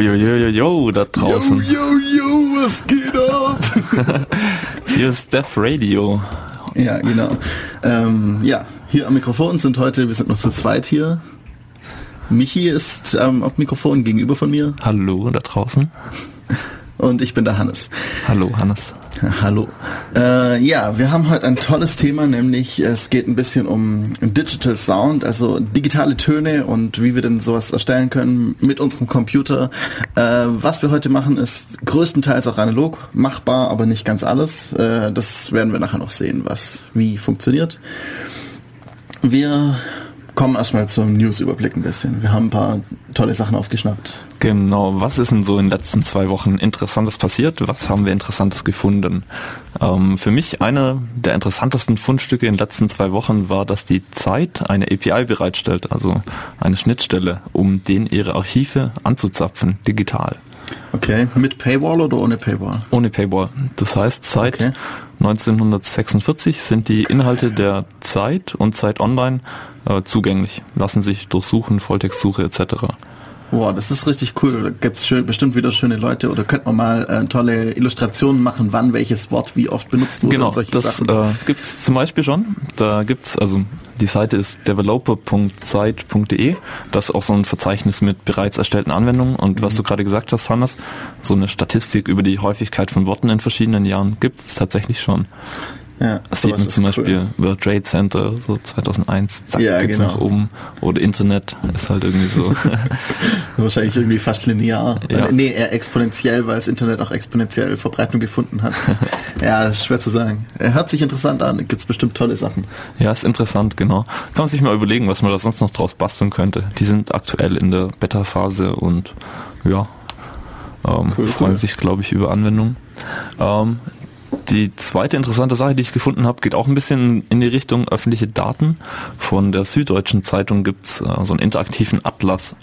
Jo, jo, jo, jo, da draußen. Yo, yo, yo, was geht ab? Hier ist Death Radio. ja, genau. Ähm, ja, hier am Mikrofon sind heute, wir sind noch zu zweit hier. Michi ist ähm, auf Mikrofon gegenüber von mir Hallo, da draußen. und ich bin der Hannes. Hallo, Hannes. Hallo. Äh, ja, wir haben heute ein tolles Thema, nämlich es geht ein bisschen um Digital Sound, also digitale Töne und wie wir denn sowas erstellen können mit unserem Computer. Äh, was wir heute machen, ist größtenteils auch analog machbar, aber nicht ganz alles. Äh, das werden wir nachher noch sehen, was wie funktioniert. Wir kommen erstmal zum News-Überblick ein bisschen. Wir haben ein paar tolle Sachen aufgeschnappt. Genau, was ist denn so in den letzten zwei Wochen Interessantes passiert? Was haben wir Interessantes gefunden? Ähm, für mich eine der interessantesten Fundstücke in den letzten zwei Wochen war, dass die Zeit eine API bereitstellt, also eine Schnittstelle, um den ihre Archive anzuzapfen, digital. Okay, mit Paywall oder ohne Paywall? Ohne Paywall. Das heißt, seit Okay. 1946 sind die Inhalte der Zeit und Zeit Online äh, zugänglich, lassen sich durchsuchen, Volltextsuche etc. Boah, das ist richtig cool. Da gibt's schön, bestimmt wieder schöne Leute oder könnte man mal äh, tolle Illustrationen machen, wann welches Wort wie oft benutzt wurde Genau, und solche das Sachen. äh, gibt's zum Beispiel schon. Da gibt's also die Seite ist developer.zeit.de. Das ist auch so ein Verzeichnis mit bereits erstellten Anwendungen. Und Mhm. was du gerade gesagt hast, Hannes, so eine Statistik über die Häufigkeit von Worten in verschiedenen Jahren gibt's tatsächlich schon. Ja, Das sieht man zum cool. Beispiel World Trade Center, so 2001, zack, Ja, geht's genau. nach oben. Oder Internet ist halt irgendwie so. Wahrscheinlich irgendwie fast linear. Ja. Äh, Nee, eher exponentiell, weil das Internet auch exponentiell Verbreitung gefunden hat. ja, schwer zu sagen. Er hört sich interessant an. Gibt's bestimmt tolle Sachen. ja, ist interessant, genau. Kann man sich mal überlegen, was man da sonst noch draus basteln könnte. Die sind aktuell in der Beta-Phase und ja, ähm, Cool, freuen cool. sich, glaube ich, über Anwendungen. Ähm, die zweite interessante Sache, die ich gefunden habe, geht auch ein bisschen in die Richtung öffentliche Daten. Von der Süddeutschen Zeitung gibt's äh, so einen interaktiven Atlas.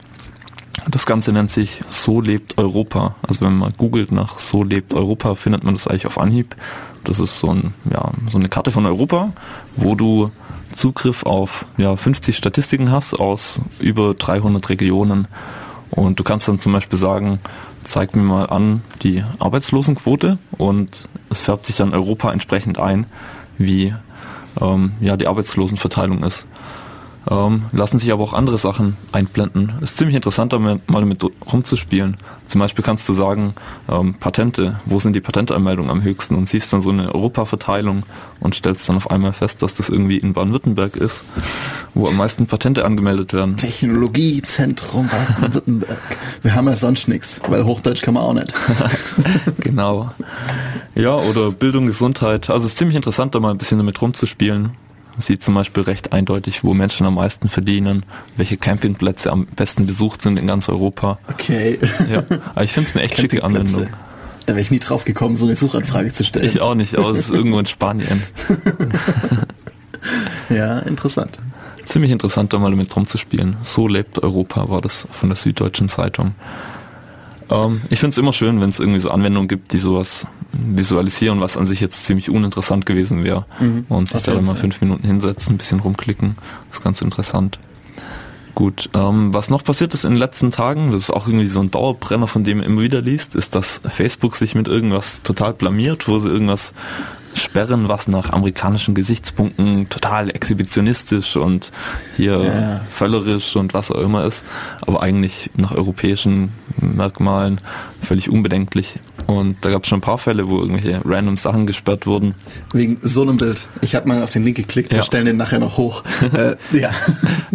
Das Ganze nennt sich So lebt Europa. Also wenn man googelt nach So lebt Europa, findet man das eigentlich auf Anhieb. Das ist so, ein, ja, so eine Karte von Europa, wo du Zugriff auf ja, 50 Statistiken hast aus über 300 Regionen. Und du kannst dann zum Beispiel sagen, zeig mir mal an die Arbeitslosenquote und es färbt sich dann Europa entsprechend ein, wie ähm, ja, die Arbeitslosenverteilung ist. Ähm, lassen sich aber auch andere Sachen einblenden. Ist ziemlich interessant, da mal damit rumzuspielen. Zum Beispiel kannst du sagen, ähm, Patente, wo sind die Patentanmeldungen am höchsten und siehst dann so eine Europaverteilung und stellst dann auf einmal fest, dass das irgendwie in Baden-Württemberg ist, wo am meisten Patente angemeldet werden. Technologiezentrum Baden-Württemberg. Wir haben ja sonst nichts, weil Hochdeutsch kann man auch nicht. genau. Ja, oder Bildung, Gesundheit. Also es ist ziemlich interessant, da mal ein bisschen damit rumzuspielen. Man Sieht zum Beispiel recht eindeutig, wo Menschen am meisten verdienen, welche Campingplätze am besten besucht sind in ganz Europa. Okay. Ja, aber ich finde es eine echt schicke. Anwendung. Da wäre ich nie drauf gekommen, so eine Suchanfrage zu stellen. Ich auch nicht, aber es ist irgendwo in Spanien. Ja, interessant. Ziemlich interessant, da mal damit rumzuspielen. So lebt Europa, war das von der Süddeutschen Zeitung. Ähm, ich finde es immer schön, wenn es irgendwie so Anwendungen gibt, die sowas visualisieren, was an sich jetzt ziemlich uninteressant gewesen wäre. Mhm, Und sich auf da Fall. fünf Minuten hinsetzen, ein bisschen rumklicken. Das ist ganz interessant. Gut, ähm, was noch passiert ist in den letzten Tagen, das ist auch irgendwie so ein Dauerbrenner, von dem man immer wieder liest, ist, dass Facebook sich mit irgendwas total blamiert, wo sie irgendwas sperren, was nach amerikanischen Gesichtspunkten total exhibitionistisch und hier Ja. völlerisch und was auch immer ist, aber eigentlich nach europäischen Merkmalen völlig unbedenklich. Und da gab es schon ein paar Fälle, wo irgendwelche random Sachen gesperrt wurden. Wegen so einem Bild. Ich habe mal auf den Link geklickt, wir Ja. stellen den nachher noch hoch. äh, ja.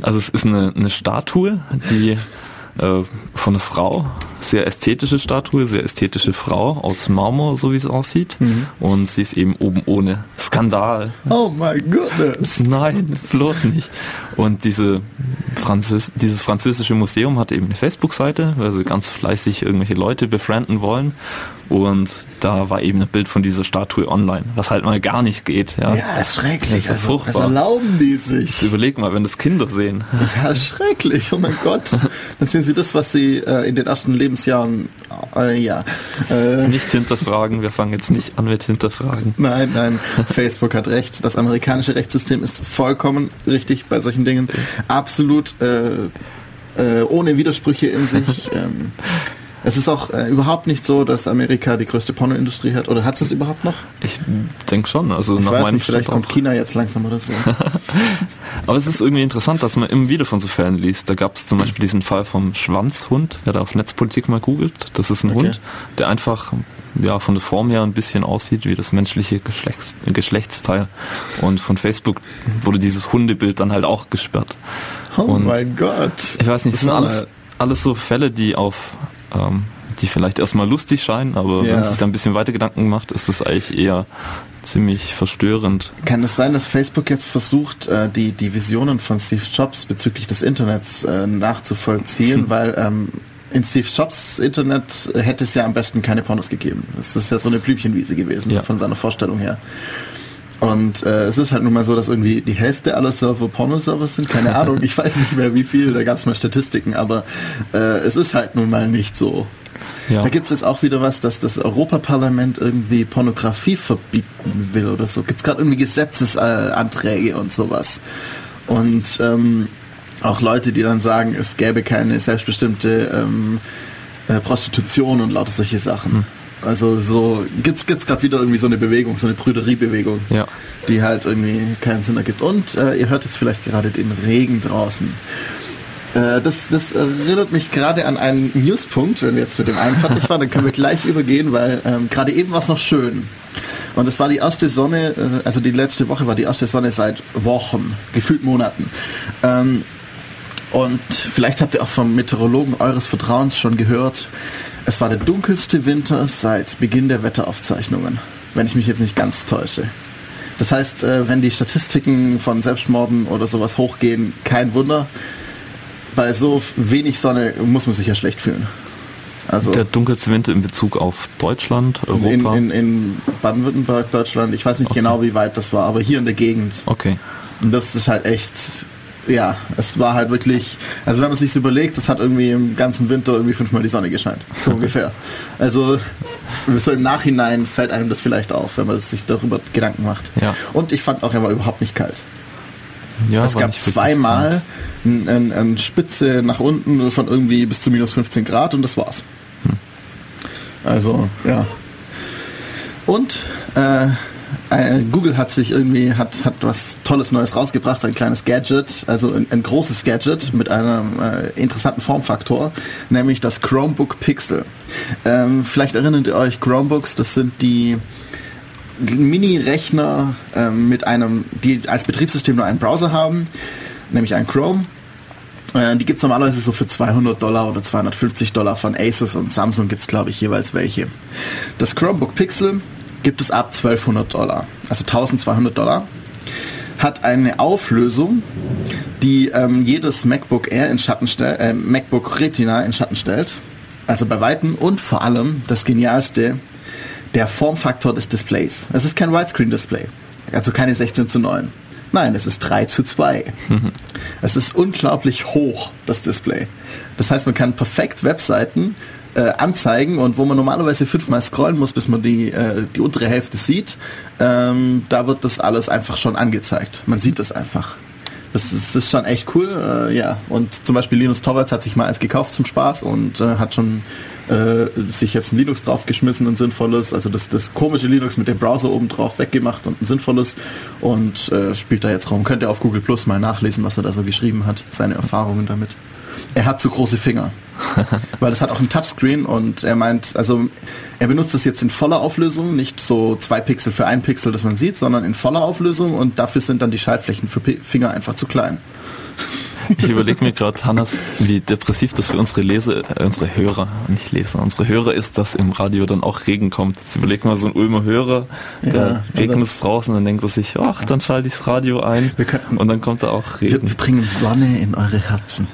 Also es ist eine, eine Statue, die äh, von einer Frau, sehr ästhetische Statue, sehr ästhetische Frau aus Marmor, so wie es aussieht. Und sie ist eben oben ohne. Skandal. Oh my goodness. Nein, bloß nicht. Und diese Französ dieses französische Museum hat eben eine Facebook-Seite, weil sie ganz fleißig irgendwelche Leute befrienden wollen. Und da war eben ein Bild von dieser Statue online, was halt mal gar nicht geht. Ja, Ja, ist schrecklich. Das ist Also, was erlauben die Jetzt sich? überleg mal, wenn das Kinder sehen. Ja, schrecklich. Oh mein Gott. Dann sehen sie das, was sie äh, in den ersten Lebensjahren, äh, ja. Äh, Nicht hinterfragen, wir fangen jetzt nicht an mit hinterfragen. Nein, nein, Facebook hat recht. Das amerikanische Rechtssystem ist vollkommen richtig bei solchen Dingen. Absolut äh, äh, ohne Widersprüche in sich. ähm, Es ist auch äh, überhaupt nicht so, dass Amerika die größte Pornoindustrie hat. Oder hat es überhaupt noch? Ich denke schon. Also ich nach weiß meinem nicht, vielleicht kommt China jetzt langsam oder so. Aber es ist irgendwie interessant, dass man immer wieder von so Fällen liest. Da gab es zum Beispiel diesen Fall vom Schwanzhund, wer da auf Netzpolitik mal googelt. Das ist ein Okay. Hund, der einfach ja, von der Form her ein bisschen aussieht wie das menschliche Geschlechts Geschlechtsteil. Und von Facebook wurde dieses Hundebild dann halt auch gesperrt. Oh Und mein Gott. Ich weiß nicht, sind Das ist alles, alles so Fälle, die auf, ähm, die vielleicht erstmal lustig scheinen, aber wenn Ja. man sich da ein bisschen weiter Gedanken macht, ist es eigentlich eher ziemlich verstörend. Kann es sein, dass Facebook jetzt versucht, äh, die, die Visionen von Steve Jobs bezüglich des Internets äh, nachzuvollziehen, weil ähm, in Steve Jobs Internet hätte es ja am besten keine Pornos gegeben. Das ist ja so eine Blümchenwiese gewesen, Ja. so von seiner Vorstellung her. Und äh, es ist halt nun mal so, dass irgendwie die Hälfte aller Server Pornoserver sind. Keine Ahnung, ich weiß nicht mehr wie viel, da gab es mal Statistiken, aber äh, es ist halt nun mal nicht so. Ja. Da gibt es jetzt auch wieder was, dass das Europaparlament irgendwie Pornografie verbieten will oder so. Gibt es gerade irgendwie Gesetzesanträge und sowas. Und ähm, auch Leute, die dann sagen, es gäbe keine selbstbestimmte ähm, äh, Prostitution und lauter solche Sachen. Also so gibt's gibt's gerade wieder irgendwie so eine Bewegung, so eine Brüderiebewegung, Ja. die halt irgendwie keinen Sinn ergibt. Und äh, ihr hört jetzt vielleicht gerade den Regen draußen. Äh, das, das erinnert mich gerade an einen Newspunkt, wenn wir jetzt mit dem einen fertig waren, dann können wir gleich übergehen, weil ähm, gerade eben war es noch schön. Und es war die erste Sonne, äh, also die letzte Woche war die erste Sonne seit Wochen, gefühlt Monaten. Ähm, und vielleicht habt ihr auch vom Meteorologen eures Vertrauens schon gehört, es war der dunkelste Winter seit Beginn der Wetteraufzeichnungen, wenn ich mich jetzt nicht ganz täusche. Das heißt, äh, wenn die Statistiken von Selbstmorden oder sowas hochgehen, kein Wunder. Bei so wenig Sonne muss man sich ja schlecht fühlen. Also Der dunkelste Winter in Bezug auf Deutschland, in, Europa. in, in Baden-Württemberg, Deutschland, ich weiß nicht Okay. genau, wie weit das war, aber hier in der Gegend. okay. Und das ist halt echt, ja, es war halt wirklich, also wenn man sich überlegt, das hat irgendwie im ganzen Winter irgendwie fünfmal die Sonne gescheint. So ungefähr. Also so im Nachhinein fällt einem das vielleicht auf, wenn man sich darüber Gedanken macht. Ja. Und ich fand auch, er war überhaupt nicht kalt. Ja, es gab zweimal eine ein, ein Spitze nach unten von irgendwie bis zu minus 15 Grad und das war's. Hm. Also, ja. Und äh, Google hat sich irgendwie, hat, hat was Tolles Neues rausgebracht, ein kleines Gadget, also ein, ein großes Gadget mit einem äh, interessanten Formfaktor, nämlich das Chromebook Pixel. Ähm, vielleicht erinnert ihr euch, Chromebooks, das sind die Mini-Rechner ähm, mit einem, die als Betriebssystem nur einen Browser haben, nämlich einen Chrome. Äh, die gibt es normalerweise so für 200 Dollar oder 250 Dollar von Asus und Samsung gibt es glaube ich jeweils welche. Das Chromebook Pixel gibt es ab 1200 Dollar, also 1200 Dollar. Hat eine Auflösung, die ähm, jedes MacBook Air in Schatten stellt, äh, MacBook Retina in Schatten stellt. Also bei Weitem und vor allem das Genialste, der Formfaktor des Displays. Es ist kein Widescreen-Display, also keine 16 zu 9. Nein, es ist 3 zu 2. es ist unglaublich hoch, das Display. Das heißt, man kann perfekt Webseiten äh, anzeigen und wo man normalerweise fünfmal scrollen muss, bis man die, äh, die untere Hälfte sieht, ähm, da wird das alles einfach schon angezeigt. Man sieht es einfach. Das ist, das ist schon echt cool, äh, ja. Und zum Beispiel Linus Torvalds hat sich mal eins gekauft zum Spaß und äh, hat schon äh, sich jetzt ein Linux draufgeschmissen, ein sinnvolles, also das, das komische Linux mit dem Browser oben drauf weggemacht und ein sinnvolles und äh, spielt da jetzt rum. Könnt ihr auf Google Plus mal nachlesen, was er da so geschrieben hat, seine Erfahrungen damit. Er hat zu große Finger, weil es hat auch ein Touchscreen und er meint, also er benutzt das jetzt in voller Auflösung, nicht so zwei Pixel für ein Pixel, das man sieht, sondern in voller Auflösung und dafür sind dann die Schaltflächen für Finger einfach zu klein. Ich überlege mir gerade, Hannes, wie depressiv das für unsere Leser, äh, unsere Hörer, nicht Leser, unsere Hörer ist, dass im Radio dann auch Regen kommt. Jetzt überleg mal so ein Ulmer Hörer, Ja, der und regnet dann- es draußen, dann denkt er sich, ach, dann schalte ich das Radio ein Wir könnten- und dann kommt da auch Wir, Regen. wir bringen Sonne in eure Herzen.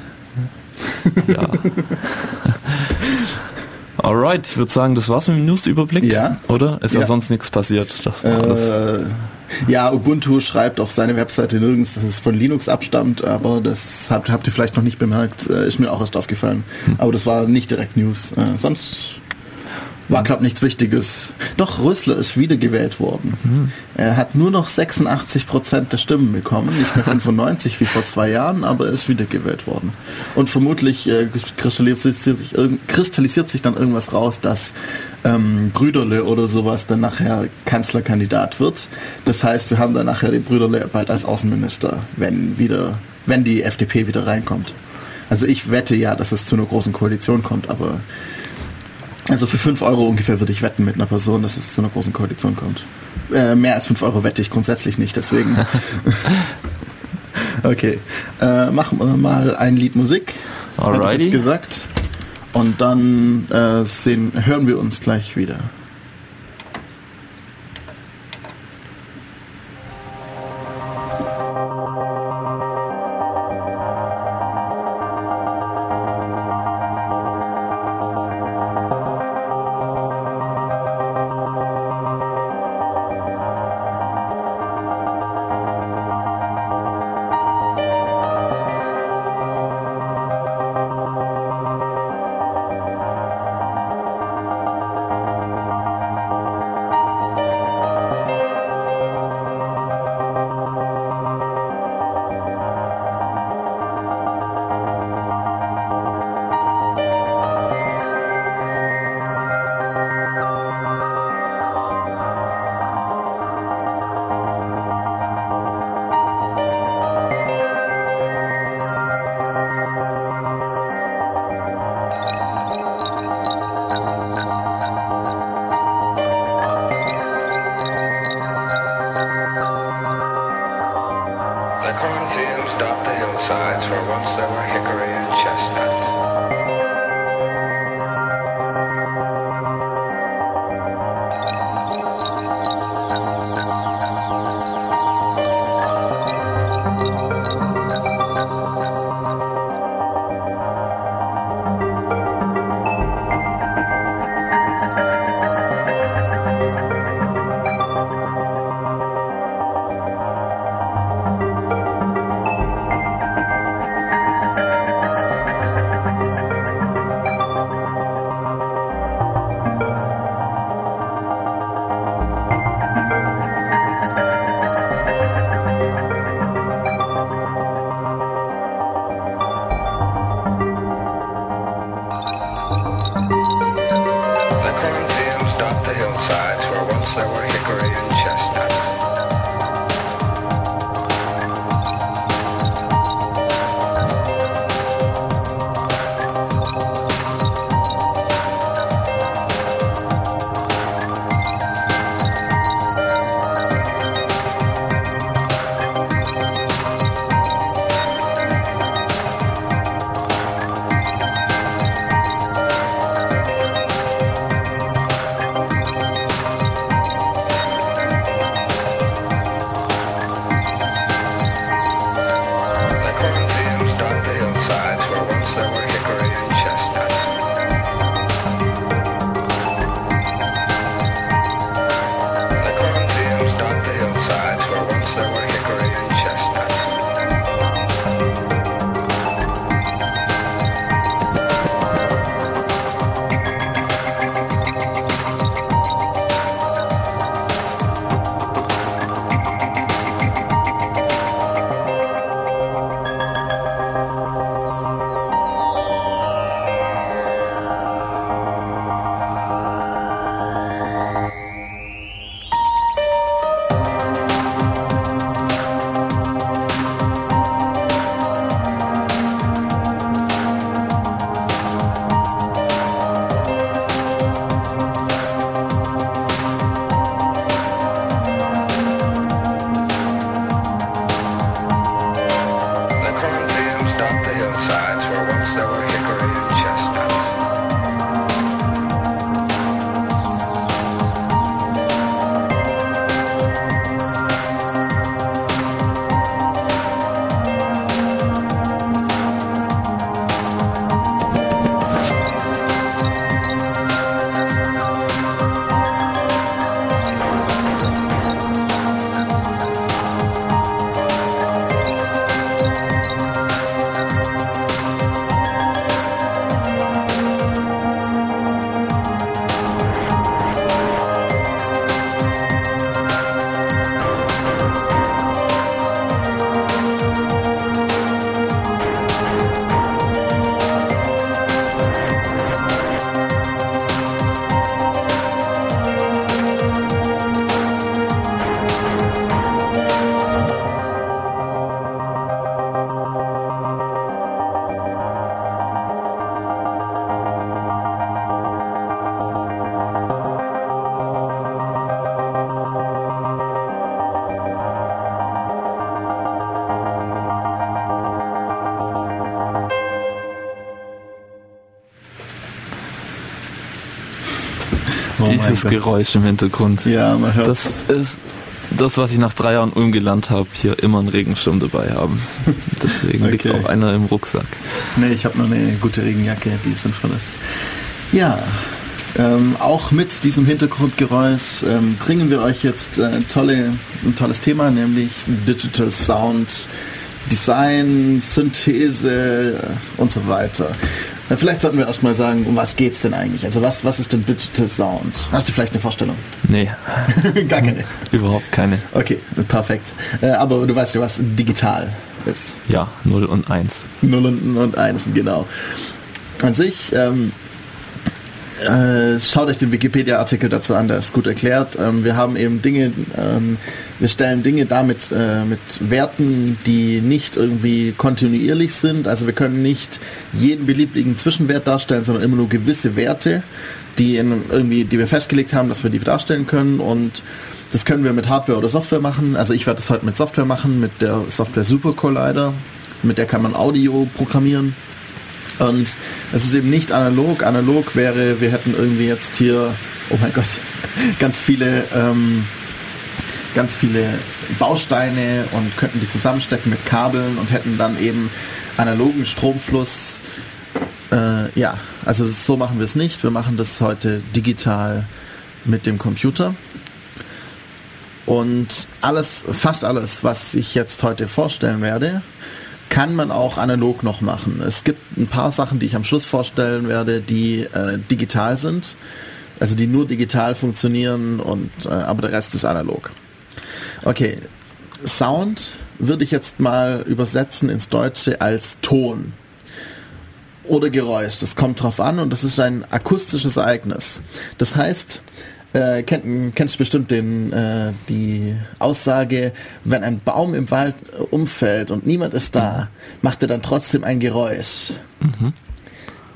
Ja. Alright, ich würde sagen, das war's mit dem Newsüberblick, Ja. oder? Ist ja, Ja. sonst nichts passiert. Das war alles. Äh, ja, Ubuntu schreibt auf seine Webseite nirgends, dass es von Linux abstammt, aber das habt, habt ihr vielleicht noch nicht bemerkt, äh, ist mir auch erst aufgefallen. Aber das war nicht direkt News. Äh, sonst War, glaube nichts Wichtiges. Doch, Rösler ist wiedergewählt worden. Mhm. Er hat nur noch 86 Prozent der Stimmen bekommen, nicht mehr 95 wie vor zwei Jahren, aber er ist wiedergewählt worden. Und vermutlich äh, kristallisiert, sich, kristallisiert sich dann irgendwas raus, dass ähm, Brüderle oder sowas dann nachher Kanzlerkandidat wird. Das heißt, wir haben dann nachher den Brüderle bald als Außenminister, wenn wieder, wenn die FDP wieder reinkommt. Also ich wette ja, dass es zu einer großen Koalition kommt, aber also für 5 Euro ungefähr würde ich wetten mit einer Person, dass es zu einer großen Koalition kommt. Äh, mehr als 5 Euro wette ich grundsätzlich nicht, deswegen. okay. Äh, machen wir mal ein Lied Musik. Alrighty. Ich gesagt. Und dann äh, sehen, hören wir uns gleich wieder. Dieses Geräusch im Hintergrund. Ja, man hört Das ist das, was ich nach drei Jahren Ulm gelernt habe, hier immer einen Regenschirm dabei haben. Deswegen okay. liegt auch einer im Rucksack. Nee, ich habe nur eine gute Regenjacke, die sinnvoll ist. Ja, ähm, auch mit diesem Hintergrundgeräusch ähm, bringen wir euch jetzt äh, tolle, ein tolles Thema, nämlich Digital Sound, Design, Synthese und so weiter. Vielleicht sollten wir erstmal sagen, um was geht es denn eigentlich? Also was, was ist denn Digital Sound? Hast du vielleicht eine Vorstellung? Nee. Gar keine. Überhaupt keine. Okay, perfekt. Äh, aber du weißt ja, was digital ist. Ja, 0 und 1. 0 und, und 1, genau. An sich ähm, äh, schaut euch den Wikipedia-Artikel dazu an, der ist gut erklärt. Ähm, wir haben eben Dinge, ähm, wir stellen Dinge damit äh, mit Werten, die nicht irgendwie kontinuierlich sind. Also wir können nicht jeden beliebigen Zwischenwert darstellen, sondern immer nur gewisse Werte, die in, irgendwie, die wir festgelegt haben, dass wir die darstellen können und das können wir mit Hardware oder Software machen. Also ich werde das heute mit Software machen, mit der Software Super Collider. Mit der kann man Audio programmieren. Und es ist eben nicht analog. Analog wäre, wir hätten irgendwie jetzt hier, oh mein Gott, ganz viele, ähm, ganz viele Bausteine und könnten die zusammenstecken mit Kabeln und hätten dann eben analogen Stromfluss. Äh, ja, also so machen wir es nicht. Wir machen das heute digital mit dem Computer. Und alles, fast alles, was ich jetzt heute vorstellen werde, kann man auch analog noch machen. Es gibt ein paar Sachen, die ich am Schluss vorstellen werde, die äh, digital sind, also die nur digital funktionieren und äh, aber der Rest ist analog. Okay, Sound würde ich jetzt mal übersetzen ins Deutsche als Ton oder Geräusch. Das kommt drauf an und das ist ein akustisches Ereignis. Das heißt, äh, kenn, kennst du bestimmt den, äh, die Aussage, wenn ein Baum im Wald äh, umfällt und niemand ist da, macht er dann trotzdem ein Geräusch. Mhm.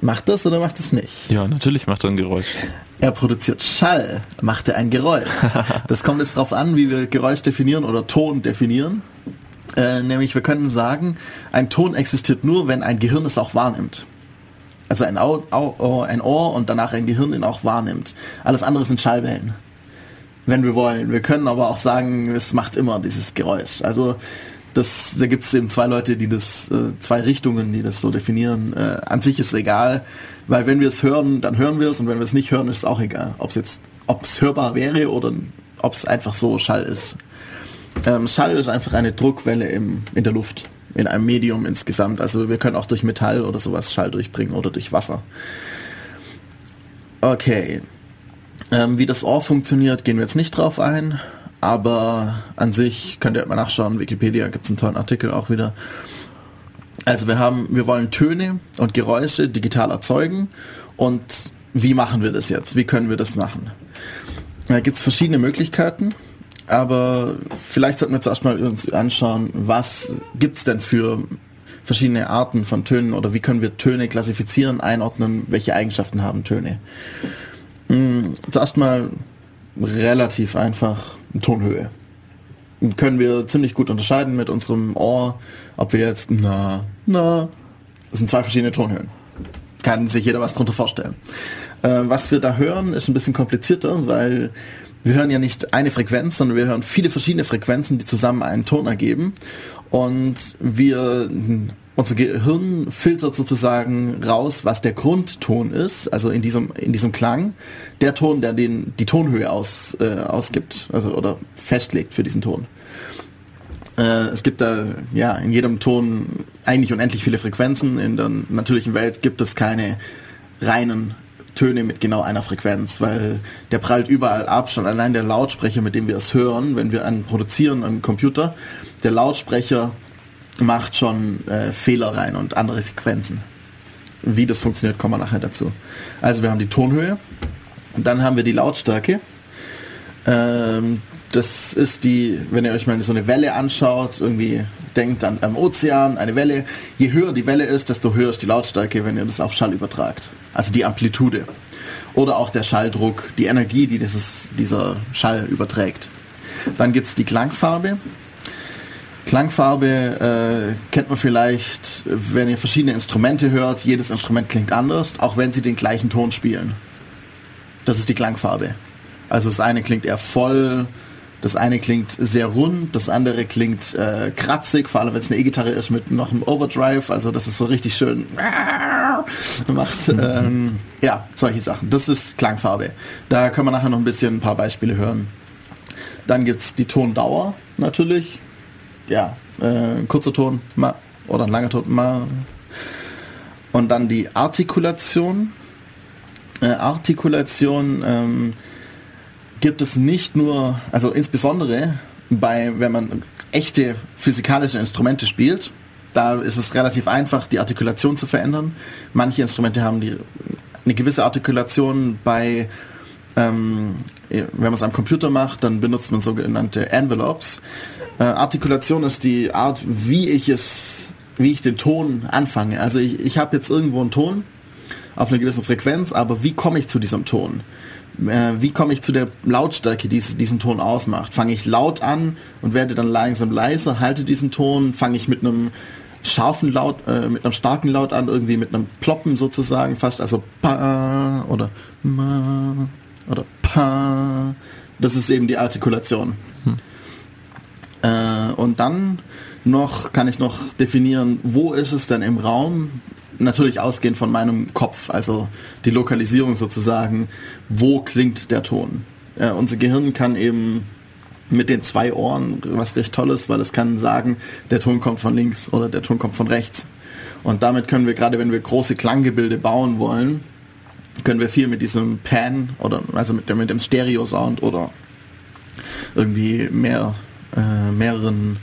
Macht das oder macht es nicht? Ja, natürlich macht er ein Geräusch. Er produziert Schall, macht er ein Geräusch. das kommt jetzt darauf an, wie wir Geräusch definieren oder Ton definieren. Äh, nämlich wir können sagen, ein Ton existiert nur, wenn ein Gehirn es auch wahrnimmt. Also ein, Au, Au, ein Ohr und danach ein Gehirn ihn auch wahrnimmt. Alles andere sind Schallwellen. Wenn wir wollen. Wir können aber auch sagen, es macht immer dieses Geräusch. Also das, da gibt es eben zwei Leute, die das, äh, zwei Richtungen, die das so definieren. Äh, an sich ist es egal, weil wenn wir es hören, dann hören wir es und wenn wir es nicht hören, ist es auch egal. Ob es jetzt, ob es hörbar wäre oder ob es einfach so Schall ist. Ähm, Schall ist einfach eine Druckwelle im, in der Luft in einem Medium insgesamt. Also wir können auch durch Metall oder sowas Schall durchbringen oder durch Wasser. Okay. Ähm, wie das Ohr funktioniert, gehen wir jetzt nicht drauf ein. Aber an sich könnt ihr mal nachschauen. Wikipedia gibt es einen tollen Artikel auch wieder. Also wir haben, wir wollen Töne und Geräusche digital erzeugen. Und wie machen wir das jetzt? Wie können wir das machen? Da gibt es verschiedene Möglichkeiten aber vielleicht sollten wir zuerst mal uns anschauen, was gibt es denn für verschiedene Arten von Tönen oder wie können wir Töne klassifizieren, einordnen, welche Eigenschaften haben Töne. Hm, zuerst mal relativ einfach Tonhöhe. Können wir ziemlich gut unterscheiden mit unserem Ohr, ob wir jetzt na, na, das sind zwei verschiedene Tonhöhen. Kann sich jeder was darunter vorstellen. Äh, was wir da hören, ist ein bisschen komplizierter, weil wir hören ja nicht eine Frequenz, sondern wir hören viele verschiedene Frequenzen, die zusammen einen Ton ergeben. Und wir, unser Gehirn filtert sozusagen raus, was der Grundton ist, also in diesem, in diesem Klang, der Ton, der den, die Tonhöhe aus, äh, ausgibt, also oder festlegt für diesen Ton. Äh, es gibt da ja in jedem Ton eigentlich unendlich viele Frequenzen. In der natürlichen Welt gibt es keine reinen Töne mit genau einer Frequenz, weil der prallt überall ab, schon allein der Lautsprecher, mit dem wir es hören, wenn wir einen produzieren am Computer, der Lautsprecher macht schon äh, Fehler rein und andere Frequenzen. Wie das funktioniert, kommen wir nachher dazu. Also wir haben die Tonhöhe, dann haben wir die Lautstärke. Ähm, das ist die, wenn ihr euch mal so eine Welle anschaut, irgendwie denkt an am Ozean, eine Welle. Je höher die Welle ist, desto höher ist die Lautstärke, wenn ihr das auf Schall übertragt. Also die Amplitude. Oder auch der Schalldruck, die Energie, die dieses, dieser Schall überträgt. Dann gibt es die Klangfarbe. Klangfarbe äh, kennt man vielleicht, wenn ihr verschiedene Instrumente hört. Jedes Instrument klingt anders, auch wenn sie den gleichen Ton spielen. Das ist die Klangfarbe. Also das eine klingt eher voll, das eine klingt sehr rund, das andere klingt äh, kratzig, vor allem wenn es eine E-Gitarre ist mit noch einem Overdrive, also das ist so richtig schön macht. Ähm, ja, solche Sachen. Das ist Klangfarbe. Da können wir nachher noch ein bisschen ein paar Beispiele hören. Dann gibt es die Tondauer natürlich. Ja, äh, kurzer Ton, ma, oder ein langer Ton, ma. Und dann die Artikulation. Äh, Artikulation ähm, gibt es nicht nur, also insbesondere bei, wenn man echte physikalische Instrumente spielt, da ist es relativ einfach, die Artikulation zu verändern. Manche Instrumente haben die, eine gewisse Artikulation bei, ähm, wenn man es am Computer macht, dann benutzt man sogenannte Envelopes. Äh, Artikulation ist die Art, wie ich es, wie ich den Ton anfange. Also ich, ich habe jetzt irgendwo einen Ton auf einer gewissen Frequenz, aber wie komme ich zu diesem Ton? Äh, wie komme ich zu der Lautstärke, die diesen Ton ausmacht? Fange ich laut an und werde dann langsam leiser, halte diesen Ton, fange ich mit einem scharfen Laut, äh, mit einem starken Laut an, irgendwie mit einem Ploppen sozusagen fast, also pa oder ma oder pa. Das ist eben die Artikulation. Hm. Äh, und dann noch kann ich noch definieren, wo ist es denn im Raum, natürlich ausgehend von meinem Kopf, also die Lokalisierung sozusagen, wo klingt der Ton. Äh, unser Gehirn kann eben mit den zwei Ohren, was recht toll ist, weil es kann sagen, der Ton kommt von links oder der Ton kommt von rechts. Und damit können wir gerade, wenn wir große Klanggebilde bauen wollen, können wir viel mit diesem Pan oder also mit, dem, mit dem Stereo-Sound oder irgendwie mehr, äh, mehreren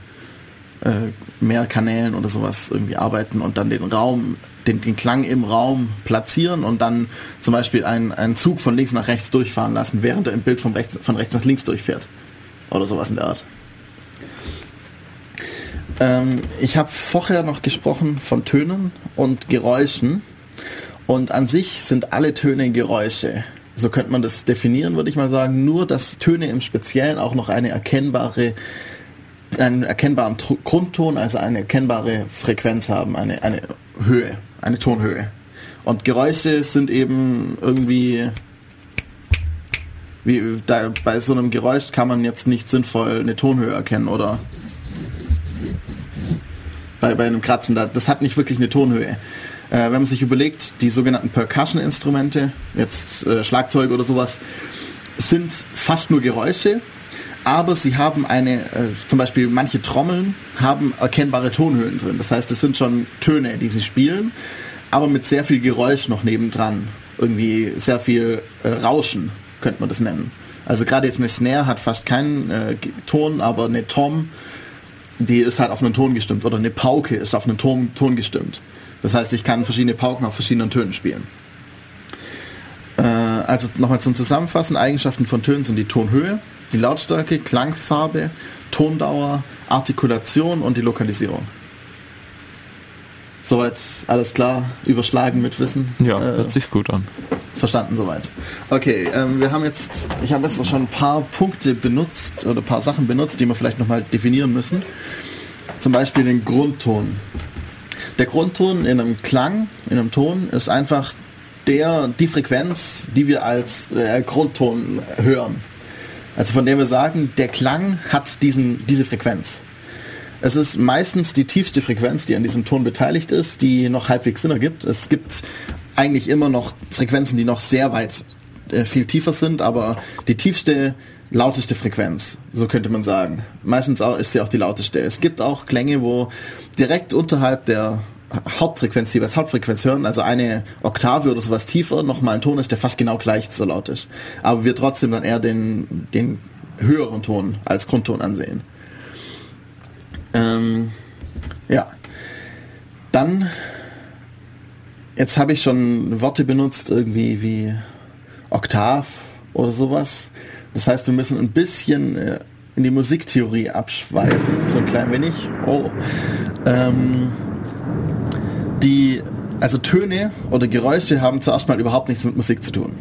äh, mehr Kanälen oder sowas irgendwie arbeiten und dann den Raum, den, den Klang im Raum platzieren und dann zum Beispiel einen, einen Zug von links nach rechts durchfahren lassen, während er im Bild von rechts, von rechts nach links durchfährt. Oder sowas in der Art. Ähm, ich habe vorher noch gesprochen von Tönen und Geräuschen. Und an sich sind alle Töne Geräusche. So könnte man das definieren, würde ich mal sagen. Nur, dass Töne im Speziellen auch noch eine erkennbare einen erkennbaren Grundton, also eine erkennbare Frequenz haben, eine, eine Höhe, eine Tonhöhe. Und Geräusche sind eben irgendwie, wie da, bei so einem Geräusch kann man jetzt nicht sinnvoll eine Tonhöhe erkennen oder bei, bei einem Kratzen, da, das hat nicht wirklich eine Tonhöhe. Äh, wenn man sich überlegt, die sogenannten Percussion-Instrumente, jetzt äh, Schlagzeug oder sowas, sind fast nur Geräusche, aber sie haben eine, äh, zum Beispiel manche Trommeln haben erkennbare Tonhöhen drin. Das heißt, es sind schon Töne, die sie spielen, aber mit sehr viel Geräusch noch nebendran. Irgendwie sehr viel äh, Rauschen, könnte man das nennen. Also gerade jetzt eine Snare hat fast keinen äh, Ton, aber eine Tom, die ist halt auf einen Ton gestimmt. Oder eine Pauke ist auf einen Ton, Ton gestimmt. Das heißt, ich kann verschiedene Pauken auf verschiedenen Tönen spielen. Äh, also nochmal zum Zusammenfassen, Eigenschaften von Tönen sind die Tonhöhe, die Lautstärke, Klangfarbe, Tondauer, Artikulation und die Lokalisierung. Soweit alles klar, überschlagen mit Wissen. Ja, äh, hört sich gut an. Verstanden soweit. Okay, ähm, wir haben jetzt, ich habe jetzt schon ein paar Punkte benutzt oder ein paar Sachen benutzt, die wir vielleicht nochmal definieren müssen. Zum Beispiel den Grundton. Der Grundton in einem Klang, in einem Ton, ist einfach der, die Frequenz, die wir als äh, Grundton hören. Also von der wir sagen, der Klang hat diesen, diese Frequenz. Es ist meistens die tiefste Frequenz, die an diesem Ton beteiligt ist, die noch halbwegs Sinn ergibt. Es gibt eigentlich immer noch Frequenzen, die noch sehr weit äh, viel tiefer sind, aber die tiefste, lauteste Frequenz, so könnte man sagen. Meistens auch, ist sie auch die lauteste. Es gibt auch Klänge, wo direkt unterhalb der Hauptfrequenz, die wir als Hauptfrequenz hören, also eine Oktave oder sowas tiefer, nochmal ein Ton ist, der fast genau gleich so laut ist. Aber wir trotzdem dann eher den, den höheren Ton als Grundton ansehen. Ähm, ja. Dann, jetzt habe ich schon Worte benutzt, irgendwie wie Oktav oder sowas. Das heißt, wir müssen ein bisschen äh, in die Musiktheorie abschweifen, so ein klein wenig. Oh. Ähm, die, also Töne oder Geräusche haben zuerst mal überhaupt nichts mit Musik zu tun.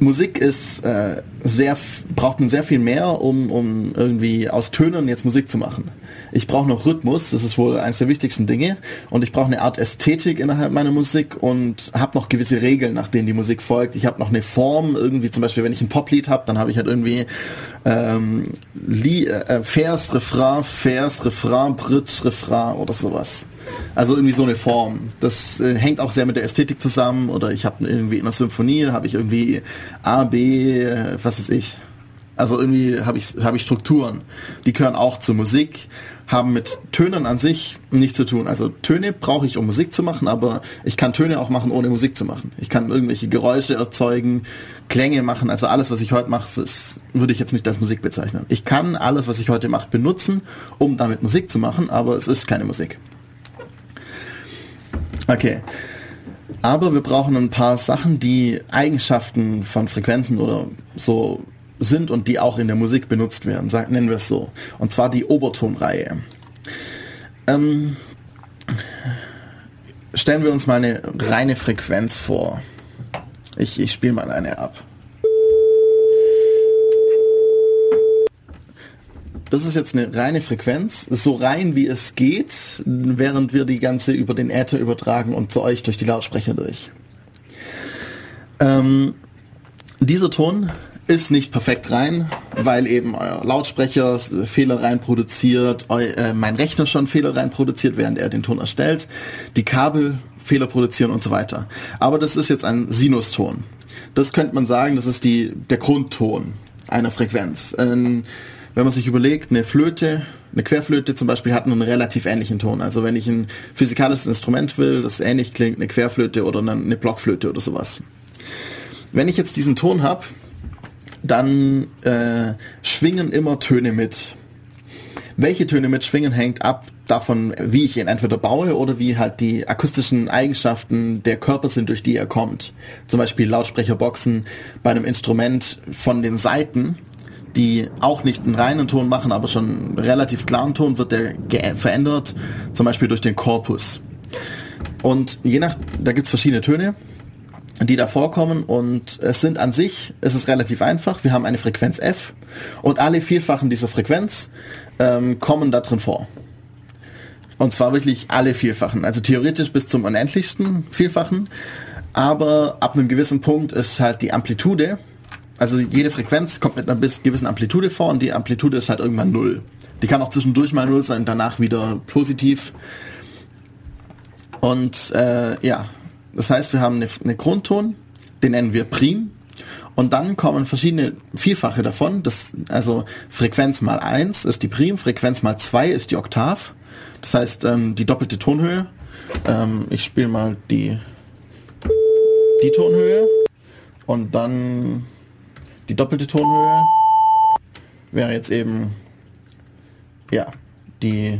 Musik ist äh, sehr, braucht man sehr viel mehr, um, um irgendwie aus Tönen jetzt Musik zu machen. Ich brauche noch Rhythmus, das ist wohl eines der wichtigsten Dinge. Und ich brauche eine Art Ästhetik innerhalb meiner Musik und habe noch gewisse Regeln, nach denen die Musik folgt. Ich habe noch eine Form, irgendwie zum Beispiel, wenn ich ein Poplied habe, dann habe ich halt irgendwie ähm, Li äh, Vers, Refrain, Vers, Refrain, Bridge, Refrain oder sowas. Also irgendwie so eine Form. Das äh, hängt auch sehr mit der Ästhetik zusammen. Oder ich habe irgendwie in einer Symphonie, habe ich irgendwie A, B, äh, was weiß ich. Also irgendwie habe ich, hab ich Strukturen. Die gehören auch zur Musik, haben mit Tönen an sich nichts zu tun. Also Töne brauche ich, um Musik zu machen, aber ich kann Töne auch machen, ohne Musik zu machen. Ich kann irgendwelche Geräusche erzeugen, Klänge machen. Also alles, was ich heute mache, würde ich jetzt nicht als Musik bezeichnen. Ich kann alles, was ich heute mache, benutzen, um damit Musik zu machen, aber es ist keine Musik. Okay. Aber wir brauchen ein paar Sachen, die Eigenschaften von Frequenzen oder so sind und die auch in der Musik benutzt werden, sagen, nennen wir es so. Und zwar die Obertonreihe. Ähm, stellen wir uns mal eine reine Frequenz vor. Ich, ich spiele mal eine ab. Das ist jetzt eine reine Frequenz, so rein wie es geht, während wir die ganze über den Äther übertragen und zu euch durch die Lautsprecher durch. Ähm, dieser Ton ist nicht perfekt rein, weil eben euer Lautsprecher Fehler rein produziert, eu, äh, mein Rechner schon Fehler rein produziert, während er den Ton erstellt, die Kabel Fehler produzieren und so weiter. Aber das ist jetzt ein Sinuston. Das könnte man sagen, das ist die, der Grundton einer Frequenz. Ähm, wenn man sich überlegt, eine Flöte, eine Querflöte zum Beispiel hat einen relativ ähnlichen Ton. Also wenn ich ein physikalisches Instrument will, das ähnlich klingt, eine Querflöte oder eine Blockflöte oder sowas. Wenn ich jetzt diesen Ton habe, dann äh, schwingen immer Töne mit. Welche Töne mitschwingen, hängt ab davon, wie ich ihn entweder baue oder wie halt die akustischen Eigenschaften der Körper sind, durch die er kommt. Zum Beispiel Lautsprecherboxen bei einem Instrument von den Seiten die auch nicht einen reinen Ton machen, aber schon einen relativ klaren Ton, wird der verändert, zum Beispiel durch den Korpus. Und je nach, da gibt es verschiedene Töne, die da vorkommen und es sind an sich, es ist relativ einfach, wir haben eine Frequenz F und alle Vielfachen dieser Frequenz ähm, kommen da drin vor. Und zwar wirklich alle Vielfachen, also theoretisch bis zum unendlichsten Vielfachen, aber ab einem gewissen Punkt ist halt die Amplitude also jede Frequenz kommt mit einer gewissen Amplitude vor und die Amplitude ist halt irgendwann null. Die kann auch zwischendurch mal null sein, danach wieder positiv. Und äh, ja, das heißt, wir haben eine, eine Grundton, den nennen wir Prim. Und dann kommen verschiedene Vielfache davon. Das, also Frequenz mal 1 ist die Prim, Frequenz mal 2 ist die Oktav. Das heißt, ähm, die doppelte Tonhöhe. Ähm, ich spiele mal die, die Tonhöhe. Und dann die doppelte Tonhöhe wäre jetzt eben ja die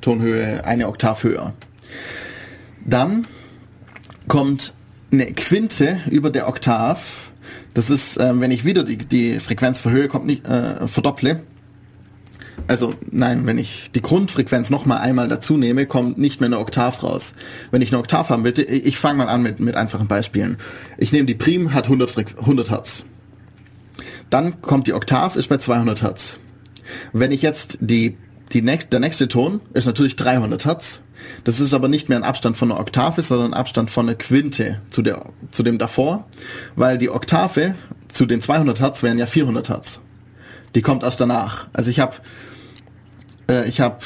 Tonhöhe eine Oktav höher. Dann kommt eine Quinte über der Oktav. Das ist, äh, wenn ich wieder die, die Frequenz verhöhe, kommt nicht, äh, verdopple. Also nein, wenn ich die Grundfrequenz nochmal einmal dazu nehme, kommt nicht mehr eine Oktav raus. Wenn ich eine Oktav haben will, ich fange mal an mit, mit einfachen Beispielen. Ich nehme die Prim, hat 100, 100 Hertz. Dann kommt die Oktav, ist bei 200 Hertz. Wenn ich jetzt die, die nächst, der nächste Ton ist natürlich 300 Hertz. Das ist aber nicht mehr ein Abstand von einer Oktave, sondern ein Abstand von einer Quinte zu, der, zu dem davor, weil die Oktave zu den 200 Hertz wären ja 400 Hertz. Die kommt erst danach. Also ich habe äh, ich habe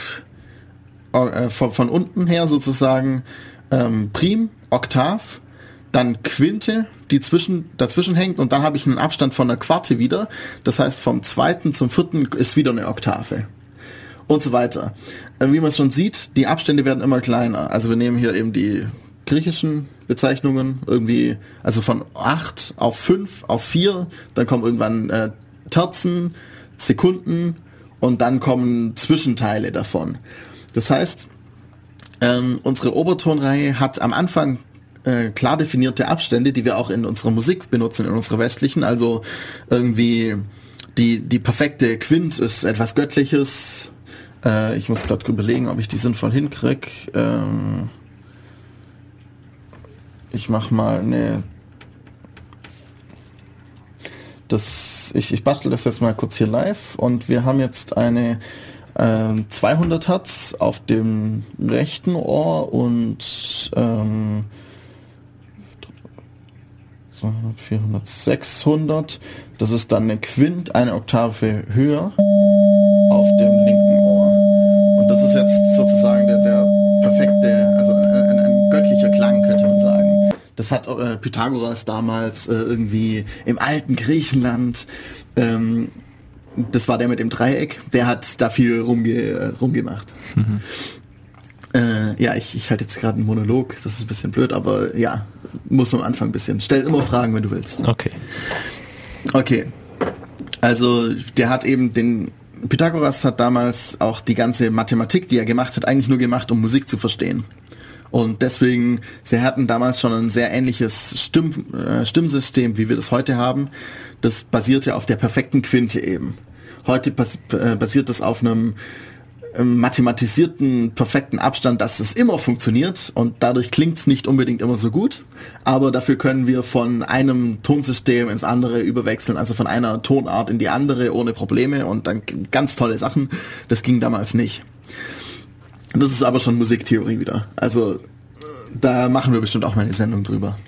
äh, von, von, unten her sozusagen ähm, Prim, Oktav, dann Quinte, die zwischen, dazwischen hängt und dann habe ich einen Abstand von einer Quarte wieder. Das heißt, vom zweiten zum vierten ist wieder eine Oktave. Und so weiter. Äh, wie man schon sieht, die Abstände werden immer kleiner. Also wir nehmen hier eben die griechischen Bezeichnungen irgendwie, also von 8 auf 5 auf 4, dann kommen irgendwann äh, Terzen, Sekunden und dann kommen Zwischenteile davon. Das heißt, ähm, unsere Obertonreihe hat am Anfang äh, klar definierte Abstände, die wir auch in unserer Musik benutzen, in unserer westlichen. Also irgendwie die, die perfekte Quint ist etwas Göttliches. Äh, ich muss gerade überlegen, ob ich die sinnvoll hinkrieg. Ähm, ich mach mal eine. Das ich, ich bastel das jetzt mal kurz hier live und wir haben jetzt eine äh, 200 Hertz auf dem rechten Ohr und ähm, 200, 400, 600. Das ist dann eine Quint, eine Oktave höher auf dem linken Ohr. Und das ist jetzt sozusagen der, der perfekte, also ein, ein göttlicher Klang, könnte man sagen. Das hat äh, Pythagoras damals äh, irgendwie im alten Griechenland ähm, das war der mit dem Dreieck, der hat da viel rumge äh, rumgemacht. Mhm. Äh, ja, ich, ich halte jetzt gerade einen Monolog, das ist ein bisschen blöd, aber ja, muss man am Anfang ein bisschen. Stell immer Fragen, wenn du willst. Okay. Okay. Also der hat eben den Pythagoras hat damals auch die ganze Mathematik, die er gemacht hat, eigentlich nur gemacht, um Musik zu verstehen. Und deswegen, sie hatten damals schon ein sehr ähnliches Stimm, äh, Stimmsystem, wie wir das heute haben. Das basierte auf der perfekten Quinte eben. Heute bas äh, basiert das auf einem mathematisierten, perfekten Abstand, dass es immer funktioniert und dadurch klingt es nicht unbedingt immer so gut, aber dafür können wir von einem Tonsystem ins andere überwechseln, also von einer Tonart in die andere ohne Probleme und dann ganz tolle Sachen. Das ging damals nicht. Das ist aber schon Musiktheorie wieder. Also da machen wir bestimmt auch mal eine Sendung drüber.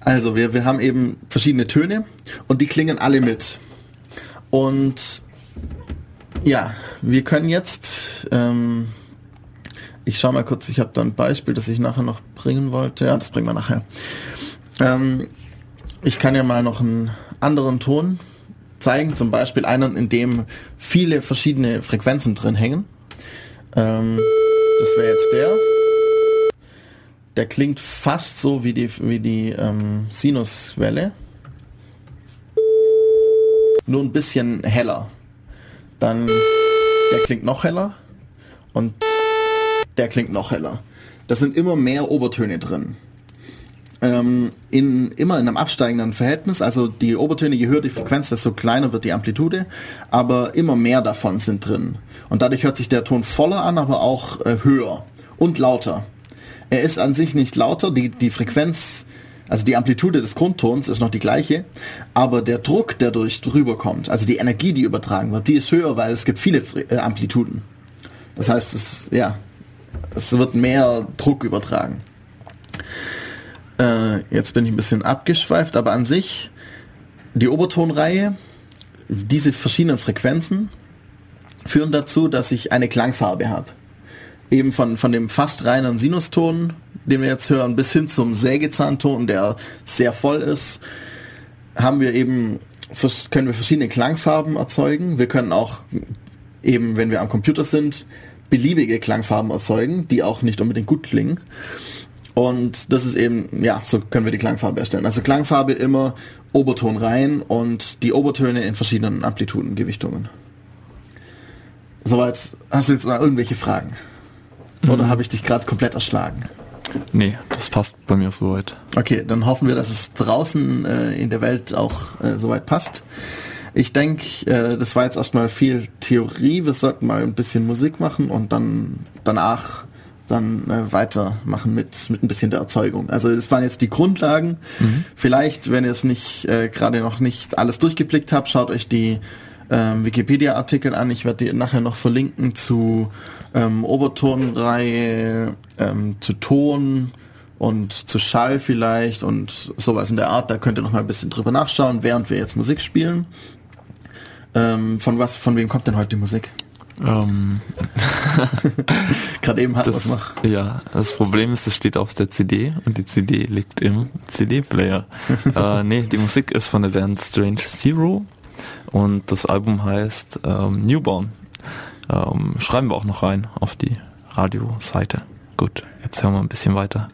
Also wir, wir haben eben verschiedene Töne und die klingen alle mit. Und ja, wir können jetzt, ähm, ich schaue mal kurz, ich habe da ein Beispiel, das ich nachher noch bringen wollte. Ja, das bringen wir nachher. Ähm, ich kann ja mal noch einen anderen Ton zeigen, zum Beispiel einen, in dem viele verschiedene Frequenzen drin hängen. Ähm, das wäre jetzt der. Der klingt fast so wie die, wie die ähm, Sinuswelle. Nur ein bisschen heller. Dann der klingt noch heller und der klingt noch heller. Da sind immer mehr Obertöne drin. Ähm, in, immer in einem absteigenden Verhältnis, also die Obertöne, je höher die Frequenz, desto kleiner wird die Amplitude, aber immer mehr davon sind drin. Und dadurch hört sich der Ton voller an, aber auch äh, höher und lauter. Er ist an sich nicht lauter, die, die Frequenz also die Amplitude des Grundtons ist noch die gleiche, aber der Druck, der durch drüber kommt, also die Energie, die übertragen wird, die ist höher, weil es gibt viele äh, Amplituden. Das heißt, es, ja, es wird mehr Druck übertragen. Äh, jetzt bin ich ein bisschen abgeschweift, aber an sich die Obertonreihe, diese verschiedenen Frequenzen führen dazu, dass ich eine Klangfarbe habe. Eben von, von dem fast reinen Sinuston den wir jetzt hören, bis hin zum Sägezahnton, der sehr voll ist, haben wir eben, können wir verschiedene Klangfarben erzeugen. Wir können auch eben, wenn wir am Computer sind, beliebige Klangfarben erzeugen, die auch nicht unbedingt gut klingen. Und das ist eben, ja, so können wir die Klangfarbe erstellen. Also Klangfarbe immer Oberton rein und die Obertöne in verschiedenen Amplitudengewichtungen. Soweit, hast du jetzt noch irgendwelche Fragen? Oder mhm. habe ich dich gerade komplett erschlagen? Nee, das passt bei mir soweit. Okay, dann hoffen wir, dass es draußen äh, in der Welt auch äh, soweit passt. Ich denke, äh, das war jetzt erstmal viel Theorie. Wir sollten mal ein bisschen Musik machen und dann danach dann äh, weitermachen mit, mit ein bisschen der Erzeugung. Also das waren jetzt die Grundlagen. Mhm. Vielleicht, wenn ihr es nicht äh, gerade noch nicht alles durchgeblickt habt, schaut euch die ähm, Wikipedia-Artikel an. Ich werde die nachher noch verlinken zu ähm, Obertonreihe, ähm, zu Ton und zu Schall vielleicht und sowas in der Art. Da könnt ihr noch mal ein bisschen drüber nachschauen, während wir jetzt Musik spielen. Ähm, von was, von wem kommt denn heute die Musik? Ähm. Gerade eben hat das noch. Ja, das Problem ist, es steht auf der CD und die CD liegt im CD-Player. äh, nee, die Musik ist von der Band Strange Zero und das Album heißt ähm, Newborn. Ähm, schreiben wir auch noch rein auf die Radioseite. Gut, jetzt hören wir ein bisschen weiter.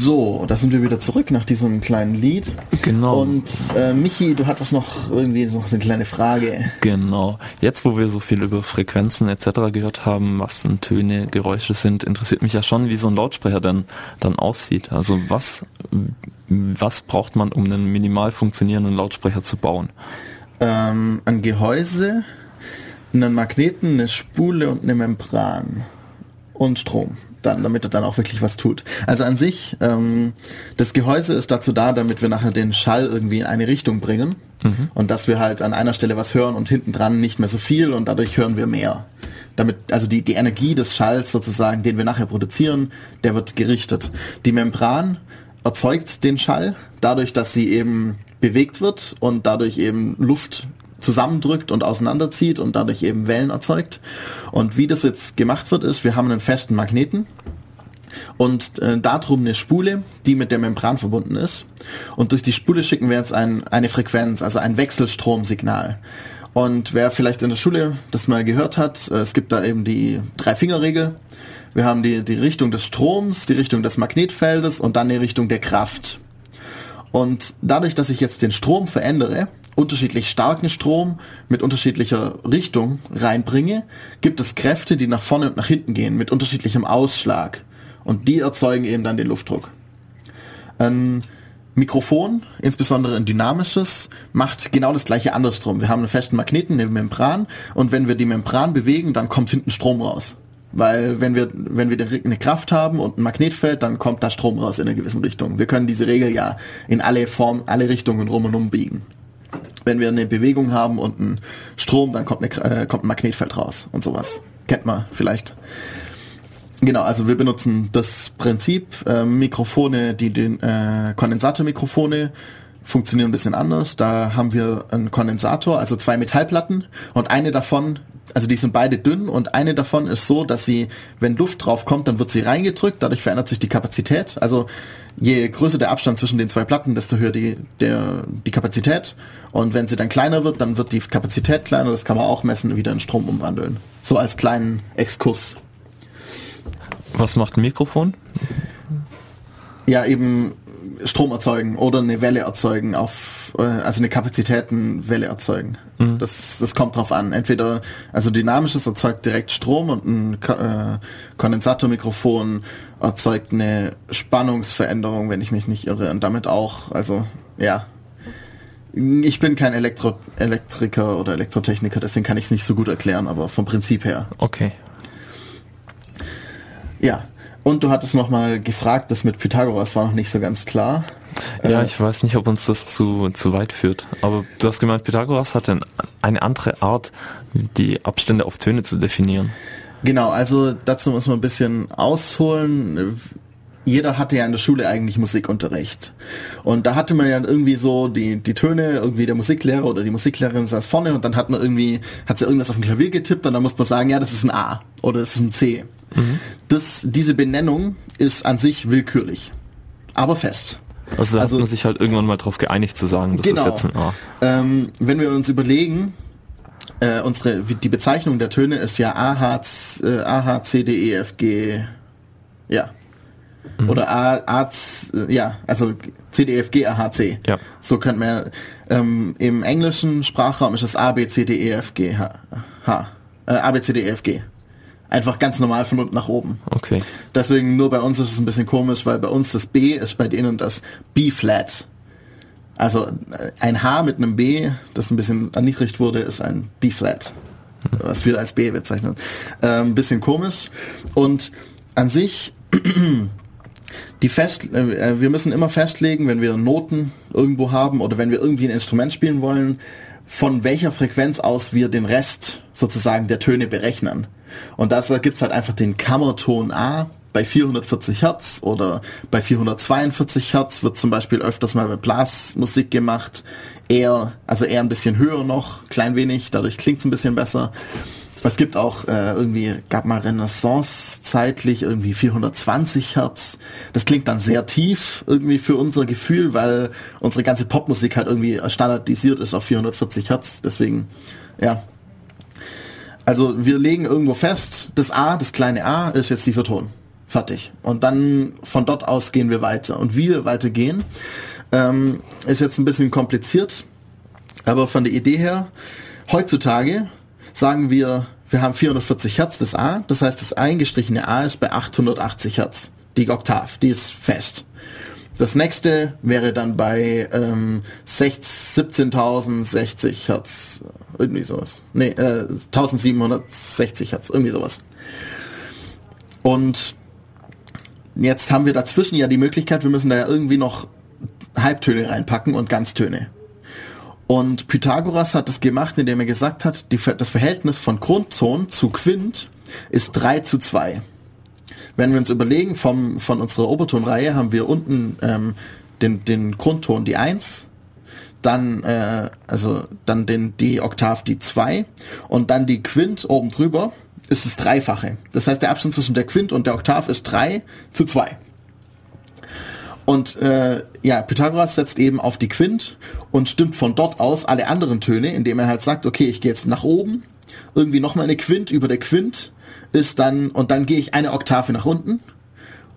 So, da sind wir wieder zurück nach diesem kleinen Lied. Genau. Und äh, Michi, du hattest noch irgendwie noch so eine kleine Frage. Genau. Jetzt, wo wir so viel über Frequenzen etc. gehört haben, was denn Töne, Geräusche sind, interessiert mich ja schon, wie so ein Lautsprecher dann, dann aussieht. Also was, was braucht man, um einen minimal funktionierenden Lautsprecher zu bauen? Ähm, ein Gehäuse, einen Magneten, eine Spule und eine Membran. Und Strom dann, damit er dann auch wirklich was tut. Also an sich, ähm, das Gehäuse ist dazu da, damit wir nachher den Schall irgendwie in eine Richtung bringen mhm. und dass wir halt an einer Stelle was hören und hinten dran nicht mehr so viel und dadurch hören wir mehr. Damit, also die, die Energie des Schalls sozusagen, den wir nachher produzieren, der wird gerichtet. Die Membran erzeugt den Schall dadurch, dass sie eben bewegt wird und dadurch eben Luft zusammendrückt und auseinanderzieht und dadurch eben Wellen erzeugt. Und wie das jetzt gemacht wird, ist, wir haben einen festen Magneten und äh, darum eine Spule, die mit der Membran verbunden ist. Und durch die Spule schicken wir jetzt ein, eine Frequenz, also ein Wechselstromsignal. Und wer vielleicht in der Schule das mal gehört hat, äh, es gibt da eben die Drei-Finger-Regel. Wir haben die, die Richtung des Stroms, die Richtung des Magnetfeldes und dann die Richtung der Kraft. Und dadurch, dass ich jetzt den Strom verändere, unterschiedlich starken Strom mit unterschiedlicher Richtung reinbringe, gibt es Kräfte, die nach vorne und nach hinten gehen mit unterschiedlichem Ausschlag. Und die erzeugen eben dann den Luftdruck. Ein Mikrofon, insbesondere ein dynamisches, macht genau das gleiche andersrum. Wir haben einen festen Magneten, eine Membran und wenn wir die Membran bewegen, dann kommt hinten Strom raus. Weil wenn wir, wenn wir eine Kraft haben und ein Magnetfeld, dann kommt da Strom raus in einer gewissen Richtung. Wir können diese Regel ja in alle Formen, alle Richtungen rum und um biegen wenn wir eine Bewegung haben und einen Strom, dann kommt, eine, äh, kommt ein Magnetfeld raus und sowas. Kennt man vielleicht. Genau, also wir benutzen das Prinzip. Äh, Mikrofone, die den äh, Kondensatormikrofone funktionieren ein bisschen anders. Da haben wir einen Kondensator, also zwei Metallplatten und eine davon, also die sind beide dünn und eine davon ist so, dass sie, wenn Luft drauf kommt, dann wird sie reingedrückt, dadurch verändert sich die Kapazität. Also je größer der Abstand zwischen den zwei Platten, desto höher die, der, die Kapazität. Und wenn sie dann kleiner wird, dann wird die Kapazität kleiner. Das kann man auch messen und wieder in Strom umwandeln. So als kleinen Exkurs. Was macht ein Mikrofon? Ja, eben Strom erzeugen oder eine Welle erzeugen auf, äh, also eine Kapazitätenwelle erzeugen. Mhm. Das, das kommt drauf an. Entweder, also dynamisches erzeugt direkt Strom und ein äh, Kondensatormikrofon erzeugt eine Spannungsveränderung, wenn ich mich nicht irre. Und damit auch, also, ja. Ich bin kein Elektro Elektriker oder Elektrotechniker, deswegen kann ich es nicht so gut erklären, aber vom Prinzip her. Okay. Ja, und du hattest noch mal gefragt, das mit Pythagoras war noch nicht so ganz klar. Ja, äh, ich weiß nicht, ob uns das zu, zu weit führt. Aber du hast gemeint, Pythagoras hatte eine andere Art, die Abstände auf Töne zu definieren. Genau, also dazu muss man ein bisschen ausholen. Jeder hatte ja in der Schule eigentlich Musikunterricht. Und da hatte man ja irgendwie so die, die Töne, irgendwie der Musiklehrer oder die Musiklehrerin saß vorne und dann hat man irgendwie, hat sie irgendwas auf dem Klavier getippt und dann musste man sagen, ja, das ist ein A oder das ist ein C. Mhm. Das, diese Benennung ist an sich willkürlich, aber fest. Also da also, hat man sich halt irgendwann mal drauf geeinigt zu sagen, das genau. ist jetzt ein A. Ähm, wenn wir uns überlegen, äh, unsere, die Bezeichnung der Töne ist ja A, H, äh, A, H, C, D, E, F, G, ja. Mhm. Oder A, A, C, ja, also C, D, E, F, G, A, H, C. Ja. So könnten wir, ähm, im englischen Sprachraum ist es A, B, C, D, E, F, G, H, H. Äh, A, B, C, D, E, F, G. Einfach ganz normal von unten nach oben. Okay. Deswegen nur bei uns ist es ein bisschen komisch, weil bei uns das B ist bei denen das B-Flat. Also äh, ein H mit einem B, das ein bisschen erniedrigt wurde, ist ein B-Flat. Was wir als B bezeichnen. Äh, ein bisschen komisch. Und an sich, die fest, äh, wir müssen immer festlegen, wenn wir Noten irgendwo haben oder wenn wir irgendwie ein Instrument spielen wollen, von welcher Frequenz aus wir den Rest sozusagen der Töne berechnen. Und da gibt's halt einfach den Kammerton A bei 440 Hertz oder bei 442 Hertz wird zum Beispiel öfters mal bei Blasmusik gemacht. Eher, also eher ein bisschen höher noch, klein wenig, dadurch klingt's ein bisschen besser. Es gibt auch äh, irgendwie, gab mal Renaissance zeitlich irgendwie 420 Hertz. Das klingt dann sehr tief irgendwie für unser Gefühl, weil unsere ganze Popmusik halt irgendwie standardisiert ist auf 440 Hertz. Deswegen, ja, also wir legen irgendwo fest, das A, das kleine A, ist jetzt dieser Ton. Fertig. Und dann von dort aus gehen wir weiter. Und wie wir weitergehen, ähm, ist jetzt ein bisschen kompliziert, aber von der Idee her, heutzutage sagen wir, wir haben 440 Hertz, das A, das heißt, das eingestrichene A ist bei 880 Hertz. Die Oktav, die ist fest. Das nächste wäre dann bei ähm, 17.060 Hertz, irgendwie sowas. Nee, äh, 1760 Hertz, irgendwie sowas. Und jetzt haben wir dazwischen ja die Möglichkeit, wir müssen da ja irgendwie noch Halbtöne reinpacken und Ganztöne. Und Pythagoras hat es gemacht, indem er gesagt hat, die, das Verhältnis von Grundton zu Quint ist 3 zu 2 wenn wir uns überlegen, vom, von unserer Obertonreihe haben wir unten ähm, den, den Grundton die 1, dann äh, also dann den die Oktav die 2 und dann die Quint oben drüber ist das Dreifache. Das heißt, der Abstand zwischen der Quint und der Oktav ist 3 zu 2. Und äh, ja, Pythagoras setzt eben auf die Quint und stimmt von dort aus alle anderen Töne, indem er halt sagt, okay, ich gehe jetzt nach oben, irgendwie nochmal eine Quint über der Quint ist dann, und dann gehe ich eine Oktave nach unten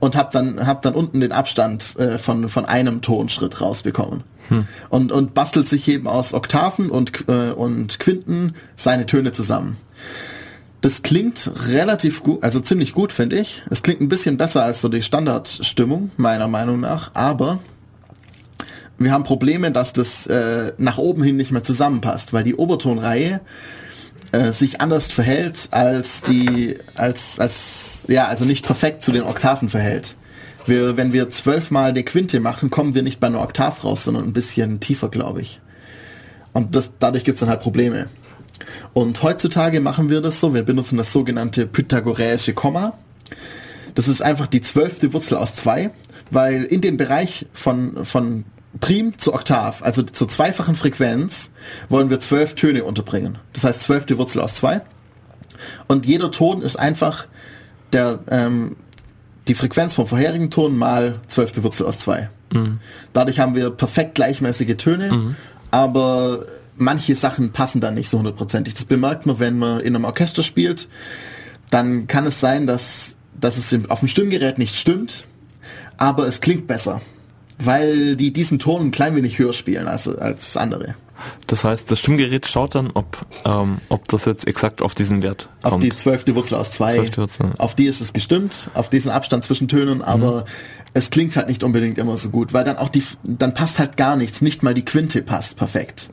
und habe dann, hab dann unten den Abstand äh, von, von einem Tonschritt rausbekommen. Hm. Und, und bastelt sich eben aus Oktaven und, äh, und Quinten seine Töne zusammen. Das klingt relativ gut, also ziemlich gut, finde ich. Es klingt ein bisschen besser als so die Standardstimmung, meiner Meinung nach, aber wir haben Probleme, dass das äh, nach oben hin nicht mehr zusammenpasst, weil die Obertonreihe äh, sich anders verhält als die, als, als, ja, also nicht perfekt zu den Oktaven verhält. Wir, wenn wir zwölfmal eine Quinte machen, kommen wir nicht bei einer Oktav raus, sondern ein bisschen tiefer, glaube ich. Und das, dadurch gibt es dann halt Probleme. Und heutzutage machen wir das so, wir benutzen das sogenannte pythagoräische Komma. Das ist einfach die zwölfte Wurzel aus zwei, weil in den Bereich von, von Prim zu Oktav, also zur zweifachen Frequenz, wollen wir zwölf Töne unterbringen. Das heißt zwölfte Wurzel aus zwei. Und jeder Ton ist einfach der, ähm, die Frequenz vom vorherigen Ton mal zwölfte Wurzel aus zwei. Mhm. Dadurch haben wir perfekt gleichmäßige Töne, mhm. aber manche Sachen passen dann nicht so hundertprozentig. Das bemerkt man, wenn man in einem Orchester spielt. Dann kann es sein, dass, dass es auf dem Stimmgerät nicht stimmt, aber es klingt besser weil die diesen Ton ein klein wenig höher spielen als, als andere. Das heißt, das Stimmgerät schaut dann, ob, ähm, ob das jetzt exakt auf diesen Wert kommt. Auf die zwölfte Wurzel aus zwei. Wurzel. Auf die ist es gestimmt, auf diesen Abstand zwischen Tönen, aber mhm. es klingt halt nicht unbedingt immer so gut, weil dann auch die, dann passt halt gar nichts, nicht mal die Quinte passt perfekt.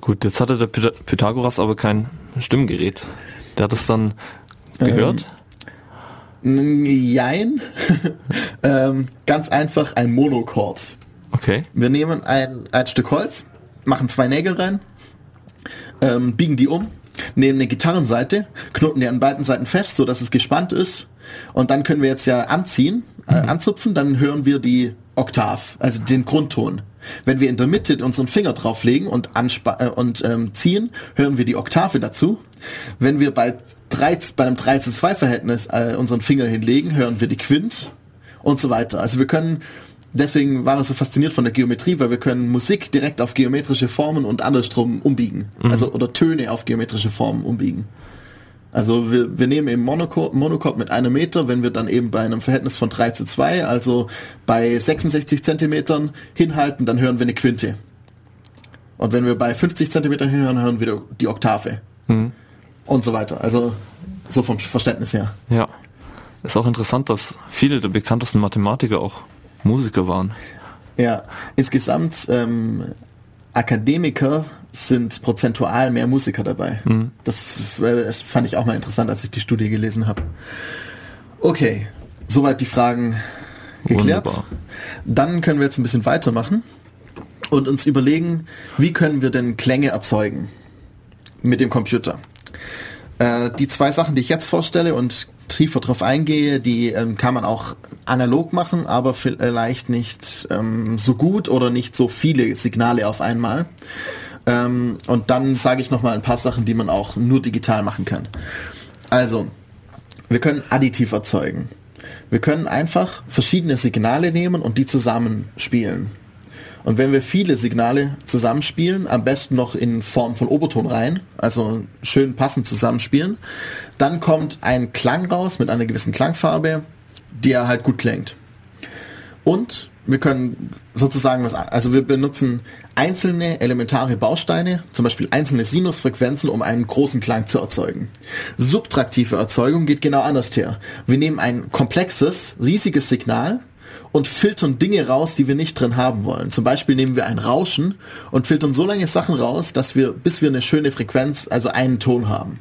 Gut, jetzt hatte der Pythagoras aber kein Stimmgerät. Der hat es dann gehört. Ähm, Jein. ähm, ganz einfach ein Monochord. Okay. Wir nehmen ein, ein Stück Holz, machen zwei Nägel rein, ähm, biegen die um, nehmen eine Gitarrenseite, knoten die an beiden Seiten fest, so dass es gespannt ist. Und dann können wir jetzt ja anziehen, äh, anzupfen, dann hören wir die Oktav, also den Grundton. Wenn wir in der Mitte unseren Finger drauflegen und, äh, und ähm, ziehen, hören wir die Oktave dazu. Wenn wir bei, 3, bei einem 3 zu 2 Verhältnis äh, unseren Finger hinlegen, hören wir die Quint und so weiter. Also wir können, deswegen war es so fasziniert von der Geometrie, weil wir können Musik direkt auf geometrische Formen und andersrum umbiegen. Mhm. Also oder Töne auf geometrische Formen umbiegen. Also wir, wir nehmen eben Monochord, Monochord mit einem Meter, wenn wir dann eben bei einem Verhältnis von 3 zu 2, also bei 66 Zentimetern hinhalten, dann hören wir eine Quinte. Und wenn wir bei 50 Zentimetern hinhören, hören wir die Oktave. Mhm. Und so weiter. Also so vom Verständnis her. Ja. Ist auch interessant, dass viele der bekanntesten Mathematiker auch Musiker waren. Ja, insgesamt ähm, Akademiker sind prozentual mehr Musiker dabei. Mhm. Das, äh, das, fand ich auch mal interessant, als ich die Studie gelesen habe. Okay, soweit die Fragen geklärt. Wunderbar. Dann können wir jetzt ein bisschen weitermachen und uns überlegen, wie können wir denn Klänge erzeugen mit dem Computer. Äh, die zwei Sachen, die ich jetzt vorstelle und tiefer drauf eingehe, die ähm, kann man auch analog machen, aber vielleicht nicht ähm, so gut oder nicht so viele Signale auf einmal. Ähm, und dann sage ich nochmal ein paar Sachen, die man auch nur digital machen kann. Also, wir können additiv erzeugen. Wir können einfach verschiedene Signale nehmen und die zusammenspielen. Und wenn wir viele Signale zusammenspielen, am besten noch in Form von Oberton rein, also schön passend zusammenspielen, dann kommt ein Klang raus mit einer gewissen Klangfarbe die er halt gut klingt. Und wir können sozusagen was, also wir benutzen einzelne elementare Bausteine, zum Beispiel einzelne Sinusfrequenzen, um einen großen Klang zu erzeugen. Subtraktive Erzeugung geht genau anders her. Wir nehmen ein komplexes, riesiges Signal und filtern Dinge raus, die wir nicht drin haben wollen. Zum Beispiel nehmen wir ein Rauschen und filtern so lange Sachen raus, dass wir, bis wir eine schöne Frequenz, also einen Ton haben.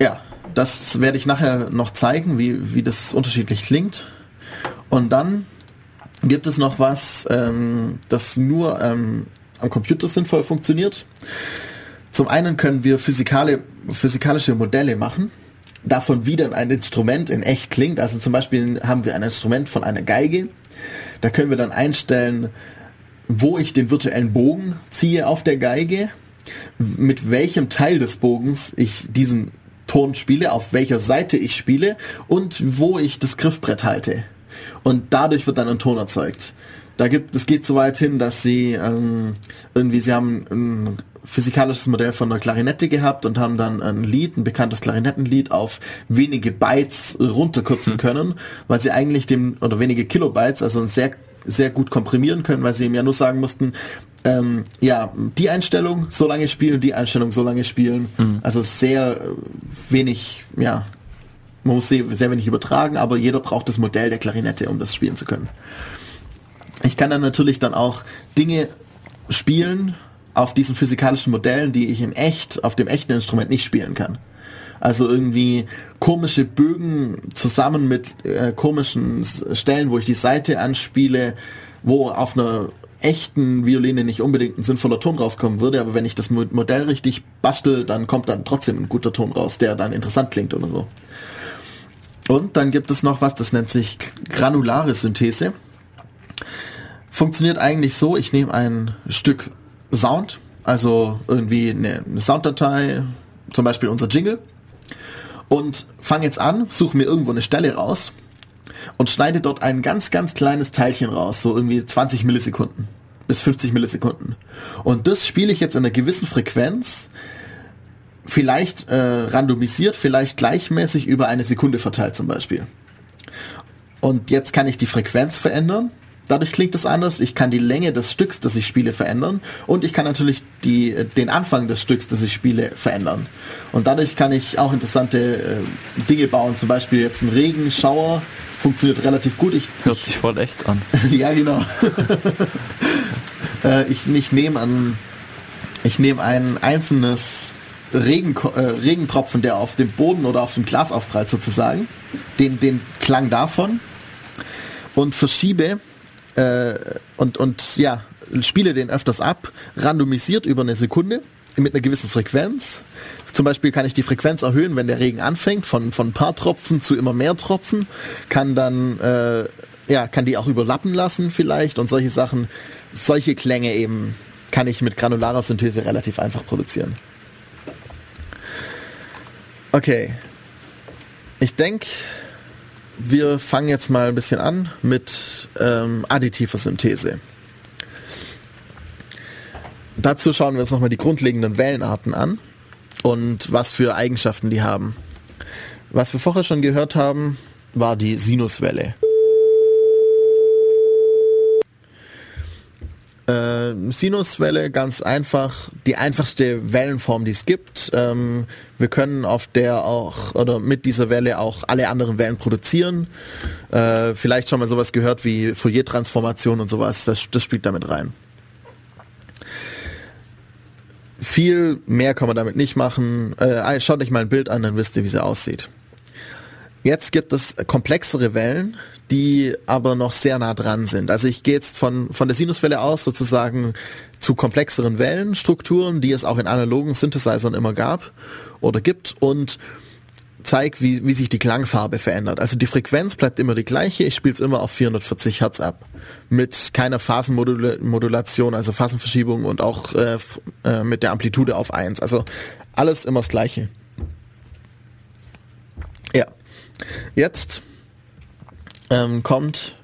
Ja, das werde ich nachher noch zeigen, wie, wie das unterschiedlich klingt. Und dann gibt es noch was, ähm, das nur ähm, am Computer sinnvoll funktioniert. Zum einen können wir physikale, physikalische Modelle machen, davon wie dann ein Instrument in echt klingt. Also zum Beispiel haben wir ein Instrument von einer Geige. Da können wir dann einstellen, wo ich den virtuellen Bogen ziehe auf der Geige, mit welchem Teil des Bogens ich diesen Ton spiele, auf welcher Seite ich spiele und wo ich das Griffbrett halte. Und dadurch wird dann ein Ton erzeugt. Da gibt, es geht so weit hin, dass sie ähm, irgendwie, sie haben ein physikalisches Modell von einer Klarinette gehabt und haben dann ein Lied, ein bekanntes Klarinettenlied auf wenige Bytes runterkürzen hm. können, weil sie eigentlich dem, oder wenige Kilobytes, also sehr, sehr gut komprimieren können, weil sie ihm ja nur sagen mussten, ähm, ja, die Einstellung so lange spielen, die Einstellung so lange spielen. Mhm. Also sehr wenig, ja, man muss sehr, sehr wenig übertragen, aber jeder braucht das Modell der Klarinette, um das spielen zu können. Ich kann dann natürlich dann auch Dinge spielen auf diesen physikalischen Modellen, die ich in echt, auf dem echten Instrument nicht spielen kann. Also irgendwie komische Bögen zusammen mit äh, komischen Stellen, wo ich die Seite anspiele, wo auf einer echten Violine nicht unbedingt ein sinnvoller Ton rauskommen würde, aber wenn ich das Modell richtig bastel, dann kommt dann trotzdem ein guter Ton raus, der dann interessant klingt oder so. Und dann gibt es noch was, das nennt sich granulare Synthese. Funktioniert eigentlich so, ich nehme ein Stück Sound, also irgendwie eine Sounddatei, zum Beispiel unser Jingle, und fange jetzt an, suche mir irgendwo eine Stelle raus und schneide dort ein ganz, ganz kleines Teilchen raus, so irgendwie 20 Millisekunden bis 50 Millisekunden. Und das spiele ich jetzt in einer gewissen Frequenz vielleicht äh, randomisiert, vielleicht gleichmäßig über eine Sekunde verteilt zum Beispiel. Und jetzt kann ich die Frequenz verändern. Dadurch klingt es anders. Ich kann die Länge des Stücks, das ich spiele, verändern. Und ich kann natürlich die, den Anfang des Stücks, das ich spiele, verändern. Und dadurch kann ich auch interessante äh, Dinge bauen. Zum Beispiel jetzt ein Regenschauer funktioniert relativ gut. Ich, Hört sich voll echt an. ja, genau. äh, ich ich nehme an, ich nehme ein einzelnes Regen, äh, Regentropfen, der auf dem Boden oder auf dem Glas aufprallt sozusagen, den, den Klang davon und verschiebe äh, und, und ja, spiele den öfters ab, randomisiert über eine Sekunde mit einer gewissen Frequenz. Zum Beispiel kann ich die Frequenz erhöhen, wenn der Regen anfängt, von, von ein paar Tropfen zu immer mehr Tropfen, kann dann, äh, ja, kann die auch überlappen lassen vielleicht und solche Sachen, solche Klänge eben kann ich mit granularer Synthese relativ einfach produzieren. Okay. Ich denke, wir fangen jetzt mal ein bisschen an mit ähm, additiver Synthese. Dazu schauen wir uns nochmal die grundlegenden Wellenarten an und was für Eigenschaften die haben. Was wir vorher schon gehört haben, war die Sinuswelle. Äh, Sinuswelle ganz einfach, die einfachste Wellenform, die es gibt. Ähm, wir können auf der auch oder mit dieser Welle auch alle anderen Wellen produzieren. Äh, vielleicht schon mal sowas gehört wie Fourier-Transformation und sowas. Das, das spielt damit rein. Viel mehr kann man damit nicht machen. Äh, schaut euch mal ein Bild an, dann wisst ihr, wie sie aussieht. Jetzt gibt es komplexere Wellen, die aber noch sehr nah dran sind. Also ich gehe jetzt von, von der Sinuswelle aus sozusagen zu komplexeren Wellenstrukturen, die es auch in analogen Synthesizern immer gab oder gibt und zeige, wie, wie sich die Klangfarbe verändert. Also die Frequenz bleibt immer die gleiche, ich spiele es immer auf 440 Hertz ab. Mit keiner Phasenmodulation, also Phasenverschiebung und auch äh, äh, mit der Amplitude auf 1. Also alles immer das gleiche. Ja. Jetzt ähm, kommt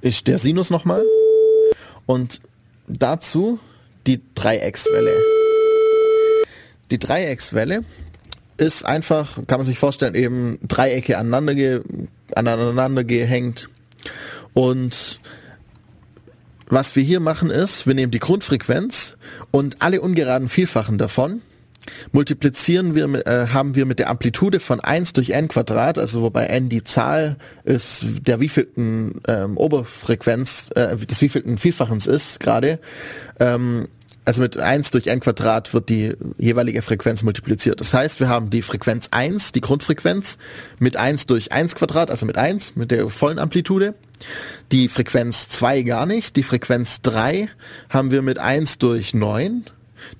ist der Sinus nochmal und dazu die Dreieckswelle. Die Dreieckswelle ist einfach, kann man sich vorstellen, eben Dreiecke aneinander, ge aneinander gehängt. Und was wir hier machen ist, wir nehmen die Grundfrequenz und alle ungeraden Vielfachen davon multiplizieren wir, äh, haben wir mit der Amplitude von 1 durch n Quadrat, also wobei n die Zahl ist, der wievielten ähm, Oberfrequenz, äh, des wievielten Vielfachens ist gerade, ähm, also mit 1 durch n Quadrat wird die jeweilige Frequenz multipliziert. Das heißt, wir haben die Frequenz 1, die Grundfrequenz, mit 1 durch 1 Quadrat, also mit 1, mit der vollen Amplitude. Die Frequenz 2 gar nicht. Die Frequenz 3 haben wir mit 1 durch 9.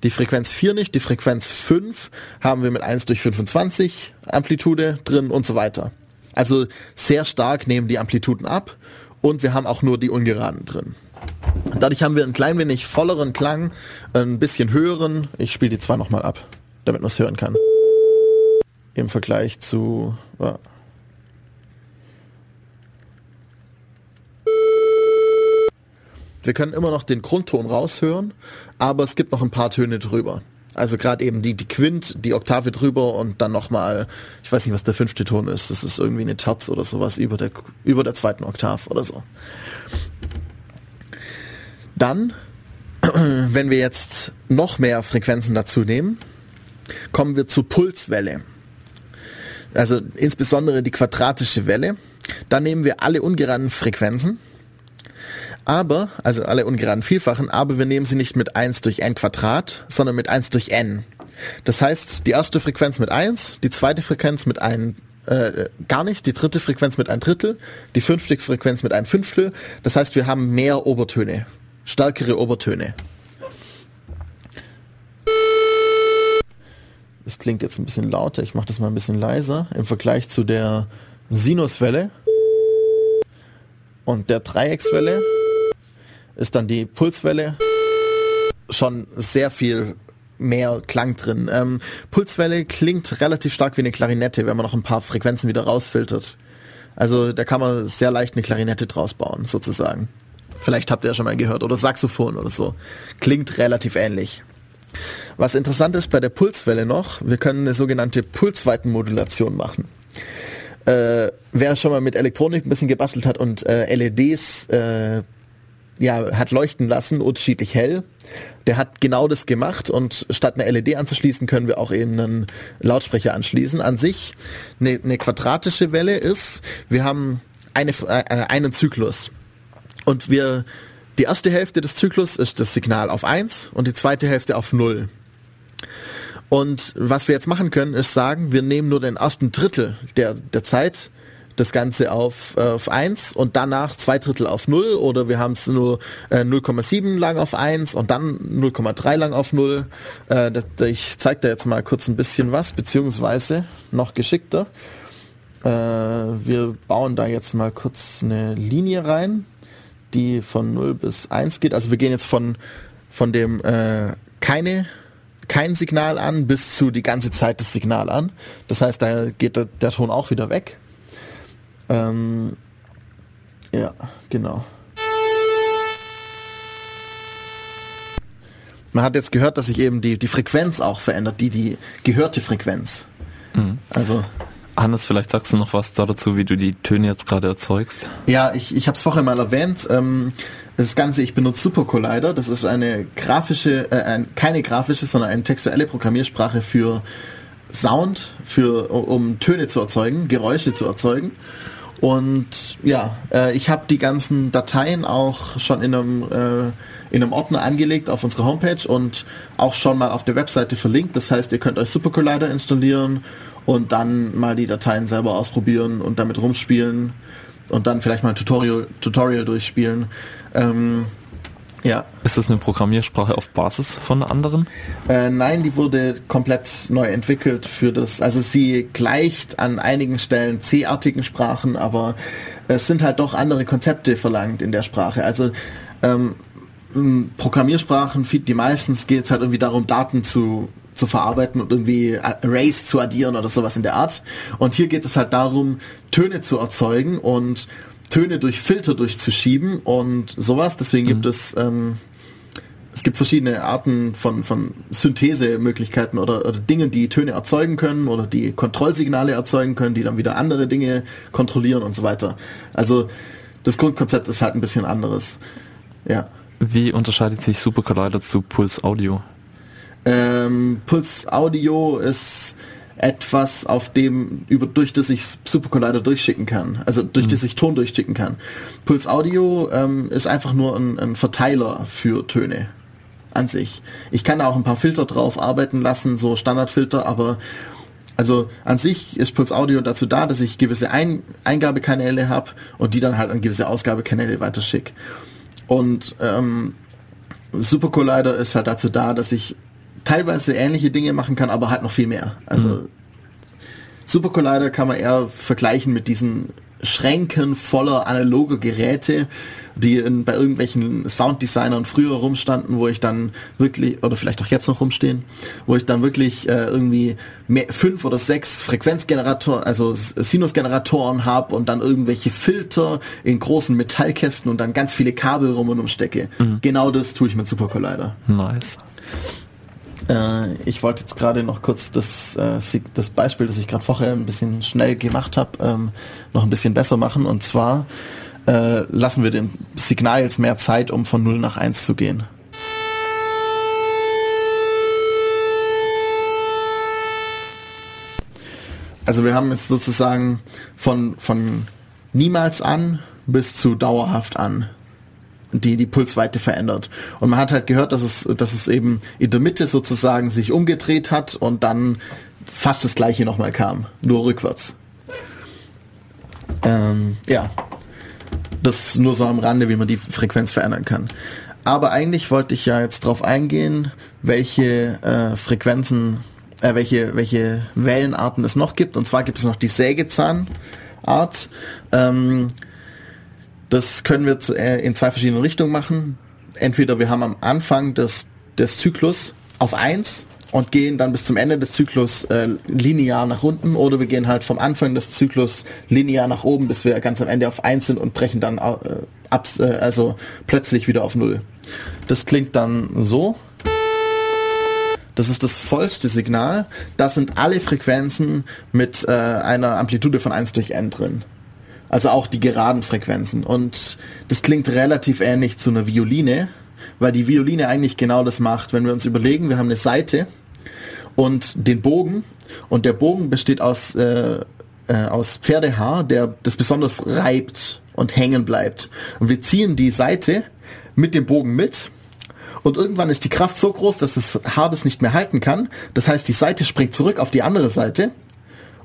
Die Frequenz 4 nicht. Die Frequenz 5 haben wir mit 1 durch 25 Amplitude drin und so weiter. Also sehr stark nehmen die Amplituden ab und wir haben auch nur die ungeraden drin. Dadurch haben wir ein klein wenig volleren Klang, ein bisschen höheren. Ich spiele die zwei nochmal ab, damit man es hören kann. Im Vergleich zu... Ja. Wir können immer noch den Grundton raushören, aber es gibt noch ein paar Töne drüber. Also gerade eben die, die Quint, die Oktave drüber und dann nochmal, ich weiß nicht, was der fünfte Ton ist. Das ist irgendwie eine Terz oder sowas über der, über der zweiten Oktav oder so. Dann, wenn wir jetzt noch mehr Frequenzen dazu nehmen, kommen wir zur Pulswelle. Also insbesondere die quadratische Welle. Dann nehmen wir alle ungeraden Frequenzen, aber, also alle ungeraden Vielfachen, aber wir nehmen sie nicht mit 1 durch n Quadrat, sondern mit 1 durch n. Das heißt, die erste Frequenz mit 1, die zweite Frequenz mit 1 äh, gar nicht, die dritte Frequenz mit ein Drittel, die fünfte Frequenz mit ein Fünftel. Das heißt, wir haben mehr Obertöne stärkere Obertöne. Das klingt jetzt ein bisschen lauter, ich mache das mal ein bisschen leiser im Vergleich zu der Sinuswelle und der Dreieckswelle ist dann die Pulswelle schon sehr viel mehr Klang drin. Ähm, Pulswelle klingt relativ stark wie eine Klarinette, wenn man noch ein paar Frequenzen wieder rausfiltert. Also da kann man sehr leicht eine Klarinette draus bauen, sozusagen. Vielleicht habt ihr ja schon mal gehört. Oder Saxophon oder so. Klingt relativ ähnlich. Was interessant ist bei der Pulswelle noch, wir können eine sogenannte Pulsweitenmodulation machen. Äh, wer schon mal mit Elektronik ein bisschen gebastelt hat und äh, LEDs äh, ja, hat leuchten lassen, unterschiedlich hell, der hat genau das gemacht und statt eine LED anzuschließen, können wir auch eben einen Lautsprecher anschließen. An sich eine, eine quadratische Welle ist, wir haben eine, äh, einen Zyklus. Und wir, die erste Hälfte des Zyklus ist das Signal auf 1 und die zweite Hälfte auf 0. Und was wir jetzt machen können, ist sagen, wir nehmen nur den ersten Drittel der, der Zeit, das Ganze auf, äh, auf 1 und danach zwei Drittel auf 0 oder wir haben es nur äh, 0,7 lang auf 1 und dann 0,3 lang auf 0. Äh, ich zeige da jetzt mal kurz ein bisschen was, beziehungsweise noch geschickter. Äh, wir bauen da jetzt mal kurz eine Linie rein die von 0 bis 1 geht. Also wir gehen jetzt von, von dem äh, keine kein Signal an bis zu die ganze Zeit das Signal an. Das heißt, da geht der, der Ton auch wieder weg. Ähm, ja, genau. Man hat jetzt gehört, dass sich eben die, die Frequenz auch verändert, die, die gehörte Frequenz. Mhm. Also Hannes, vielleicht sagst du noch was dazu, wie du die Töne jetzt gerade erzeugst. Ja, ich, ich habe es vorher mal erwähnt. Ähm, das Ganze, ich benutze Super Collider. Das ist eine grafische, äh, ein, keine grafische, sondern eine textuelle Programmiersprache für Sound, für, um Töne zu erzeugen, Geräusche zu erzeugen. Und ja, äh, ich habe die ganzen Dateien auch schon in einem, äh, in einem Ordner angelegt auf unserer Homepage und auch schon mal auf der Webseite verlinkt. Das heißt, ihr könnt euch Super Collider installieren und dann mal die Dateien selber ausprobieren und damit rumspielen und dann vielleicht mal ein Tutorial, Tutorial durchspielen. Ähm, ja. Ist das eine Programmiersprache auf Basis von anderen? Äh, nein, die wurde komplett neu entwickelt für das. Also sie gleicht an einigen Stellen C-artigen Sprachen, aber es sind halt doch andere Konzepte verlangt in der Sprache. Also ähm, Programmiersprachen, die meistens geht es halt irgendwie darum, Daten zu zu verarbeiten und irgendwie Arrays zu addieren oder sowas in der Art. Und hier geht es halt darum, Töne zu erzeugen und Töne durch Filter durchzuschieben und sowas. Deswegen mhm. gibt es ähm, es gibt verschiedene Arten von, von Synthesemöglichkeiten oder, oder Dinge, die Töne erzeugen können oder die Kontrollsignale erzeugen können, die dann wieder andere Dinge kontrollieren und so weiter. Also das Grundkonzept ist halt ein bisschen anderes. Ja. Wie unterscheidet sich Super Collider zu Pulse Audio? Ähm, Pulse Audio ist etwas, auf dem, über, durch das ich Super Collider durchschicken kann. Also durch mhm. das ich Ton durchschicken kann. Pulse Audio ähm, ist einfach nur ein, ein Verteiler für Töne an sich. Ich kann da auch ein paar Filter drauf arbeiten lassen, so Standardfilter, aber also an sich ist Pulse Audio dazu da, dass ich gewisse Ein Eingabekanäle habe und die dann halt an gewisse Ausgabekanäle weiterschicke. Und ähm, Super Collider ist halt dazu da, dass ich teilweise ähnliche Dinge machen kann, aber halt noch viel mehr. Also mhm. Super Collider kann man eher vergleichen mit diesen Schränken voller analoger Geräte, die in, bei irgendwelchen Sounddesignern früher rumstanden, wo ich dann wirklich, oder vielleicht auch jetzt noch rumstehen, wo ich dann wirklich äh, irgendwie mehr, fünf oder sechs Frequenzgeneratoren, also Sinusgeneratoren habe und dann irgendwelche Filter in großen Metallkästen und dann ganz viele Kabel rum und umstecke. Mhm. Genau das tue ich mit Super Collider. Nice. Äh, ich wollte jetzt gerade noch kurz das, äh, das Beispiel, das ich gerade vorher ein bisschen schnell gemacht habe, ähm, noch ein bisschen besser machen. Und zwar äh, lassen wir dem Signal jetzt mehr Zeit, um von 0 nach 1 zu gehen. Also wir haben jetzt sozusagen von, von niemals an bis zu dauerhaft an die die Pulsweite verändert. Und man hat halt gehört, dass es, dass es eben in der Mitte sozusagen sich umgedreht hat und dann fast das gleiche nochmal kam, nur rückwärts. Ähm, ja, das nur so am Rande, wie man die Frequenz verändern kann. Aber eigentlich wollte ich ja jetzt darauf eingehen, welche äh, Frequenzen, äh, welche, welche Wellenarten es noch gibt. Und zwar gibt es noch die Sägezahnart. Ähm, das können wir äh, in zwei verschiedenen Richtungen machen. Entweder wir haben am Anfang des, des Zyklus auf 1 und gehen dann bis zum Ende des Zyklus äh, linear nach unten oder wir gehen halt vom Anfang des Zyklus linear nach oben, bis wir ganz am Ende auf 1 sind und brechen dann äh, ab, äh, also plötzlich wieder auf 0. Das klingt dann so. Das ist das vollste Signal. Das sind alle Frequenzen mit äh, einer Amplitude von 1 durch n drin. Also auch die geraden Frequenzen. Und das klingt relativ ähnlich zu einer Violine, weil die Violine eigentlich genau das macht. Wenn wir uns überlegen, wir haben eine Seite und den Bogen und der Bogen besteht aus, äh, äh, aus Pferdehaar, der das besonders reibt und hängen bleibt. Und wir ziehen die Seite mit dem Bogen mit und irgendwann ist die Kraft so groß, dass das Haar das nicht mehr halten kann. Das heißt, die Seite springt zurück auf die andere Seite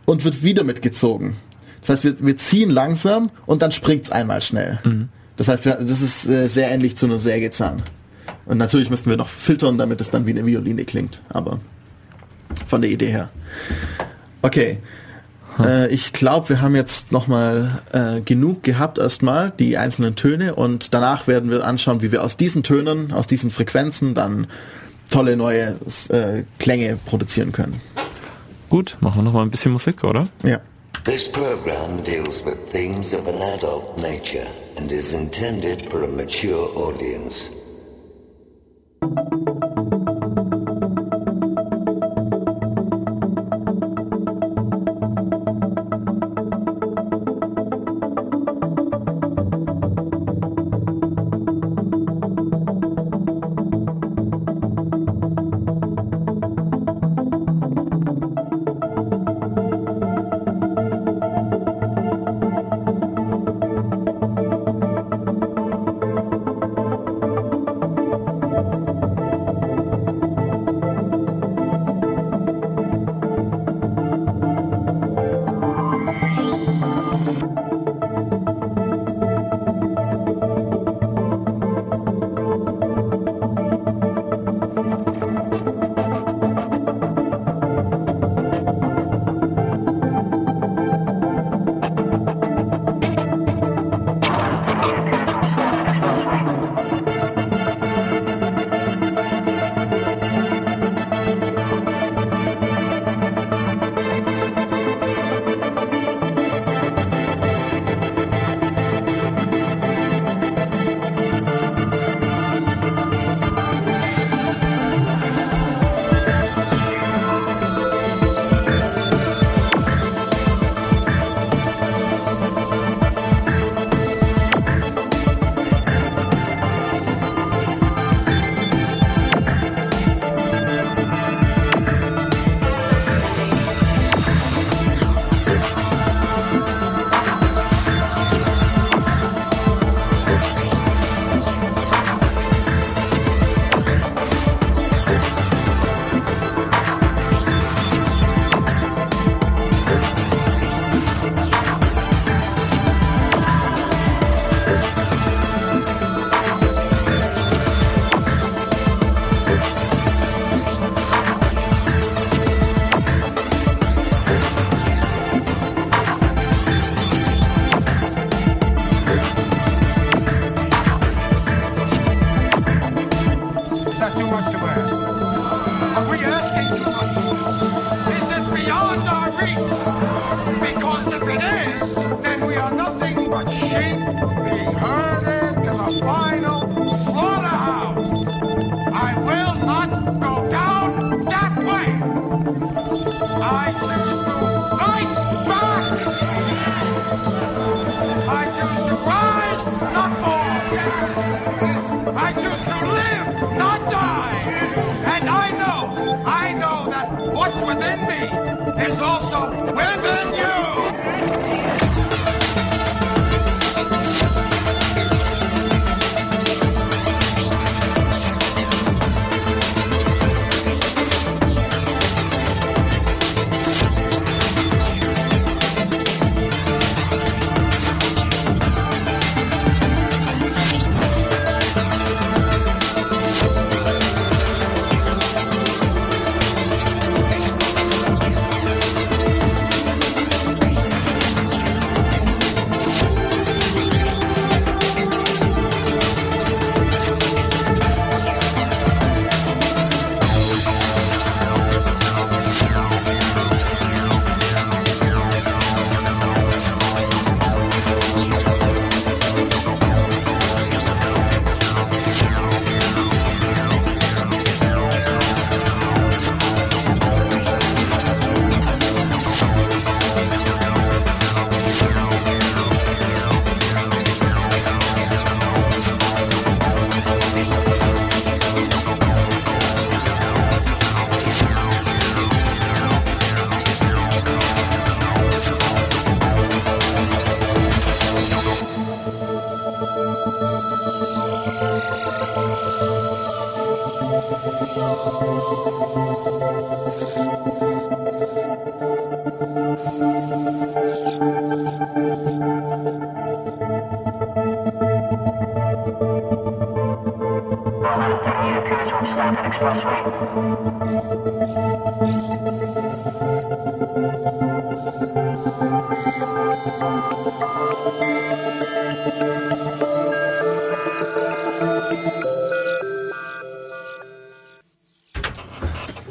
und wird wieder mitgezogen. Das heißt, wir, wir ziehen langsam und dann springt es einmal schnell. Mhm. Das heißt, das ist äh, sehr ähnlich zu einer Sägezahn. Und natürlich müssten wir noch filtern, damit es dann wie eine Violine klingt. Aber von der Idee her. Okay. Hm. Äh, ich glaube, wir haben jetzt nochmal äh, genug gehabt erstmal, die einzelnen Töne. Und danach werden wir anschauen, wie wir aus diesen Tönen, aus diesen Frequenzen dann tolle neue äh, Klänge produzieren können. Gut, machen wir nochmal ein bisschen Musik, oder? Ja. This program deals with themes of an adult nature and is intended for a mature audience.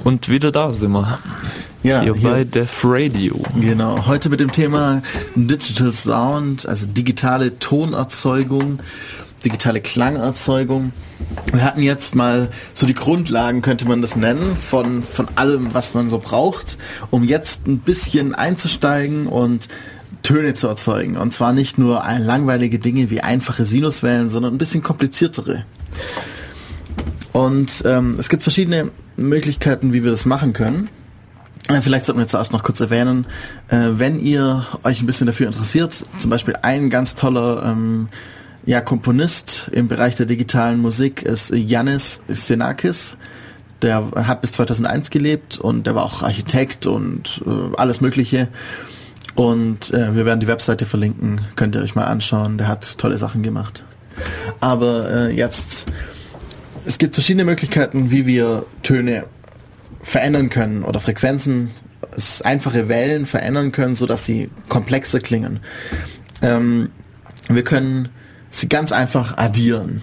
Und wieder da sind wir. Ja, hier, hier. bei Def Radio. Genau, heute mit dem Thema Digital Sound, also digitale Tonerzeugung, digitale Klangerzeugung. Wir hatten jetzt mal so die Grundlagen, könnte man das nennen, von, von allem, was man so braucht, um jetzt ein bisschen einzusteigen und Töne zu erzeugen. Und zwar nicht nur langweilige Dinge wie einfache Sinuswellen, sondern ein bisschen kompliziertere. Und ähm, es gibt verschiedene Möglichkeiten, wie wir das machen können. Vielleicht sollten wir zuerst noch kurz erwähnen, äh, wenn ihr euch ein bisschen dafür interessiert, zum Beispiel ein ganz toller ähm, ja, Komponist im Bereich der digitalen Musik ist Yannis Xenakis. Der hat bis 2001 gelebt und der war auch Architekt und äh, alles Mögliche. Und äh, wir werden die Webseite verlinken, könnt ihr euch mal anschauen. Der hat tolle Sachen gemacht. Aber äh, jetzt, es gibt verschiedene Möglichkeiten, wie wir Töne verändern können oder Frequenzen, einfache Wellen verändern können, so dass sie komplexer klingen. Ähm, wir können sie ganz einfach addieren.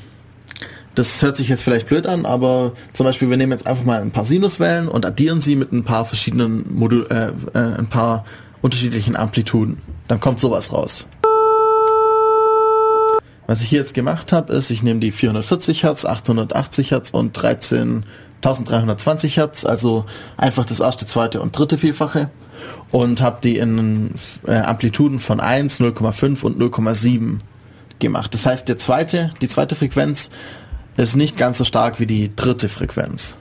Das hört sich jetzt vielleicht blöd an, aber zum Beispiel wir nehmen jetzt einfach mal ein paar Sinuswellen und addieren sie mit ein paar verschiedenen Modul, äh, äh, ein paar unterschiedlichen Amplituden. Dann kommt sowas raus. Was ich hier jetzt gemacht habe, ist, ich nehme die 440 Hertz, 880 Hertz und 13 1320 Hertz, also einfach das erste, zweite und dritte Vielfache und habe die in äh, Amplituden von 1, 0,5 und 0,7 gemacht. Das heißt, der zweite, die zweite Frequenz ist nicht ganz so stark wie die dritte Frequenz.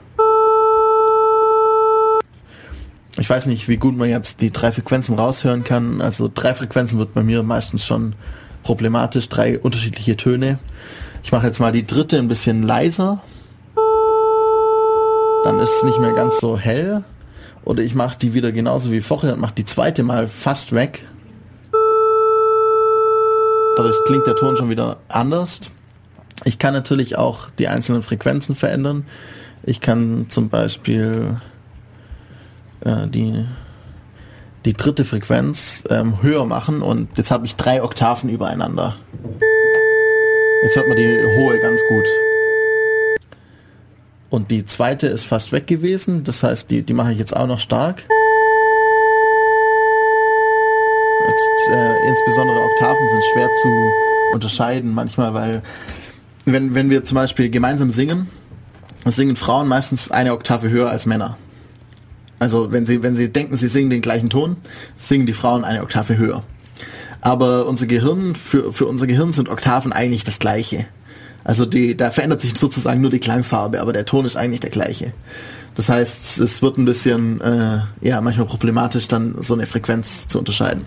Ich weiß nicht, wie gut man jetzt die drei Frequenzen raushören kann. Also drei Frequenzen wird bei mir meistens schon problematisch, drei unterschiedliche Töne. Ich mache jetzt mal die dritte ein bisschen leiser. Dann ist es nicht mehr ganz so hell. Oder ich mache die wieder genauso wie vorher und mache die zweite mal fast weg. Dadurch klingt der Ton schon wieder anders. Ich kann natürlich auch die einzelnen Frequenzen verändern. Ich kann zum Beispiel äh, die, die dritte Frequenz ähm, höher machen und jetzt habe ich drei Oktaven übereinander. Jetzt hört man die hohe ganz gut. Und die zweite ist fast weg gewesen, das heißt, die, die mache ich jetzt auch noch stark. Jetzt, äh, insbesondere Oktaven sind schwer zu unterscheiden manchmal, weil wenn, wenn wir zum Beispiel gemeinsam singen, singen Frauen meistens eine Oktave höher als Männer. Also wenn sie, wenn sie denken, sie singen den gleichen Ton, singen die Frauen eine Oktave höher. Aber unser Gehirn, für, für unser Gehirn sind Oktaven eigentlich das gleiche. Also die, da verändert sich sozusagen nur die Klangfarbe, aber der Ton ist eigentlich der gleiche. Das heißt, es wird ein bisschen, äh, ja, manchmal problematisch, dann so eine Frequenz zu unterscheiden.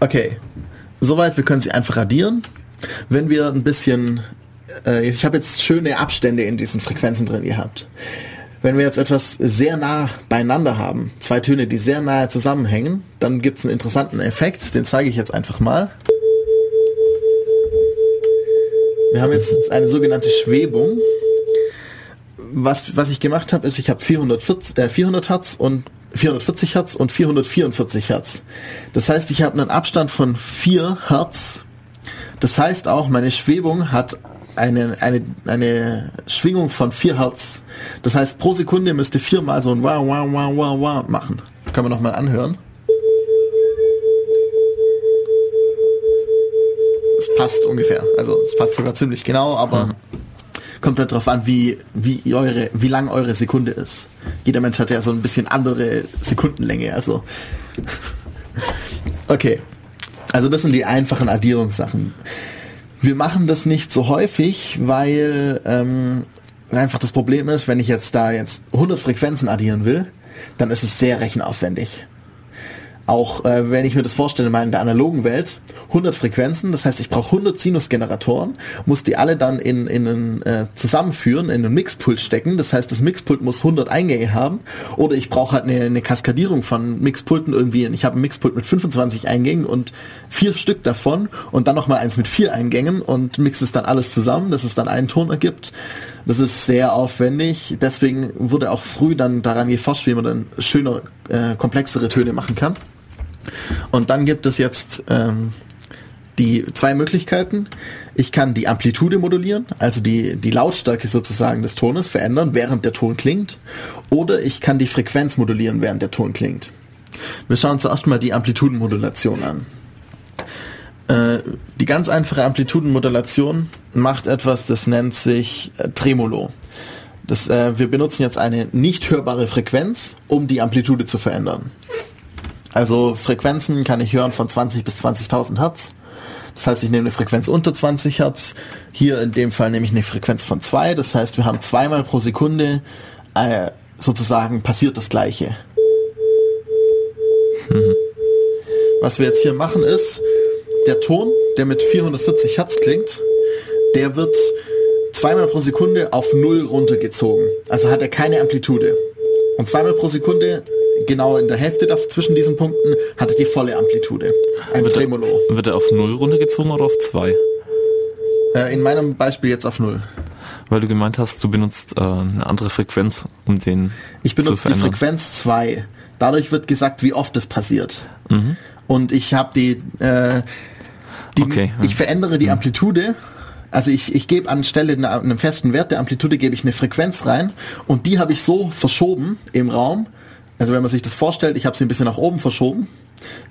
Okay, soweit, wir können sie einfach addieren. Wenn wir ein bisschen, äh, ich habe jetzt schöne Abstände in diesen Frequenzen drin gehabt. Wenn wir jetzt etwas sehr nah beieinander haben, zwei Töne, die sehr nahe zusammenhängen, dann gibt es einen interessanten Effekt, den zeige ich jetzt einfach mal. Wir haben jetzt eine sogenannte Schwebung. Was, was ich gemacht habe, ist, ich habe 440, äh, 400 Hertz und 440 Hertz und 444 Hertz. Das heißt, ich habe einen Abstand von 4 Hertz. Das heißt auch, meine Schwebung hat eine, eine, eine Schwingung von 4 Hertz. Das heißt, pro Sekunde müsste viermal so ein Wow, Wow, Wow, Wow, Wow machen. Können wir nochmal anhören. Es passt ungefähr. Also es passt sogar ziemlich genau, aber mhm. Kommt halt drauf an, wie, wie, eure, wie lang eure Sekunde ist. Jeder Mensch hat ja so ein bisschen andere Sekundenlänge. Also okay. Also das sind die einfachen Addierungssachen. Wir machen das nicht so häufig, weil ähm, einfach das Problem ist, wenn ich jetzt da jetzt 100 Frequenzen addieren will, dann ist es sehr rechenaufwendig. Auch äh, wenn ich mir das vorstelle, mal in der analogen Welt, 100 Frequenzen, das heißt, ich brauche 100 Sinusgeneratoren, muss die alle dann in, in einen, äh, zusammenführen, in einen Mixpult stecken, das heißt, das Mixpult muss 100 Eingänge haben, oder ich brauche halt eine, eine Kaskadierung von Mixpulten irgendwie, ich habe ein Mixpult mit 25 Eingängen und vier Stück davon und dann nochmal eins mit vier Eingängen und mixe es dann alles zusammen, dass es dann einen Ton ergibt. Das ist sehr aufwendig, deswegen wurde auch früh dann daran geforscht, wie man dann schöner, äh, komplexere Töne machen kann. Und dann gibt es jetzt ähm, die zwei Möglichkeiten. Ich kann die Amplitude modulieren, also die, die Lautstärke sozusagen des Tones verändern, während der Ton klingt. Oder ich kann die Frequenz modulieren, während der Ton klingt. Wir schauen zuerst mal die Amplitudenmodulation an. Äh, die ganz einfache Amplitudenmodulation macht etwas, das nennt sich äh, Tremolo. Das, äh, wir benutzen jetzt eine nicht hörbare Frequenz, um die Amplitude zu verändern. Also Frequenzen kann ich hören von 20 bis 20.000 Hertz. Das heißt, ich nehme eine Frequenz unter 20 Hertz. Hier in dem Fall nehme ich eine Frequenz von 2. Das heißt, wir haben zweimal pro Sekunde äh, sozusagen passiert das Gleiche. Mhm. Was wir jetzt hier machen ist, der Ton, der mit 440 Hertz klingt, der wird zweimal pro Sekunde auf Null runtergezogen. Also hat er keine Amplitude. Und zweimal pro Sekunde genau in der Hälfte da, zwischen diesen Punkten hat er die volle Amplitude. Ein wird Tremolo. Er, wird er auf null runtergezogen oder auf zwei? Äh, in meinem Beispiel jetzt auf null. Weil du gemeint hast, du benutzt äh, eine andere Frequenz, um den Ich benutze die Frequenz 2. Dadurch wird gesagt, wie oft es passiert. Mhm. Und ich habe die, äh, die okay, ich verändere die mhm. Amplitude also ich, ich gebe anstelle einem festen Wert der Amplitude gebe ich eine Frequenz rein und die habe ich so verschoben im Raum, also wenn man sich das vorstellt, ich habe sie ein bisschen nach oben verschoben.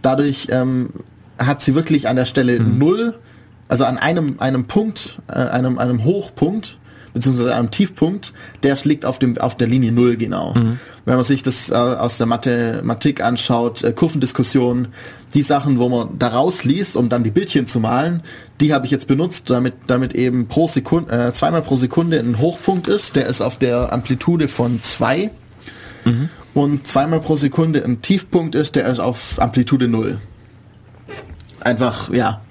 Dadurch ähm, hat sie wirklich an der Stelle mhm. null, also an einem, einem Punkt, äh, einem, einem Hochpunkt, beziehungsweise einem Tiefpunkt, der liegt auf, dem, auf der Linie null genau. Mhm. Wenn man sich das äh, aus der Mathematik anschaut, äh, Kurvendiskussion, die Sachen, wo man daraus liest, um dann die Bildchen zu malen, die habe ich jetzt benutzt, damit, damit eben pro Sekunde, äh, zweimal pro Sekunde ein Hochpunkt ist, der ist auf der Amplitude von zwei. Mhm und zweimal pro Sekunde ein Tiefpunkt ist, der ist auf Amplitude 0. Einfach, ja,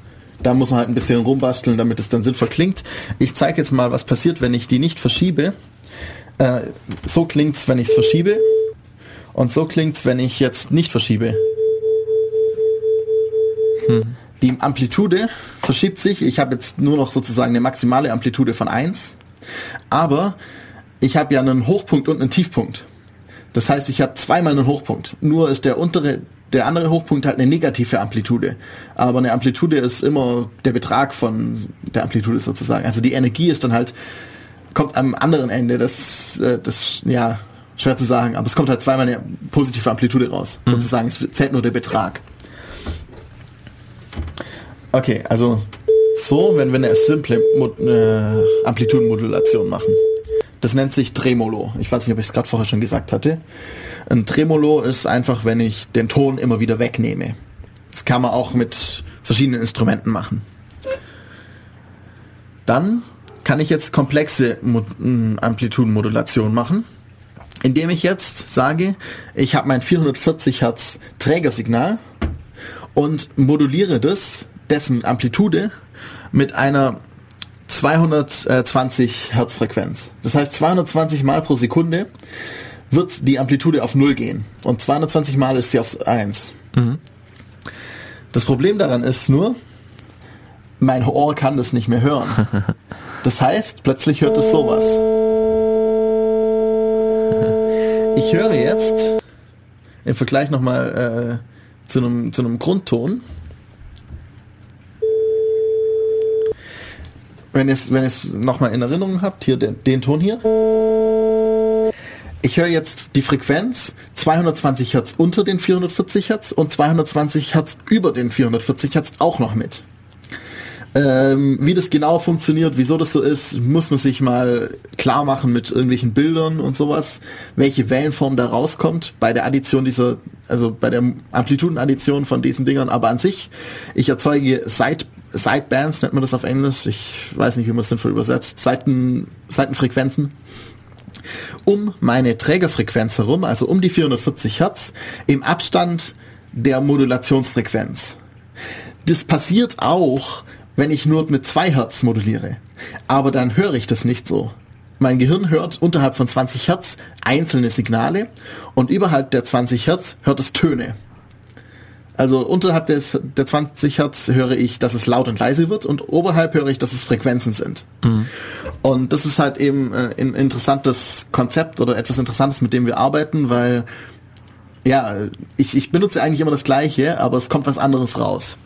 da muss man halt ein bisschen rumbasteln, damit es dann sinnvoll klingt. Ich zeige jetzt mal, was passiert, wenn ich die nicht verschiebe. Äh, so klingt es, wenn ich es verschiebe. Und so klingt es, wenn ich jetzt nicht verschiebe. Hm. Die Amplitude verschiebt sich. Ich habe jetzt nur noch sozusagen eine maximale Amplitude von 1. Aber ich habe ja einen Hochpunkt und einen Tiefpunkt. Das heißt, ich habe zweimal einen Hochpunkt. Nur ist der untere, der andere Hochpunkt halt eine negative Amplitude. Aber eine Amplitude ist immer der Betrag von der Amplitude sozusagen. Also die Energie ist dann halt, kommt am anderen Ende. Das, äh, das, ja, schwer zu sagen. Aber es kommt halt zweimal eine positive Amplitude raus. Mhm. Sozusagen, es zählt nur der Betrag. Okay, also so, wenn wir eine simple Mod äh, Amplitudenmodulation machen. Das nennt sich Tremolo. Ich weiß nicht, ob ich es gerade vorher schon gesagt hatte. Ein Tremolo ist einfach, wenn ich den Ton immer wieder wegnehme. Das kann man auch mit verschiedenen Instrumenten machen. Dann kann ich jetzt komplexe Mo m, Amplitudenmodulation machen, indem ich jetzt sage, ich habe mein 440 Hertz Trägersignal und moduliere das, dessen Amplitude, mit einer 220 Hertz Frequenz. Das heißt 220 Mal pro Sekunde wird die Amplitude auf 0 gehen und 220 Mal ist sie auf 1. Das Problem daran ist nur, mein Ohr kann das nicht mehr hören. Das heißt, plötzlich hört es sowas. Ich höre jetzt im Vergleich nochmal äh, zu einem zu einem Grundton. Wenn ihr es wenn nochmal in Erinnerung habt, hier den, den Ton hier. Ich höre jetzt die Frequenz 220 Hertz unter den 440 Hertz und 220 Hertz über den 440 Hertz auch noch mit. Ähm, wie das genau funktioniert, wieso das so ist, muss man sich mal klar machen mit irgendwelchen Bildern und sowas, welche Wellenform da rauskommt bei der Addition dieser, also bei der Amplitudenaddition von diesen Dingern, aber an sich, ich erzeuge Side, Sidebands, nennt man das auf Englisch, ich weiß nicht, wie man es sinnvoll übersetzt, Seiten, Seitenfrequenzen, um meine Trägerfrequenz herum, also um die 440 Hertz, im Abstand der Modulationsfrequenz. Das passiert auch, wenn ich nur mit 2 Hertz moduliere. Aber dann höre ich das nicht so. Mein Gehirn hört unterhalb von 20 Hertz einzelne Signale und überhalb der 20 Hertz hört es Töne. Also unterhalb des, der 20 Hertz höre ich, dass es laut und leise wird und oberhalb höre ich, dass es Frequenzen sind. Und das ist halt eben äh, ein interessantes Konzept oder etwas Interessantes, mit dem wir arbeiten, weil ja, ich, ich benutze eigentlich immer das gleiche, aber es kommt was anderes raus.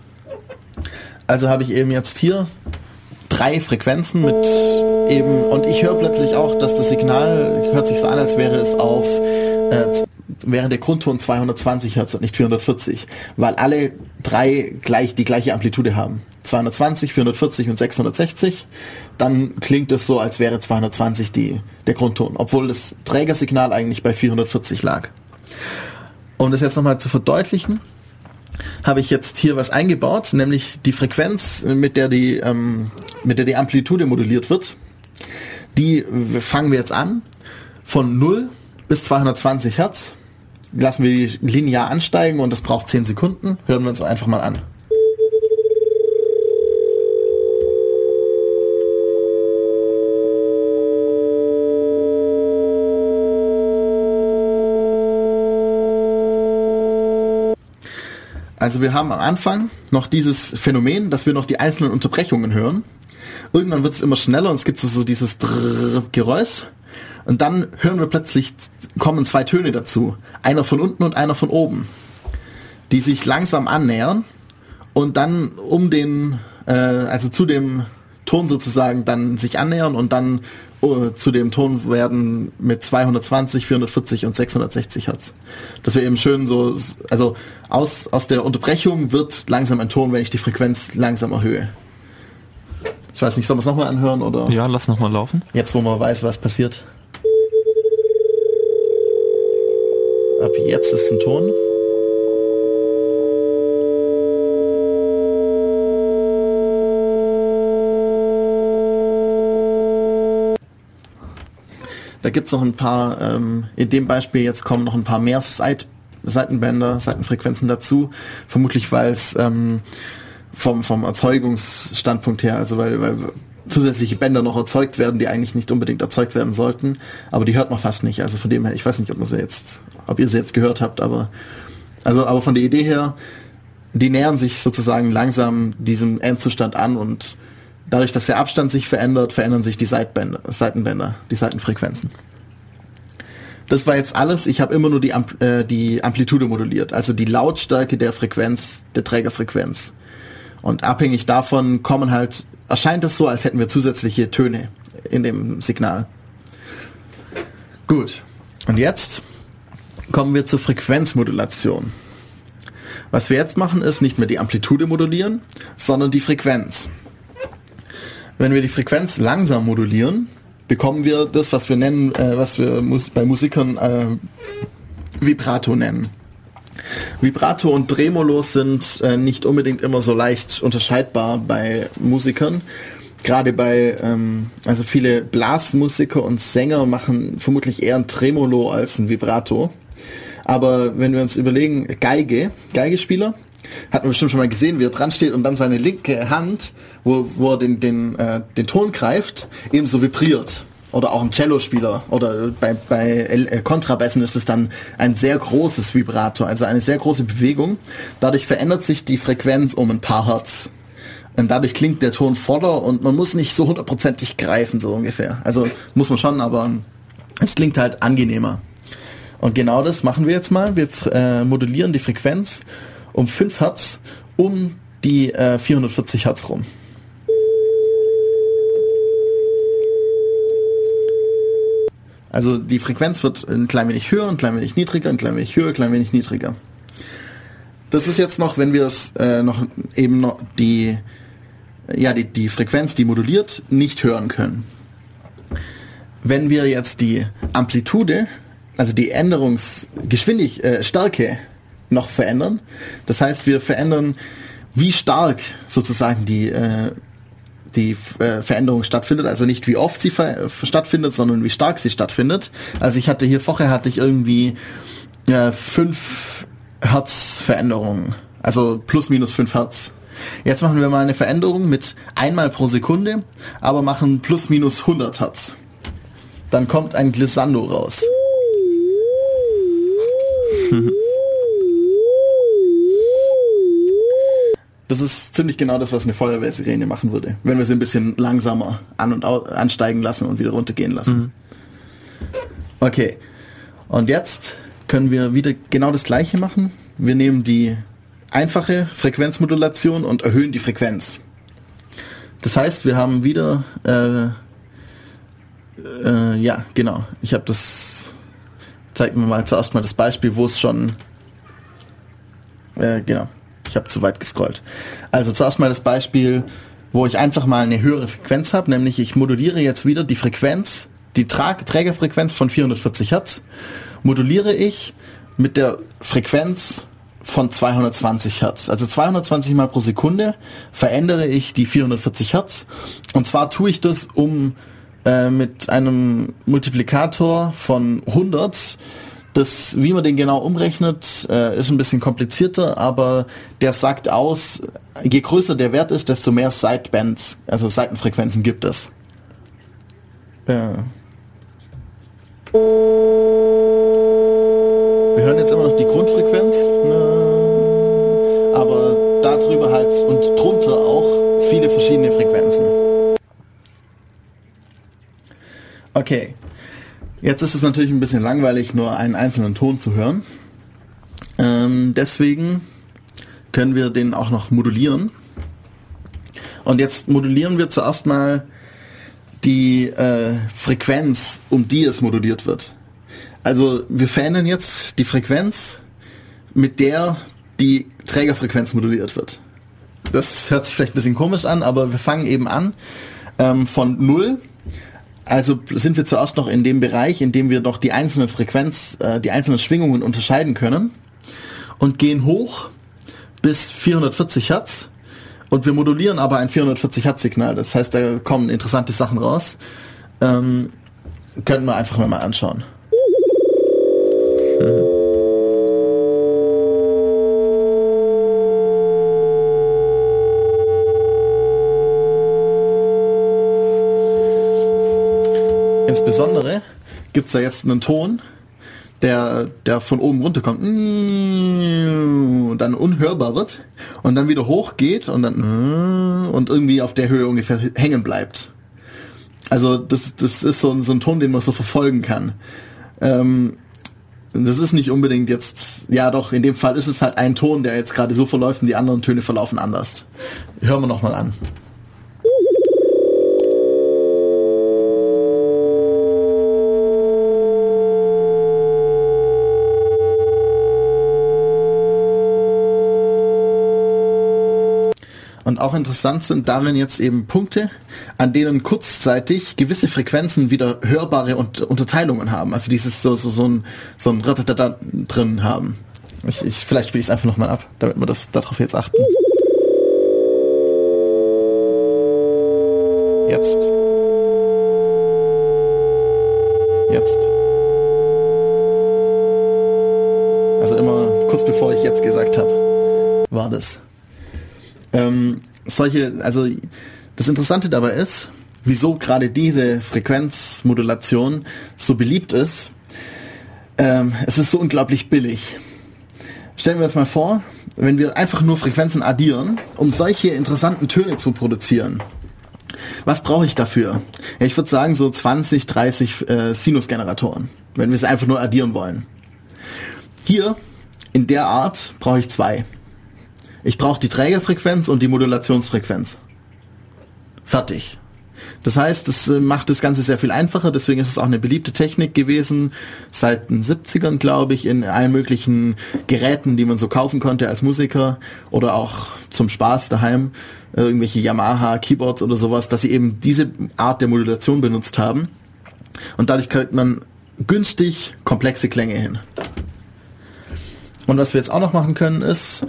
Also habe ich eben jetzt hier drei Frequenzen mit eben und ich höre plötzlich auch, dass das Signal hört sich so an, als wäre es auf äh, wäre der Grundton 220 Hertz und nicht 440, weil alle drei gleich die gleiche Amplitude haben. 220, 440 und 660. Dann klingt es so, als wäre 220 die, der Grundton, obwohl das Trägersignal eigentlich bei 440 lag. Um das jetzt nochmal zu verdeutlichen, habe ich jetzt hier was eingebaut, nämlich die Frequenz, mit der die, ähm, mit der die Amplitude moduliert wird. Die fangen wir jetzt an von 0 bis 220 Hertz. Lassen wir die linear ansteigen und das braucht 10 Sekunden. Hören wir uns einfach mal an. Also wir haben am Anfang noch dieses Phänomen, dass wir noch die einzelnen Unterbrechungen hören. Irgendwann wird es immer schneller und es gibt so, so dieses Drrrr Geräusch. Und dann hören wir plötzlich, kommen zwei Töne dazu. Einer von unten und einer von oben. Die sich langsam annähern und dann um den, äh, also zu dem Ton sozusagen dann sich annähern und dann uh, zu dem Ton werden mit 220, 440 und 660 Hertz. Das wäre eben schön so, also aus, aus der Unterbrechung wird langsam ein Ton, wenn ich die Frequenz langsam erhöhe. Ich weiß nicht, sollen wir es nochmal anhören oder Ja, lass noch mal laufen. jetzt, wo man weiß, was passiert? Ab jetzt ist ein Ton. Da gibt's noch ein paar, ähm, in dem Beispiel jetzt kommen noch ein paar mehr Seit Seitenbänder, Seitenfrequenzen dazu. Vermutlich, weil es ähm, vom, vom Erzeugungsstandpunkt her, also weil, weil zusätzliche Bänder noch erzeugt werden, die eigentlich nicht unbedingt erzeugt werden sollten, aber die hört man fast nicht. Also von dem her, ich weiß nicht, ob man sie jetzt, ob ihr sie jetzt gehört habt, aber also aber von der Idee her, die nähern sich sozusagen langsam diesem Endzustand an und dadurch, dass der Abstand sich verändert, verändern sich die Seitbänder, Seitenbänder, die Seitenfrequenzen. Das war jetzt alles. Ich habe immer nur die, Ampl äh, die Amplitude moduliert, also die Lautstärke der Frequenz, der Trägerfrequenz. Und abhängig davon kommen halt, erscheint es so, als hätten wir zusätzliche Töne in dem Signal. Gut. Und jetzt kommen wir zur Frequenzmodulation. Was wir jetzt machen, ist nicht mehr die Amplitude modulieren, sondern die Frequenz. Wenn wir die Frequenz langsam modulieren, bekommen wir das, was wir nennen, äh, was wir bei Musikern äh, Vibrato nennen. Vibrato und Tremolo sind äh, nicht unbedingt immer so leicht unterscheidbar bei Musikern. gerade bei, ähm, also viele Blasmusiker und Sänger machen vermutlich eher ein Tremolo als ein Vibrato. Aber wenn wir uns überlegen, Geige, Geigespieler, hat man bestimmt schon mal gesehen, wie er dran steht und dann seine linke Hand, wo, wo er den, den, äh, den Ton greift, ebenso vibriert. Oder auch ein Cellospieler oder bei, bei äh, Kontrabässen ist es dann ein sehr großes Vibrato, also eine sehr große Bewegung. Dadurch verändert sich die Frequenz um ein paar Hertz. Und dadurch klingt der Ton voller und man muss nicht so hundertprozentig greifen, so ungefähr. Also muss man schon, aber es klingt halt angenehmer. Und genau das machen wir jetzt mal. Wir äh, modulieren die Frequenz um 5 Hertz um die äh, 440 Hertz rum. Also die Frequenz wird ein klein wenig höher, ein klein wenig niedriger, ein klein wenig höher, ein klein wenig niedriger. Das ist jetzt noch, wenn wir es äh, noch eben noch die, ja, die, die Frequenz, die moduliert, nicht hören können. Wenn wir jetzt die Amplitude, also die Änderungsgeschwindigkeit, äh, noch verändern, das heißt, wir verändern, wie stark sozusagen die äh, die äh, Veränderung stattfindet, also nicht wie oft sie stattfindet, sondern wie stark sie stattfindet. Also ich hatte hier vorher hatte ich irgendwie äh, 5 Hertz Veränderungen, also plus minus 5 Hertz. Jetzt machen wir mal eine Veränderung mit einmal pro Sekunde, aber machen plus minus 100 Hertz. Dann kommt ein Glissando raus. Das ist ziemlich genau das, was eine Feuerwehrsirene machen würde, wenn wir sie ein bisschen langsamer an und ansteigen lassen und wieder runtergehen lassen. Mhm. Okay. Und jetzt können wir wieder genau das gleiche machen. Wir nehmen die einfache Frequenzmodulation und erhöhen die Frequenz. Das heißt, wir haben wieder, äh, äh, ja, genau. Ich habe das, zeig mir mal zuerst mal das Beispiel, wo es schon, äh, genau. Ich habe zu weit gescrollt. Also zuerst mal das Beispiel, wo ich einfach mal eine höhere Frequenz habe, nämlich ich moduliere jetzt wieder die Frequenz, die Tra Trägerfrequenz von 440 Hertz, moduliere ich mit der Frequenz von 220 Hertz. Also 220 mal pro Sekunde verändere ich die 440 Hertz. Und zwar tue ich das, um äh, mit einem Multiplikator von 100 das, wie man den genau umrechnet, äh, ist ein bisschen komplizierter, aber der sagt aus, je größer der Wert ist, desto mehr Sidebands, also Seitenfrequenzen gibt es. Ja. Wir hören jetzt immer noch die Grundfrequenz, ne? aber darüber halt und drunter auch viele verschiedene Frequenzen. Okay, Jetzt ist es natürlich ein bisschen langweilig, nur einen einzelnen Ton zu hören. Ähm, deswegen können wir den auch noch modulieren. Und jetzt modulieren wir zuerst mal die äh, Frequenz, um die es moduliert wird. Also wir verändern jetzt die Frequenz, mit der die Trägerfrequenz moduliert wird. Das hört sich vielleicht ein bisschen komisch an, aber wir fangen eben an ähm, von 0 also sind wir zuerst noch in dem Bereich, in dem wir noch die einzelnen Frequenz, äh, die einzelnen Schwingungen unterscheiden können und gehen hoch bis 440 Hertz und wir modulieren aber ein 440 Hertz Signal. Das heißt, da kommen interessante Sachen raus. Ähm, können wir einfach mal anschauen. Mhm. Insbesondere gibt es da jetzt einen Ton, der, der von oben runter kommt und dann unhörbar wird und dann wieder hochgeht und dann und irgendwie auf der Höhe ungefähr hängen bleibt. Also das, das ist so, so ein Ton, den man so verfolgen kann. Ähm, das ist nicht unbedingt jetzt, ja doch, in dem Fall ist es halt ein Ton, der jetzt gerade so verläuft und die anderen Töne verlaufen anders. Hören wir nochmal an. Auch interessant sind darin jetzt eben Punkte, an denen kurzzeitig gewisse Frequenzen wieder hörbare Unterteilungen haben. Also dieses so, so, so ein, so ein Ratatata drin haben. Ich, ich, vielleicht spiele ich es einfach nochmal ab, damit wir das darauf jetzt achten. Solche, also das Interessante dabei ist, wieso gerade diese Frequenzmodulation so beliebt ist. Ähm, es ist so unglaublich billig. Stellen wir uns mal vor, wenn wir einfach nur Frequenzen addieren, um solche interessanten Töne zu produzieren. Was brauche ich dafür? Ja, ich würde sagen so 20, 30 äh, Sinusgeneratoren, wenn wir es einfach nur addieren wollen. Hier, in der Art, brauche ich zwei. Ich brauche die Trägerfrequenz und die Modulationsfrequenz. Fertig. Das heißt, das äh, macht das Ganze sehr viel einfacher, deswegen ist es auch eine beliebte Technik gewesen, seit den 70ern, glaube ich, in allen möglichen Geräten, die man so kaufen konnte als Musiker oder auch zum Spaß daheim, irgendwelche Yamaha Keyboards oder sowas, dass sie eben diese Art der Modulation benutzt haben. Und dadurch kriegt man günstig komplexe Klänge hin. Und was wir jetzt auch noch machen können ist,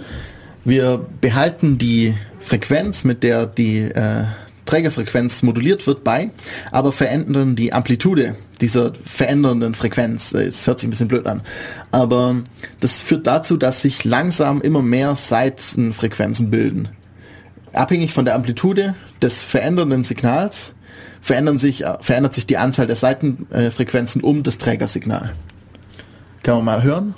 wir behalten die Frequenz, mit der die äh, Trägerfrequenz moduliert wird bei, aber verändern die Amplitude dieser verändernden Frequenz. Es hört sich ein bisschen blöd an. Aber das führt dazu, dass sich langsam immer mehr Seitenfrequenzen bilden. Abhängig von der Amplitude des verändernden Signals verändern sich, äh, verändert sich die Anzahl der Seitenfrequenzen um das Trägersignal. Kann man mal hören?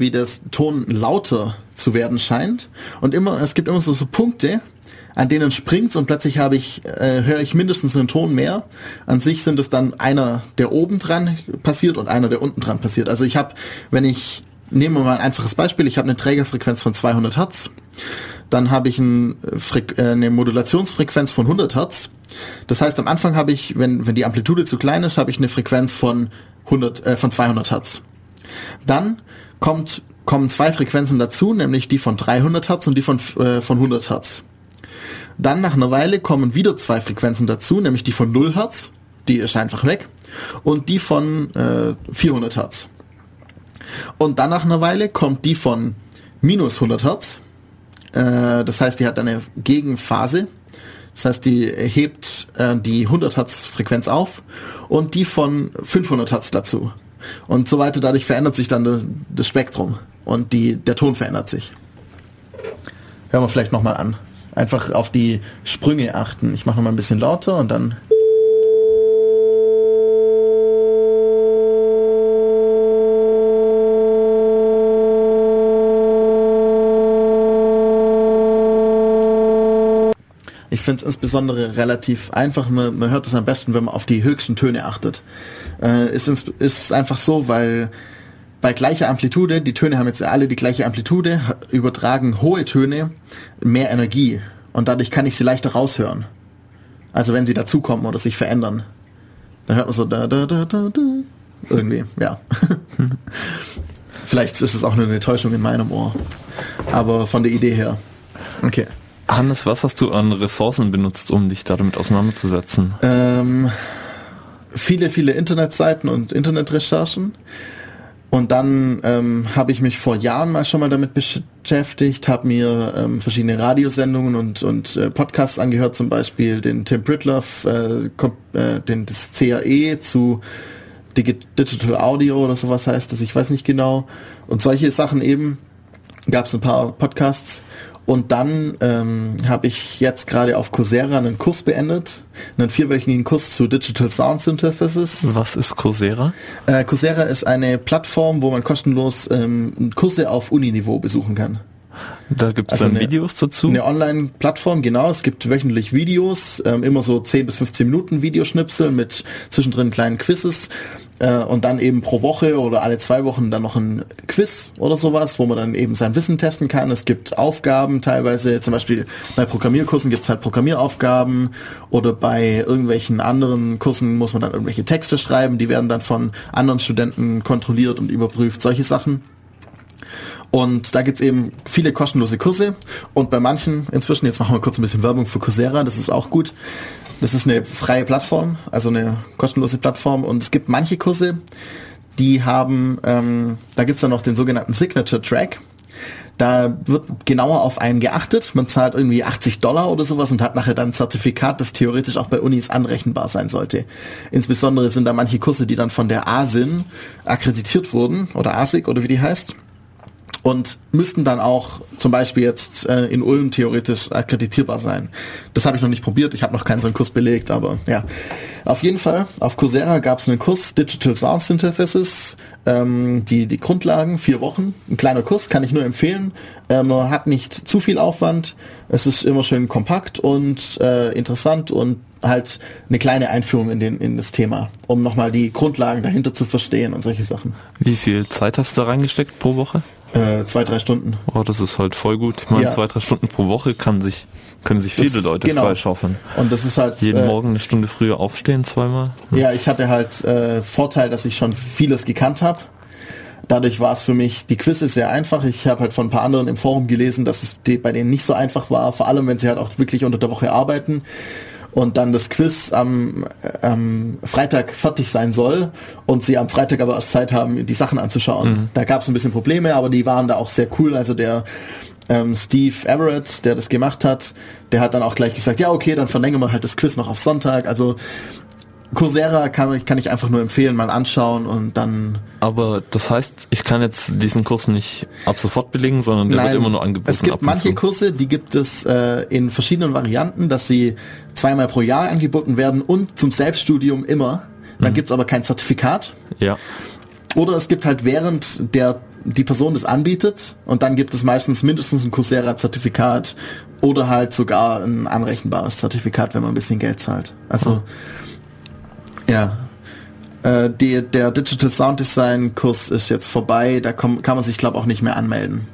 Wie das Ton lauter zu werden scheint. Und immer, es gibt immer so, so Punkte, an denen springt's und plötzlich habe ich, äh, höre ich mindestens einen Ton mehr. An sich sind es dann einer, der oben dran passiert und einer, der unten dran passiert. Also ich habe, wenn ich, nehmen wir mal ein einfaches Beispiel, ich habe eine Trägerfrequenz von 200 Hertz, dann habe ich ein, äh, eine Modulationsfrequenz von 100 Hertz. Das heißt, am Anfang habe ich, wenn, wenn die Amplitude zu klein ist, habe ich eine Frequenz von 100, äh, von 200 Hertz. Dann kommt, kommen zwei Frequenzen dazu, nämlich die von 300 Hertz und die von, äh, von 100 Hertz. Dann nach einer Weile kommen wieder zwei Frequenzen dazu, nämlich die von 0 Hertz, die ist einfach weg, und die von äh, 400 Hertz. Und dann nach einer Weile kommt die von minus 100 Hertz, äh, das heißt, die hat eine Gegenphase, das heißt, die hebt äh, die 100 Hertz Frequenz auf und die von 500 Hertz dazu und so weiter. Dadurch verändert sich dann das, das Spektrum und die, der Ton verändert sich. Hören wir vielleicht nochmal an. Einfach auf die Sprünge achten. Ich mache nochmal ein bisschen lauter und dann... Ich finde es insbesondere relativ einfach. Man, man hört es am besten, wenn man auf die höchsten Töne achtet. Äh, ist, ins, ist einfach so, weil bei gleicher Amplitude, die Töne haben jetzt alle die gleiche Amplitude, übertragen hohe Töne mehr Energie und dadurch kann ich sie leichter raushören. Also wenn sie dazukommen oder sich verändern. Dann hört man so da da da da da irgendwie, ja. Vielleicht ist es auch nur eine Täuschung in meinem Ohr. Aber von der Idee her. Okay. Hannes, was hast du an Ressourcen benutzt, um dich damit auseinanderzusetzen? Ähm, viele, viele Internetseiten und Internetrecherchen. Und dann ähm, habe ich mich vor Jahren mal schon mal damit beschäftigt, habe mir ähm, verschiedene Radiosendungen und, und äh, Podcasts angehört, zum Beispiel den Tim Pritloff, äh, äh, den das CAE zu Digi Digital Audio oder sowas heißt das, ich weiß nicht genau. Und solche Sachen eben gab es ein paar Podcasts und dann ähm, habe ich jetzt gerade auf Coursera einen Kurs beendet, einen vierwöchigen Kurs zu Digital Sound Synthesis. Was ist Coursera? Äh, Coursera ist eine Plattform, wo man kostenlos ähm, Kurse auf Uniniveau besuchen kann. Da gibt es also dann eine, Videos dazu? Eine Online-Plattform, genau. Es gibt wöchentlich Videos, ähm, immer so 10 bis 15 Minuten Videoschnipsel mit zwischendrin kleinen Quizzes. Äh, und dann eben pro Woche oder alle zwei Wochen dann noch ein Quiz oder sowas, wo man dann eben sein Wissen testen kann. Es gibt Aufgaben teilweise, zum Beispiel bei Programmierkursen gibt es halt Programmieraufgaben oder bei irgendwelchen anderen Kursen muss man dann irgendwelche Texte schreiben, die werden dann von anderen Studenten kontrolliert und überprüft, solche Sachen. Und da gibt's eben viele kostenlose Kurse. Und bei manchen inzwischen, jetzt machen wir kurz ein bisschen Werbung für Coursera, das ist auch gut. Das ist eine freie Plattform, also eine kostenlose Plattform. Und es gibt manche Kurse, die haben, ähm, da gibt's dann noch den sogenannten Signature Track. Da wird genauer auf einen geachtet. Man zahlt irgendwie 80 Dollar oder sowas und hat nachher dann ein Zertifikat, das theoretisch auch bei Unis anrechenbar sein sollte. Insbesondere sind da manche Kurse, die dann von der ASIN akkreditiert wurden oder ASIC oder wie die heißt und müssten dann auch zum Beispiel jetzt äh, in Ulm theoretisch akkreditierbar sein. Das habe ich noch nicht probiert, ich habe noch keinen so einen Kurs belegt, aber ja. Auf jeden Fall, auf Coursera gab es einen Kurs Digital Sound Synthesis, ähm, die, die Grundlagen, vier Wochen, ein kleiner Kurs, kann ich nur empfehlen. Ähm, hat nicht zu viel Aufwand, es ist immer schön kompakt und äh, interessant und halt eine kleine Einführung in, den, in das Thema, um nochmal die Grundlagen dahinter zu verstehen und solche Sachen. Wie viel Zeit hast du da reingesteckt pro Woche? Äh, zwei, drei Stunden. Oh, das ist halt voll gut. Ich meine, Ja. zwei, drei Stunden pro Woche kann sich, können sich viele Das- Leute genau. freischaufeln. Und das ist halt... Jeden äh, Morgen eine Stunde früher aufstehen, zweimal. Ja, ich hatte halt äh, Vorteil, dass ich schon vieles gekannt habe. Dadurch war es für mich, die Quiz ist sehr einfach. Ich habe halt von ein paar anderen im Forum gelesen, dass es bei denen nicht so einfach war, vor allem wenn sie halt auch wirklich unter der Woche arbeiten und dann das Quiz am, äh, am Freitag fertig sein soll und sie am Freitag aber erst Zeit haben, die Sachen anzuschauen. Da gab es ein bisschen Probleme, aber die waren da auch sehr cool. Also der ähm, Steve Everett, der das gemacht hat, der hat dann auch gleich gesagt, ja okay, dann verlängern wir halt das Quiz noch auf Sonntag. Also Coursera kann, ich- kann ich einfach nur empfehlen, mal anschauen und dann Aber das heißt, ich kann jetzt diesen Kurs nicht ab sofort belegen, sondern der wird immer nur angeboten. Es gibt manche. Kurse, die gibt es äh, in verschiedenen Varianten, dass sie zweimal pro Jahr angeboten werden und zum Selbststudium immer. Mhm. Dann gibt's aber kein Zertifikat. Ja. Oder es gibt halt während der die Person das anbietet und dann gibt es meistens mindestens ein Coursera-Zertifikat oder halt sogar ein anrechenbares Zertifikat, wenn man ein bisschen Geld zahlt. Also ja. Äh, die, der Digital Sound Design Kurs ist jetzt vorbei, da komm, kann man sich glaube auch nicht mehr anmelden.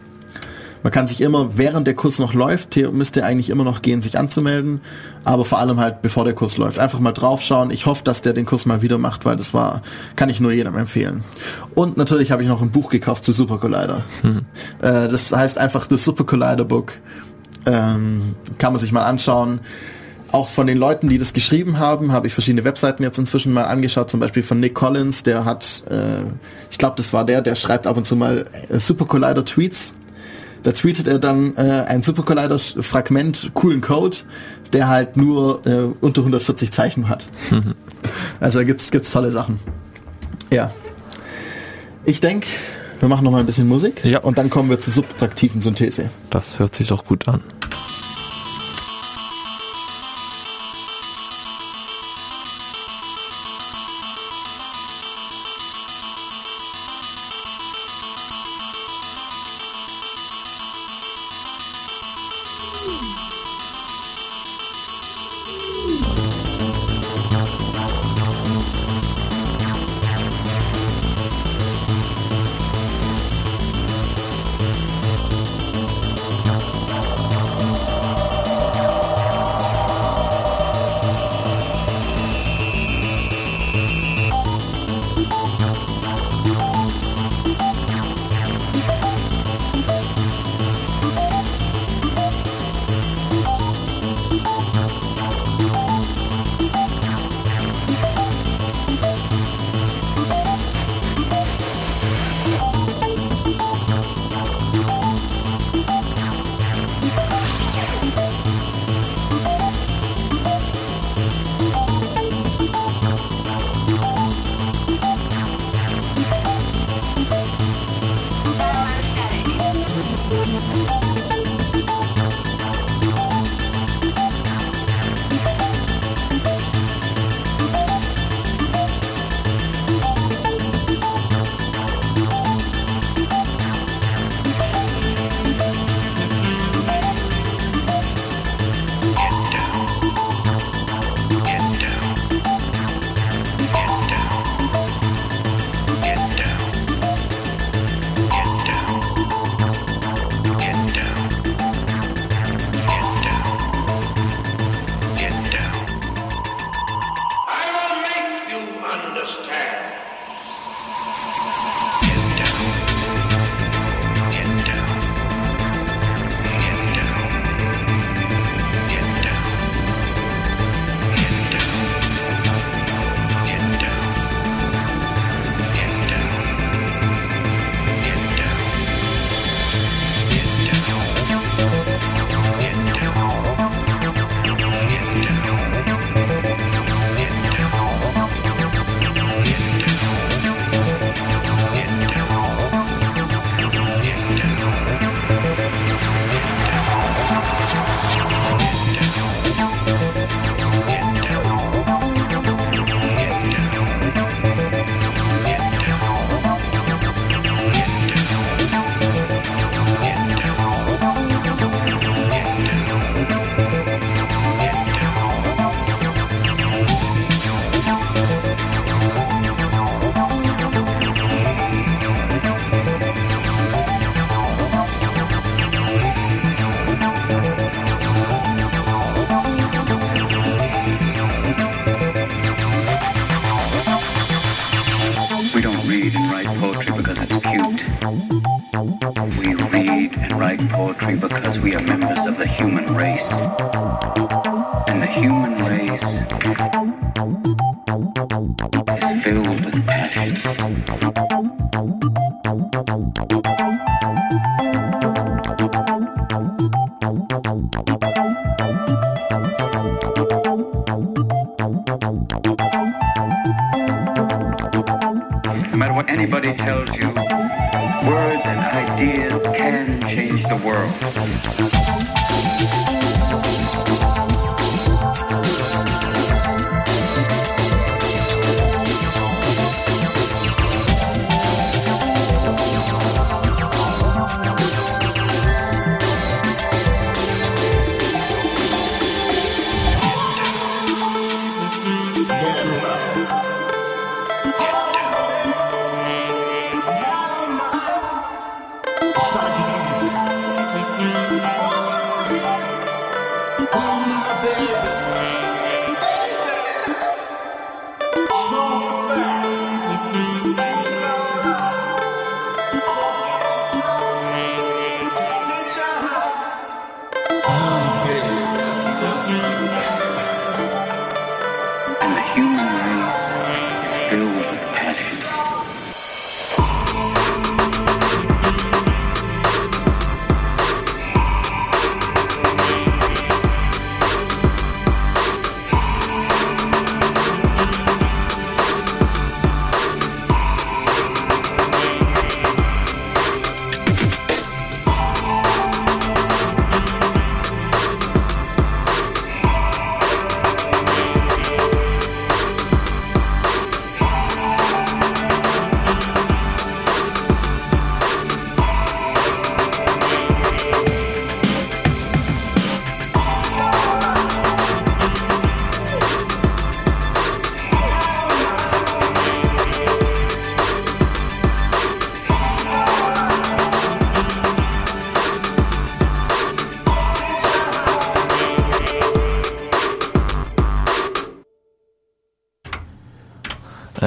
Man kann sich immer, während der Kurs noch läuft, müsste eigentlich immer noch gehen, sich anzumelden, aber vor allem halt, bevor der Kurs läuft. Einfach mal draufschauen. Ich hoffe, dass der den Kurs mal wieder macht, weil das war, kann ich nur jedem empfehlen. Und natürlich habe ich noch ein Buch gekauft zu Super Collider. Äh, das heißt einfach The Super Collider Book. Ähm, kann man sich mal anschauen. Auch von den Leuten, die das geschrieben haben, habe ich verschiedene Webseiten jetzt inzwischen mal angeschaut, zum Beispiel von Nick Collins, der hat, äh, ich glaube, das war der, der schreibt ab und zu mal äh, Super Collider Tweets. Da tweetet er dann äh, ein Super Collider Fragment, coolen Code, der halt nur äh, unter 140 Zeichen hat. also da gibt's gibt's tolle Sachen. Ja. Ich denke, wir machen noch mal ein bisschen Musik Ja. und dann kommen wir zur subtraktiven Synthese. Das hört sich doch gut an.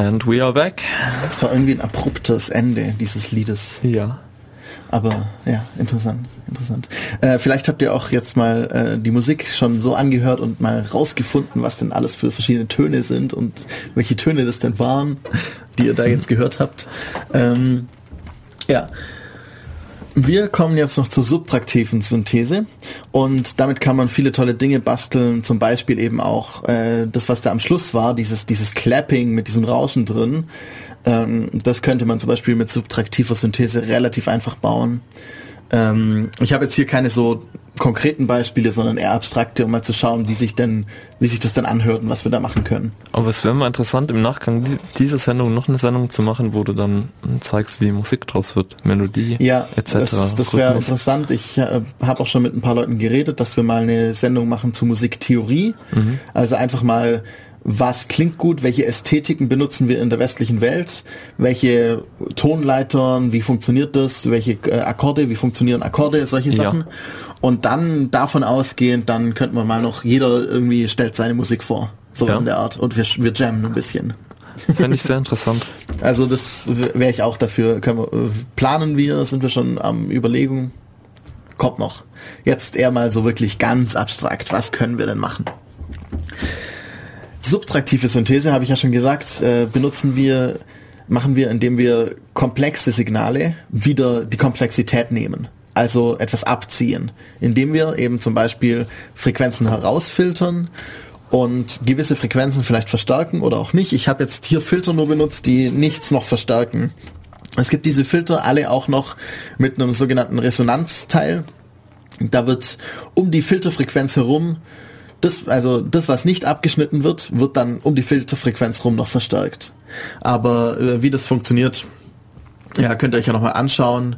And we are back. Das war irgendwie ein abruptes Ende dieses Liedes. Ja. Aber ja, interessant, interessant. Äh, vielleicht habt ihr auch jetzt mal äh, die Musik schon so angehört und mal rausgefunden, was denn alles für verschiedene Töne sind und welche Töne das denn waren, die ihr da jetzt gehört habt. Ähm, ja. Wir kommen jetzt noch zur subtraktiven Synthese und damit kann man viele tolle Dinge basteln, zum Beispiel eben auch äh, das, was da am Schluss war, dieses, dieses Clapping mit diesem Rauschen drin. Ähm, das könnte man zum Beispiel mit subtraktiver Synthese relativ einfach bauen. Ähm, ich habe jetzt hier keine so konkreten Beispiele, sondern eher abstrakte, um mal zu schauen, wie sich denn, wie sich das dann anhört und was wir da machen können. Aber es wäre mal interessant, im Nachgang di- dieser Sendung noch eine Sendung zu machen, wo du dann zeigst, wie Musik draus wird, Melodie, Ja, etc. das, das wäre interessant. Ich äh, habe auch schon mit ein paar Leuten geredet, dass wir mal eine Sendung machen zu Musiktheorie. Mhm. Also einfach mal, was klingt gut, welche Ästhetiken benutzen wir in der westlichen Welt, welche Tonleitern, wie funktioniert das, welche äh, Akkorde, wie funktionieren Akkorde, solche Ja. Sachen. Und dann davon ausgehend, dann könnte man mal noch, jeder irgendwie stellt seine Musik vor. Sowas Ja. in der Art. Und wir, wir jammen ein bisschen. Fände ich sehr interessant. Also das wäre ich auch dafür. Können wir, äh, planen wir, sind wir schon am Überlegen. Kommt noch. Jetzt eher mal so wirklich ganz abstrakt. Was können wir denn machen? Subtraktive Synthese, habe ich ja schon gesagt, äh, benutzen wir, machen wir, indem wir komplexe Signale wieder die Komplexität nehmen. Also etwas abziehen. Indem wir eben zum Beispiel Frequenzen herausfiltern und gewisse Frequenzen vielleicht verstärken oder auch nicht. Ich habe jetzt hier Filter nur benutzt, die nichts noch verstärken. Es gibt diese Filter alle auch noch mit einem sogenannten Resonanzteil. Da wird um die Filterfrequenz herum, das, also das, was nicht abgeschnitten wird, wird dann um die Filterfrequenz rum noch verstärkt. Aber äh, wie das funktioniert, ja, könnt ihr euch ja nochmal anschauen.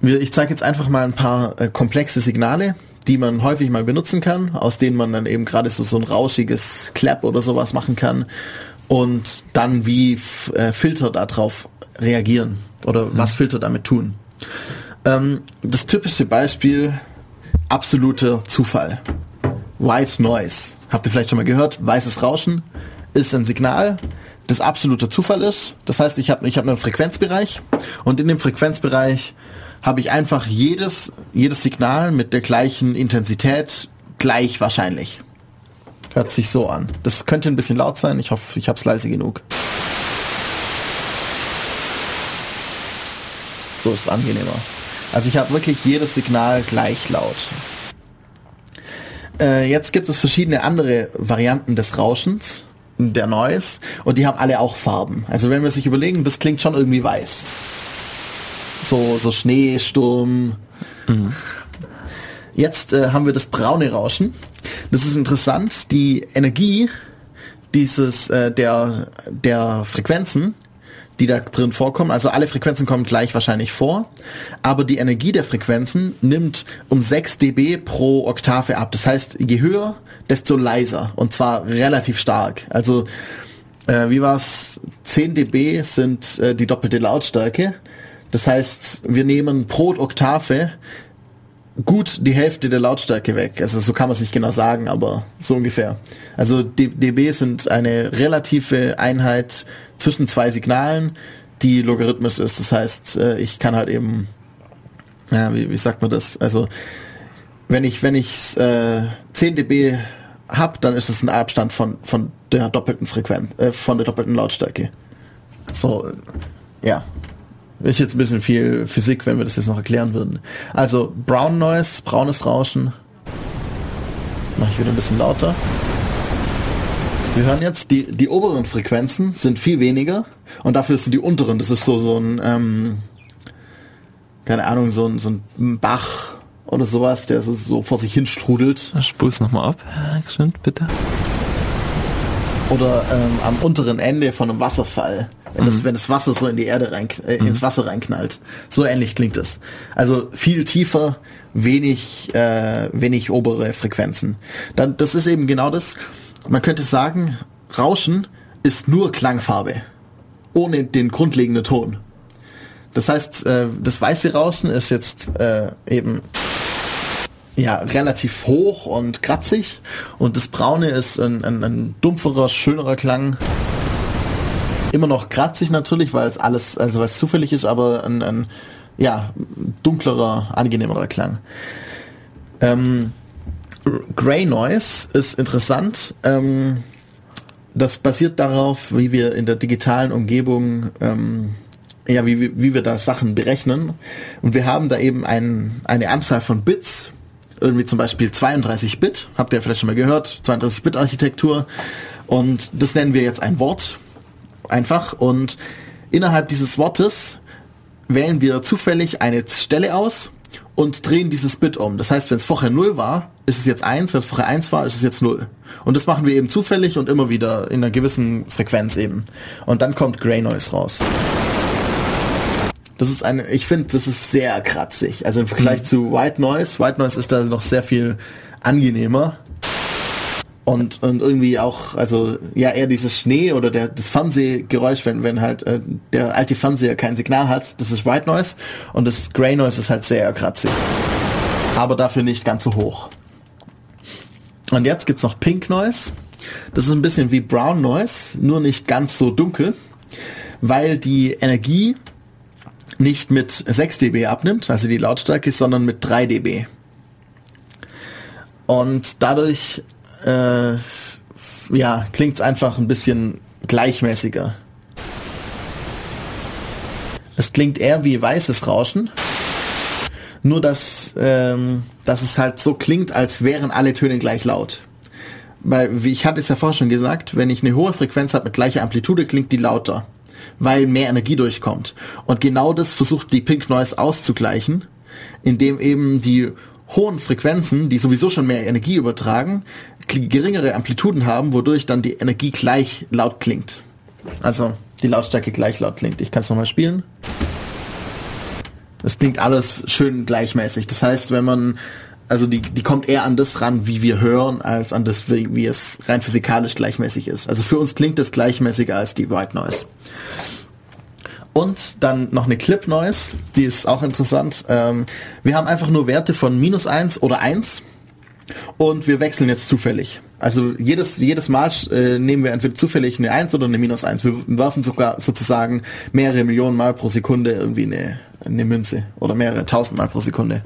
Ich zeige jetzt einfach mal ein paar äh, komplexe Signale, die man häufig mal benutzen kann, aus denen man dann eben gerade so, so ein rauschiges Clap oder sowas machen kann und dann wie äh, Filter darauf reagieren oder was Filter damit tun. Ähm, das typische Beispiel, absoluter Zufall. White Noise. Habt ihr vielleicht schon mal gehört? Weißes Rauschen ist ein Signal, das absoluter Zufall ist. Das heißt, ich habe ich hab einen Frequenzbereich und in dem Frequenzbereich habe ich einfach jedes, jedes Signal mit der gleichen Intensität gleich wahrscheinlich. Hört sich so an. Das könnte ein bisschen laut sein. Ich hoffe, ich habe es leise genug. So ist es angenehmer. Also ich habe wirklich jedes Signal gleich laut. Äh, jetzt gibt es verschiedene andere Varianten des Rauschens, der Noise, und die haben alle auch Farben. Also wenn wir sich überlegen, das klingt schon irgendwie weiß. So, so Schnee, Sturm. Mhm. Jetzt äh, haben wir das braune Rauschen. Das ist interessant. Die Energie dieses äh, der der Frequenzen die da drin vorkommen. Also alle Frequenzen kommen gleich wahrscheinlich vor, aber die Energie der Frequenzen nimmt um 6 dB pro Oktave ab. Das heißt, je höher, desto leiser und zwar relativ stark. Also äh, wie war's? 10 dB sind äh, die doppelte Lautstärke. Das heißt, wir nehmen pro Oktave gut die Hälfte der Lautstärke weg. Also so kann man es nicht genau sagen, aber so ungefähr. Also dB sind eine relative Einheit zwischen zwei Signalen, die logarithmisch ist. Das heißt, äh, ich kann halt eben, ja, wie, wie sagt man das? Also wenn ich wenn ich äh, 10 dB hab, dann ist es ein Abstand von von der doppelten Frequenz, äh, von der doppelten Lautstärke. So, ja. Ist jetzt ein bisschen viel Physik, wenn wir das jetzt noch erklären würden. Also Brown Noise, braunes Rauschen. Mache ich wieder ein bisschen lauter. Wir hören jetzt, die, die oberen Frequenzen sind viel weniger und dafür sind die unteren, das ist so, so ein, ähm, keine Ahnung, so ein, so ein Bach oder sowas, der so, so vor sich hin strudelt. Spul's nochmal ab, schön, bitte. Oder ähm, am unteren Ende von einem Wasserfall, wenn, mhm. das, wenn das Wasser so in die Erde rein, äh, mhm. ins Wasser reinknallt. So ähnlich klingt es. Also viel tiefer, wenig, äh, wenig obere Frequenzen. Dann, das ist eben genau das man könnte sagen, Rauschen ist nur Klangfarbe, ohne den grundlegenden Ton. Das heißt, äh, das weiße Rauschen ist jetzt äh, eben ja relativ hoch und kratzig und das braune ist ein, ein, ein dumpferer, schönerer Klang. Immer noch kratzig natürlich, weil es alles, also es zufällig ist, aber ein, ein ja, dunklerer, angenehmerer Klang. Ähm, Grey Noise ist interessant. Ähm, das basiert darauf, wie wir in der digitalen Umgebung, ähm, ja, wie, wie wir da Sachen berechnen. Und wir haben da eben ein, eine Anzahl von Bits, irgendwie zum Beispiel 32 Bit, habt ihr vielleicht schon mal gehört, 32 Bit Architektur. Und das nennen wir jetzt ein Wort, einfach. Und innerhalb dieses Wortes wählen wir zufällig eine Stelle aus und drehen dieses Bit um. Das heißt, wenn es vorher 0 war, ist es jetzt 1, wenn es vorher 1 war, ist es jetzt 0. Und das machen wir eben zufällig und immer wieder in einer gewissen Frequenz eben. Und dann kommt Grey Noise raus. Das ist eine, ich finde, das ist sehr kratzig. Also im Vergleich mhm. zu White Noise, White Noise ist da noch sehr viel angenehmer und, und irgendwie auch, also ja, eher dieses Schnee oder der, das Fernsehgeräusch, wenn, wenn halt äh, der alte Fernseher kein Signal hat, das ist White Noise und das Grey Noise ist halt sehr kratzig. Aber dafür nicht ganz so hoch. Und jetzt gibt's noch Pink Noise. Das ist ein bisschen wie Brown Noise, nur nicht ganz so dunkel, weil die Energie nicht mit 6 dB abnimmt, also die Lautstärke, sondern mit 3 dB. Und dadurch äh, ja, klingt es einfach ein bisschen gleichmäßiger. Es klingt eher wie weißes Rauschen. Nur dass, ähm, dass es halt so klingt, als wären alle Töne gleich laut. Weil, wie ich hatte es ja vorher schon gesagt, wenn ich eine hohe Frequenz habe mit gleicher Amplitude, klingt die lauter. Weil mehr Energie durchkommt. Und genau das versucht die Pink Noise auszugleichen, indem eben die hohen Frequenzen, die sowieso schon mehr Energie übertragen, geringere Amplituden haben, wodurch dann die Energie gleich laut klingt. Also die Lautstärke gleich laut klingt. Ich kann es nochmal spielen. Es klingt alles schön gleichmäßig. Das heißt, wenn man, also die, die kommt eher an das ran, wie wir hören, als an das, wie, wie es rein physikalisch gleichmäßig ist. Also für uns klingt es gleichmäßiger als die White Noise. Und dann noch eine Clip Noise, die ist auch interessant. Ähm, wir haben einfach nur Werte von minus 1 oder 1 und wir wechseln jetzt zufällig. Also jedes, jedes Mal äh, nehmen wir entweder zufällig eine 1 oder eine minus 1. Wir werfen sogar sozusagen mehrere Millionen Mal pro Sekunde irgendwie eine, eine Münze oder mehrere tausend Mal pro Sekunde.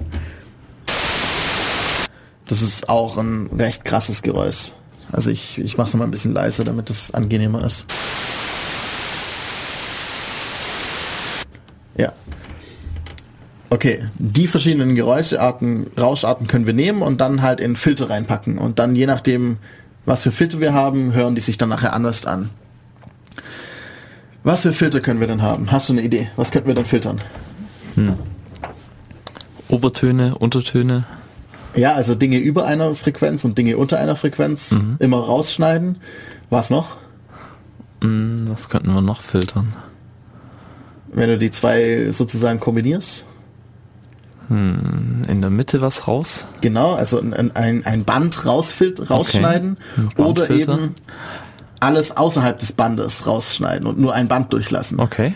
Das ist auch ein recht krasses Geräusch. Also ich, ich mache es mal ein bisschen leiser, damit es angenehmer ist. Okay, die verschiedenen Geräuschearten, Rauscharten können wir nehmen und dann halt in Filter reinpacken. Und dann je nachdem, was für Filter wir haben, hören die sich dann nachher anders an. Was für Filter können wir dann haben? Hast du eine Idee? Was könnten wir dann filtern? Obertöne, Untertöne. Ja, also Dinge über einer Frequenz und Dinge unter einer Frequenz immer rausschneiden. Was noch? Hm, was könnten wir noch filtern? Wenn du die zwei sozusagen kombinierst? In der Mitte was raus? Genau, also ein, ein, ein Band rausschneiden Ein oder eben alles außerhalb des Bandes rausschneiden und nur ein Band durchlassen. Okay.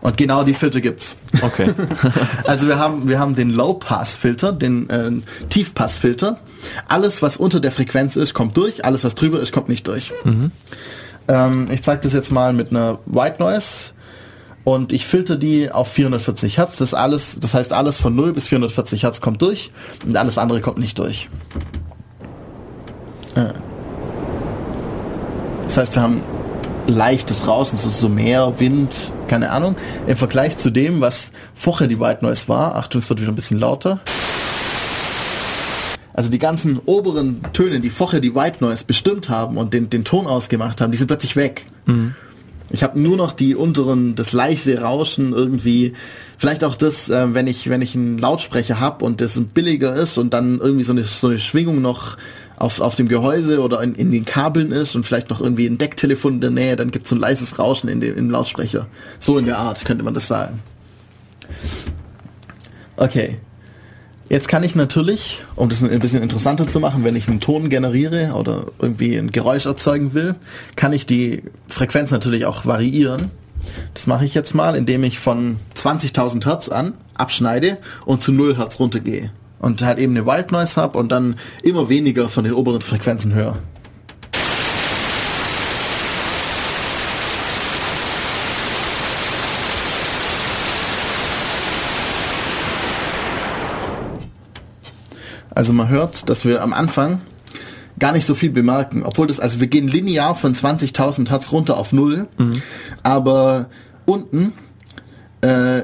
Und genau die Filter gibt's. Okay. Also wir haben, wir haben den Low-Pass-Filter, den äh, Tiefpass-Filter. Alles, was unter der Frequenz ist, kommt durch. Alles, was drüber ist, kommt nicht durch. Ähm, ich zeige das jetzt mal mit einer White Noise. Und ich filter die auf 440 Hertz. Das, alles, das heißt, alles von 0 bis 440 Hertz kommt durch und alles andere kommt nicht durch. Äh. Das heißt, wir haben leichtes Rauschen, so, so Meer, Wind, keine Ahnung. Im Vergleich zu dem, was vorher die White Noise war, Achtung, es wird wieder ein bisschen lauter. Also die ganzen oberen Töne, die vorher die White Noise bestimmt haben und den, den Ton ausgemacht haben, die sind plötzlich weg. Ich habe nur noch die unteren, das leise Rauschen irgendwie. Vielleicht auch das, äh, wenn ich wenn ich einen Lautsprecher habe und das billiger ist und dann irgendwie so eine so eine Schwingung noch auf, auf dem Gehäuse oder in, in den Kabeln ist und vielleicht noch irgendwie ein Decktelefon in der Nähe, dann gibt es so ein leises Rauschen in dem, im Lautsprecher. So in der Art könnte man das sagen. Okay. Jetzt kann ich natürlich, um das ein bisschen interessanter zu machen, wenn ich einen Ton generiere oder irgendwie ein Geräusch erzeugen will, kann ich die Frequenz natürlich auch variieren. Das mache ich jetzt mal, indem ich von 20.000 Hertz an abschneide und zu 0 Hertz runtergehe. Und halt eben eine White Noise habe und dann immer weniger von den oberen Frequenzen höre. Also man hört, dass wir am Anfang gar nicht so viel bemerken, obwohl das, also wir gehen linear von 20.000 Hertz runter auf Null, aber unten, äh,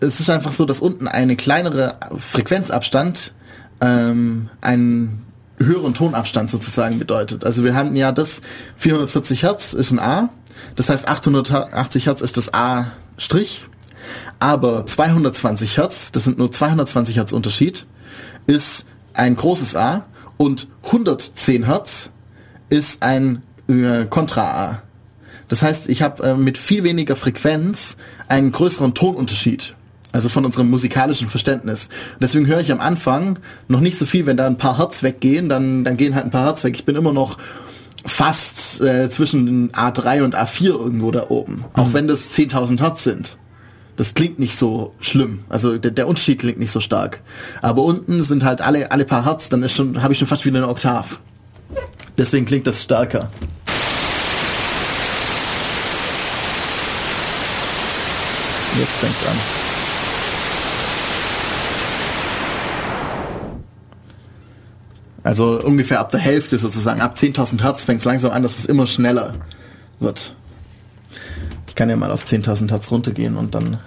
es ist einfach so, dass unten eine kleinere Frequenzabstand ähm, einen höheren Tonabstand sozusagen bedeutet. Also wir haben ja das 440 Hertz ist ein A, das heißt 880 Hertz ist das A Strich, aber 220 Hertz, das sind nur 220 Hertz Unterschied, ist ein großes A und 110 Hertz ist ein äh, Kontra-A. Das heißt, ich habe äh, mit viel weniger Frequenz einen größeren Tonunterschied. Also von unserem musikalischen Verständnis. Und deswegen höre ich am Anfang noch nicht so viel, wenn da ein paar Hertz weggehen, dann, dann gehen halt ein paar Hertz weg. Ich bin immer noch fast äh, zwischen A3 und A4 irgendwo da oben. Auch wenn das 10.000 Hertz sind. Das klingt nicht so schlimm. Also der, der Unterschied klingt nicht so stark. Aber unten sind halt alle, alle paar Hertz, dann ist schon, habe ich schon fast wieder eine Oktav. Deswegen klingt das stärker. Jetzt fängt's an. Also ungefähr ab der Hälfte sozusagen, ab 10.000 Hertz fängt es langsam an, dass es immer schneller wird. Kann ja mal auf 10.000 Hertz runtergehen und dann...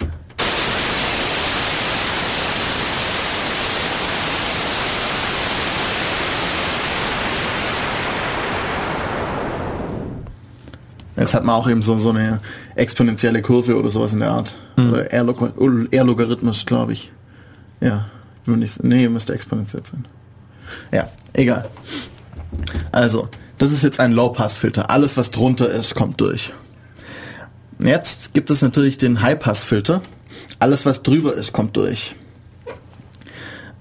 Jetzt hat man auch eben so, so eine exponentielle Kurve oder sowas in der Art. Oder eher, log eher logarithmisch, glaube ich. Ja, nicht, nee, müsste exponentiell sein. Ja, egal. Also, das ist jetzt ein Low-Pass-Filter. Alles, was drunter ist, kommt durch. Jetzt gibt es natürlich den High-Pass-Filter. Alles, was drüber ist, kommt durch.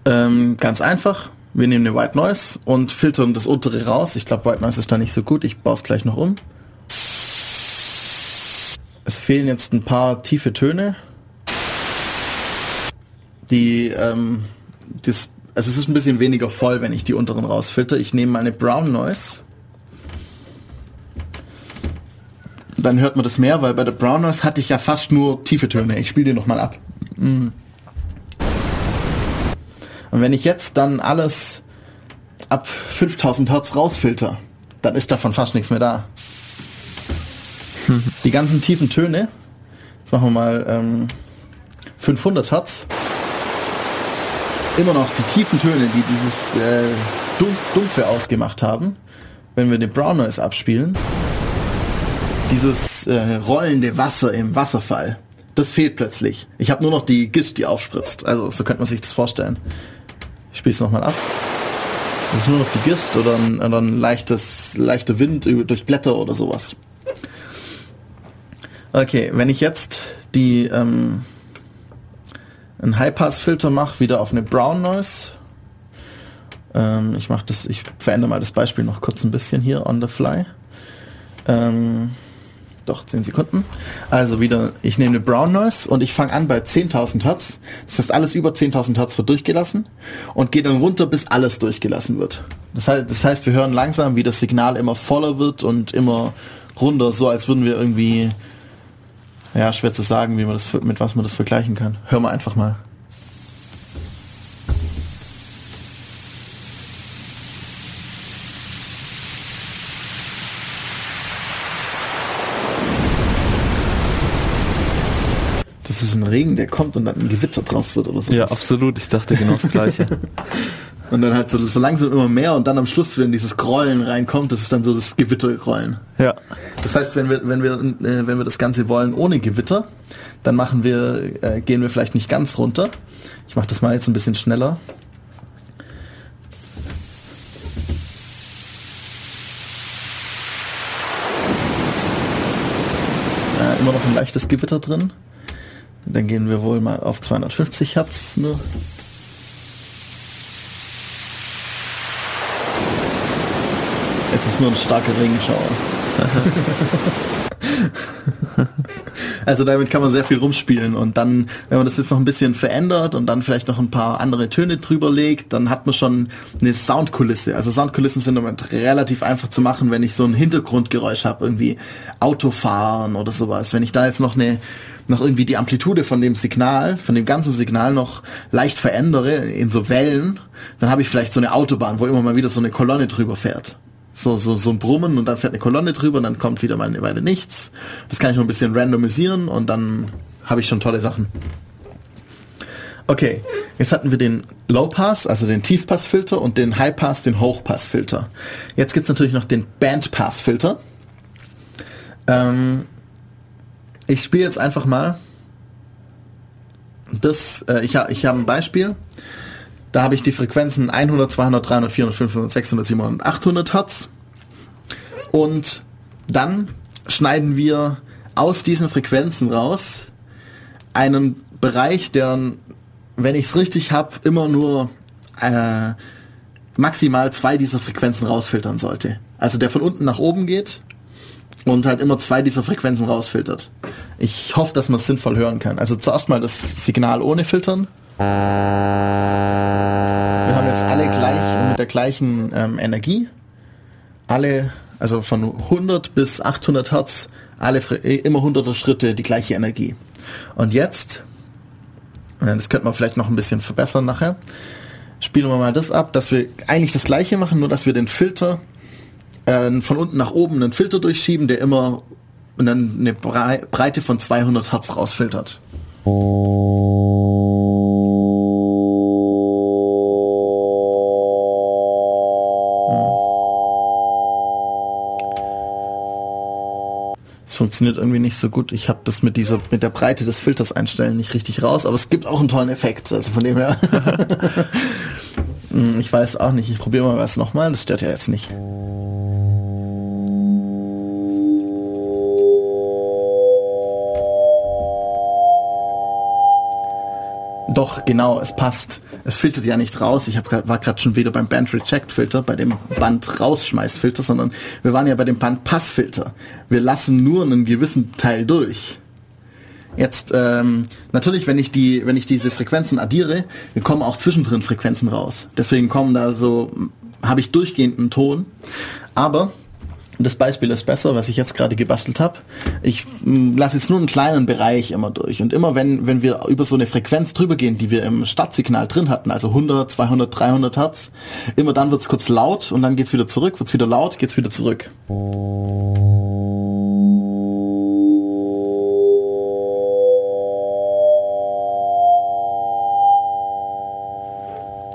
Ähm, ganz einfach. Wir nehmen eine White Noise und filtern das untere raus. Ich glaube, White Noise ist da nicht so gut. Ich baue es gleich noch um. Es fehlen jetzt ein paar tiefe Töne, die ähm, das Also es ist ein bisschen weniger voll, wenn ich die unteren rausfilter. Ich nehme meine Brown Noise. Dann hört man das mehr, weil bei der Brown Noise hatte ich ja fast nur tiefe Töne. Ich spiele die nochmal ab. Mm. Und wenn ich jetzt dann alles ab 5000 Hertz rausfilter, dann ist davon fast nichts mehr da. Die ganzen tiefen Töne, jetzt machen wir mal ähm, 500 Hertz, immer noch die tiefen Töne, die dieses äh, Dum- Dumpfe ausgemacht haben, wenn wir den Brown Noise abspielen, dieses äh, rollende Wasser im Wasserfall, das fehlt plötzlich. Ich habe nur noch die Gischt, die aufspritzt. Also so könnte man sich das vorstellen. Ich spiele es nochmal ab. Das ist nur noch die Gischt oder ein, oder ein leichtes, leichter Wind durch Blätter oder sowas. Okay, wenn ich jetzt die ähm, einen High-Pass-Filter mache, wieder auf eine Brown Noise. Ähm, ich mache das, ich verändere mal das Beispiel noch kurz ein bisschen hier on the fly. Ähm, doch, 10 Sekunden. Also wieder, ich nehme eine Brown Noise und ich fange an bei 10.000 Hertz. Das heißt, alles über 10.000 Hertz wird durchgelassen und gehe dann runter, bis alles durchgelassen wird. Das heißt, das heißt, wir hören langsam, wie das Signal immer voller wird und immer runter, so als würden wir irgendwie, ja, schwer zu sagen, wie man das, mit was man das vergleichen kann. Hören wir einfach mal. Regen, der kommt und dann ein Gewitter draus wird oder so. Ja, absolut. Ich dachte genau das Gleiche. Und dann halt so, so langsam immer mehr und dann am Schluss, wenn dieses Grollen reinkommt, das ist dann so das Gewittergrollen. ja. Das heißt, wenn wir, wenn wir, äh, wenn wir das Ganze wollen ohne Gewitter, dann machen wir, äh, gehen wir vielleicht nicht ganz runter. Ich mache das mal jetzt ein bisschen schneller. Immer noch ein leichtes Gewitter drin. Dann gehen wir wohl mal auf 250 Hertz nur. Jetzt ist nur ein starker Regenschauer. Also damit kann man sehr viel rumspielen und dann, wenn man das jetzt noch ein bisschen verändert und dann vielleicht noch ein paar andere Töne drüber legt, dann hat man schon eine Soundkulisse. Also Soundkulissen sind damit relativ einfach zu machen, wenn ich so ein Hintergrundgeräusch habe, irgendwie Autofahren oder sowas. Wenn ich da jetzt noch eine noch irgendwie die Amplitude von dem Signal, von dem ganzen Signal noch leicht verändere in so Wellen, dann habe ich vielleicht so eine Autobahn, wo immer mal wieder so eine Kolonne drüber fährt so, so, so ein Brummen und dann fährt eine Kolonne drüber und dann kommt wieder mal eine Weile nichts. Das kann ich noch ein bisschen randomisieren und dann habe ich schon tolle Sachen. Okay, jetzt hatten wir den Low Pass, also den Tiefpassfilter und den High Pass, den Hochpassfilter. Jetzt gibt's natürlich noch den Band Pass Filter. Ähm, ich spiele jetzt einfach mal das, äh, ich, ha, ich habe ein Beispiel. Da habe ich die Frequenzen 100, 200, 300, 400, 500, 600, 700, 800 Hertz. Und dann schneiden wir aus diesen Frequenzen raus einen Bereich, der, wenn ich es richtig habe, immer nur äh, maximal zwei dieser Frequenzen rausfiltern sollte. Also der von unten nach oben geht und halt immer zwei dieser Frequenzen rausfiltert. Ich hoffe, dass man es sinnvoll hören kann. Also zuerst mal das Signal ohne Filtern. Wir haben jetzt alle gleich mit der gleichen ähm, Energie. Alle, also von 100 bis 800 Hertz, alle äh, immer hunderte Schritte die gleiche Energie. Und jetzt, äh, das könnte man vielleicht noch ein bisschen verbessern nachher, spielen wir mal das ab, dass wir eigentlich das gleiche machen, nur dass wir den Filter äh, von unten nach oben einen Filter durchschieben, der immer eine, eine Brei- Breite von 200 Hertz rausfiltert. Es funktioniert irgendwie nicht so gut. Ich habe das mit dieser mit der Breite des Filters einstellen nicht richtig raus, aber es gibt auch einen tollen Effekt. Also von dem her. Hm, ich weiß auch nicht. Ich probiere mal was nochmal. Das stört ja jetzt nicht. Doch, genau, es passt. Es filtert ja nicht raus. Ich hab war gerade schon wieder beim Band Reject Filter, bei dem Band Rausschmeißfilter, sondern wir waren ja bei dem Band Passfilter. Wir lassen nur einen gewissen Teil durch. Jetzt ähm, natürlich, wenn ich die, wenn ich diese Frequenzen addiere, kommen auch zwischendrin Frequenzen raus. Deswegen kommen da so, habe ich durchgehend einen Ton. Aber das Beispiel ist besser, was ich jetzt gerade gebastelt habe. Ich lasse jetzt nur einen kleinen Bereich immer durch. Und immer wenn, wenn wir über so eine Frequenz drüber gehen, die wir im Startsignal drin hatten, also 100, 200, 300 Hertz, immer dann wird es kurz laut und dann geht es wieder zurück, wird es wieder laut, geht es wieder zurück.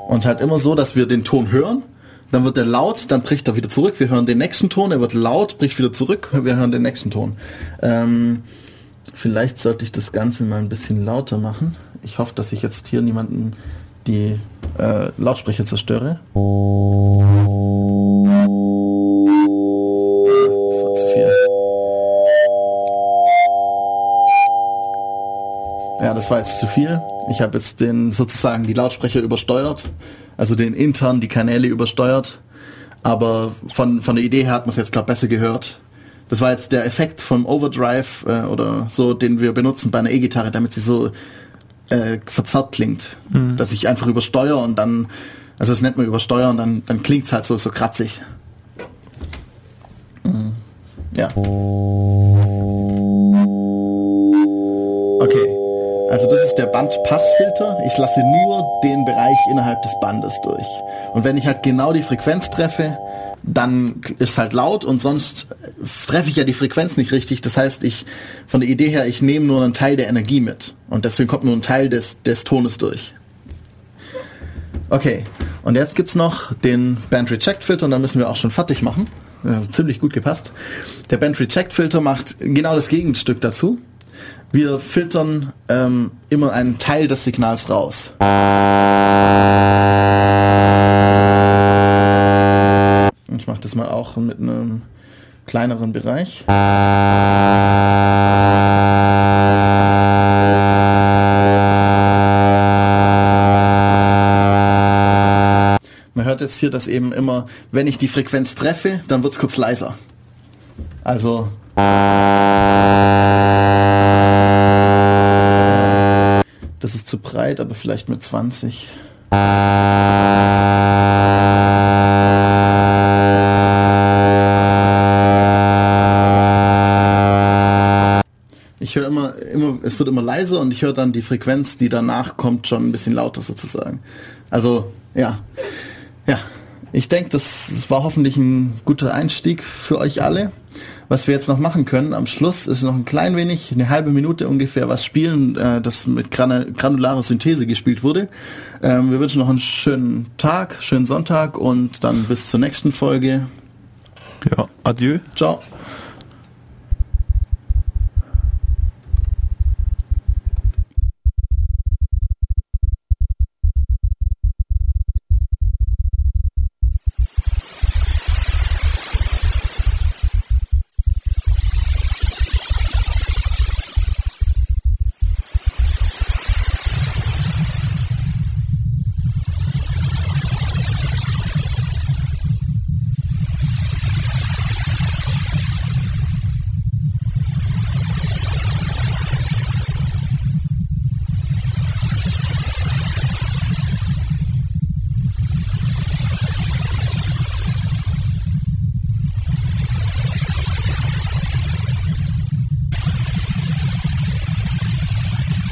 Und halt immer so, dass wir den Ton hören, dann wird er laut, dann bricht er wieder zurück, wir hören den nächsten Ton, er wird laut, bricht wieder zurück, wir hören den nächsten Ton. Ähm, vielleicht sollte ich das Ganze mal ein bisschen lauter machen. Ich hoffe, dass ich jetzt hier niemanden die äh, Lautsprecher zerstöre. Ja, das war jetzt zu viel. Ich habe jetzt den sozusagen die Lautsprecher übersteuert, also den intern die Kanäle übersteuert. Aber von, von der Idee her hat man es jetzt glaube besser gehört. Das war jetzt der Effekt vom Overdrive äh, oder so, den wir benutzen bei einer E-Gitarre, damit sie so äh, verzerrt klingt. Dass ich einfach übersteuere und dann, also das nennt man übersteuern, dann, dann klingt es halt so, so kratzig. Mhm. Ja. Okay. Also das ist der Bandpassfilter. Ich lasse nur den Bereich innerhalb des Bandes durch. Und wenn ich halt genau die Frequenz treffe, dann ist halt laut und sonst treffe ich ja die Frequenz nicht richtig. Das heißt, ich von der Idee her, ich nehme nur einen Teil der Energie mit. Und deswegen kommt nur ein Teil des, des Tones durch. Okay, und jetzt gibt's noch den Band Reject Filter und dann müssen wir auch schon fertig machen. Das ziemlich gut gepasst. Der Band Reject Filter macht genau das Gegenstück dazu. Wir filtern ähm, immer einen Teil des Signals raus. Ich mache das mal auch mit einem kleineren Bereich. Man hört jetzt hier, dass eben immer, wenn ich die Frequenz treffe, dann wird es kurz leiser. Also breit, aber vielleicht mit 20. Ich höre immer, immer, es wird immer leiser und ich höre dann die Frequenz, die danach kommt, schon ein bisschen lauter sozusagen. Also, ja. Ja. Ich denke, das war hoffentlich ein guter Einstieg für euch alle. Was wir jetzt noch machen können, am Schluss ist noch ein klein wenig, eine halbe Minute ungefähr, was spielen, äh, das mit gran granularer Synthese gespielt wurde. Ähm, wir wünschen noch einen schönen Tag, schönen Sonntag und dann bis zur nächsten Folge. Ja, adieu. Ciao.